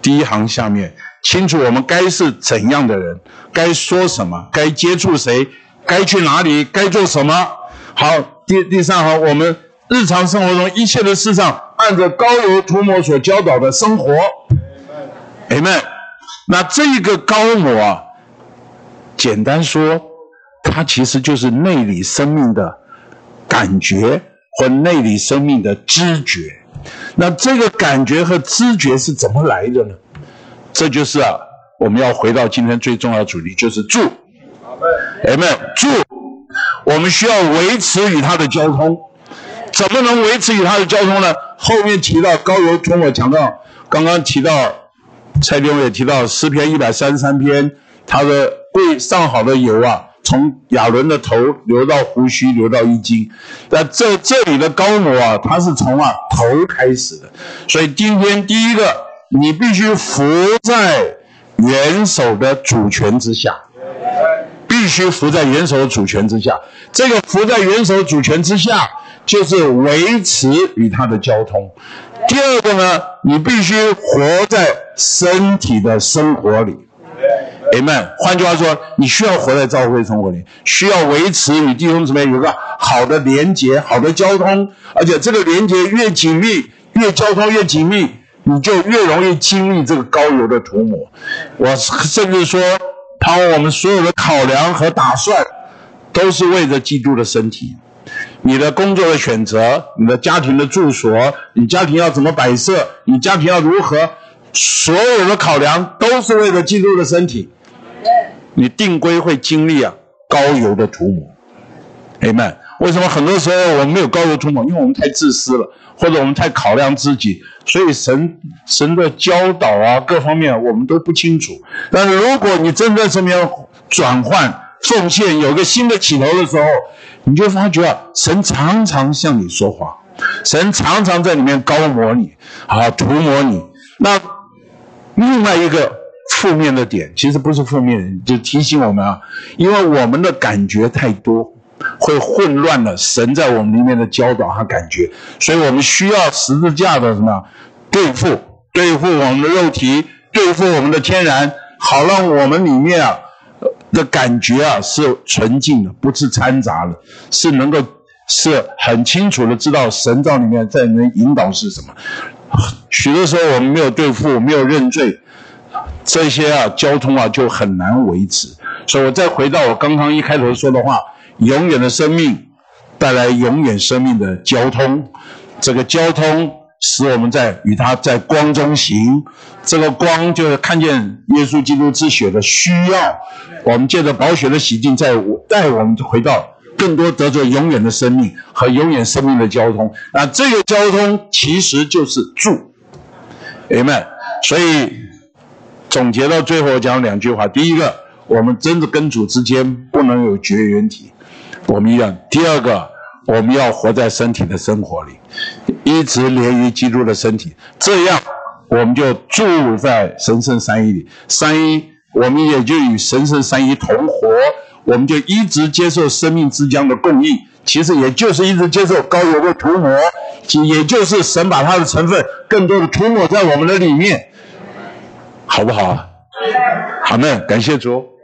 第一行下面，清楚我们该是怎样的人，该说什么，该接触谁，该去哪里，该做什么。好，第第三行，我们日常生活中一切的事上，按照高油涂抹所教导的生活。Amen。那这个高某啊，简单说。它其实就是内里生命的感觉和内里生命的知觉。那这个感觉和知觉是怎么来的呢？这就是啊，我们要回到今天最重要的主题，就是住。哎们住，我们需要维持与他的交通。怎么能维持与他的交通呢？后面提到高油从我讲到，刚刚提到蔡丁也提到诗篇一百三十三篇，他的贵上好的油啊。从亚伦的头流到胡须，流到衣襟。那这这里的高模啊，它是从啊头开始的。所以今天第一个，你必须服在元首的主权之下，必须服在元首的主权之下。这个服在元首主权之下，就是维持与他的交通。第二个呢，你必须活在身体的生活里。Amen。换句话说，你需要活在教会生活里，需要维持与弟兄姊妹有个好的连接、好的交通，而且这个连接越紧密，越交通越紧密，你就越容易经历这个高油的涂抹。我甚至说，把我们所有的考量和打算，都是为着基督的身体。你的工作的选择，你的家庭的住所，你家庭要怎么摆设，你家庭要如何，所有的考量都是为了基督的身体。你定规会经历啊高油的涂抹，Amen。为什么很多时候我们没有高油涂抹？因为我们太自私了，或者我们太考量自己，所以神神的教导啊各方面我们都不清楚。但是如果你真在这边转换奉献，有个新的起头的时候，你就发觉啊，神常常向你说话，神常常在里面高抹你，啊涂抹你。那另外一个。负面的点其实不是负面，就提醒我们啊，因为我们的感觉太多，会混乱了神在我们里面的教导和感觉，所以我们需要十字架的什么对付，对付我们的肉体，对付我们的天然，好让我们里面啊的感觉啊是纯净的，不是掺杂的，是能够是很清楚的知道神在里面在里面引导是什么。许多时候我们没有对付，没有认罪。这些啊，交通啊就很难维持。所以我再回到我刚刚一开头说的话：永远的生命带来永远生命的交通。这个交通使我们在与他在光中行。这个光就是看见耶稣基督之血的需要。我们借着宝血的洗净，在带我们回到更多得着永远的生命和永远生命的交通。那这个交通其实就是住，Amen。所以。总结到最后，我讲两句话：第一个，我们真的跟主之间不能有绝缘体，我们一样；第二个，我们要活在身体的生活里，一直连于基督的身体，这样我们就住在神圣三一里。三一，我们也就与神圣三一同活，我们就一直接受生命之江的供应，其实也就是一直接受高油的涂抹，也就是神把它的成分更多的涂抹在我们的里面。好不好？好，们感谢主。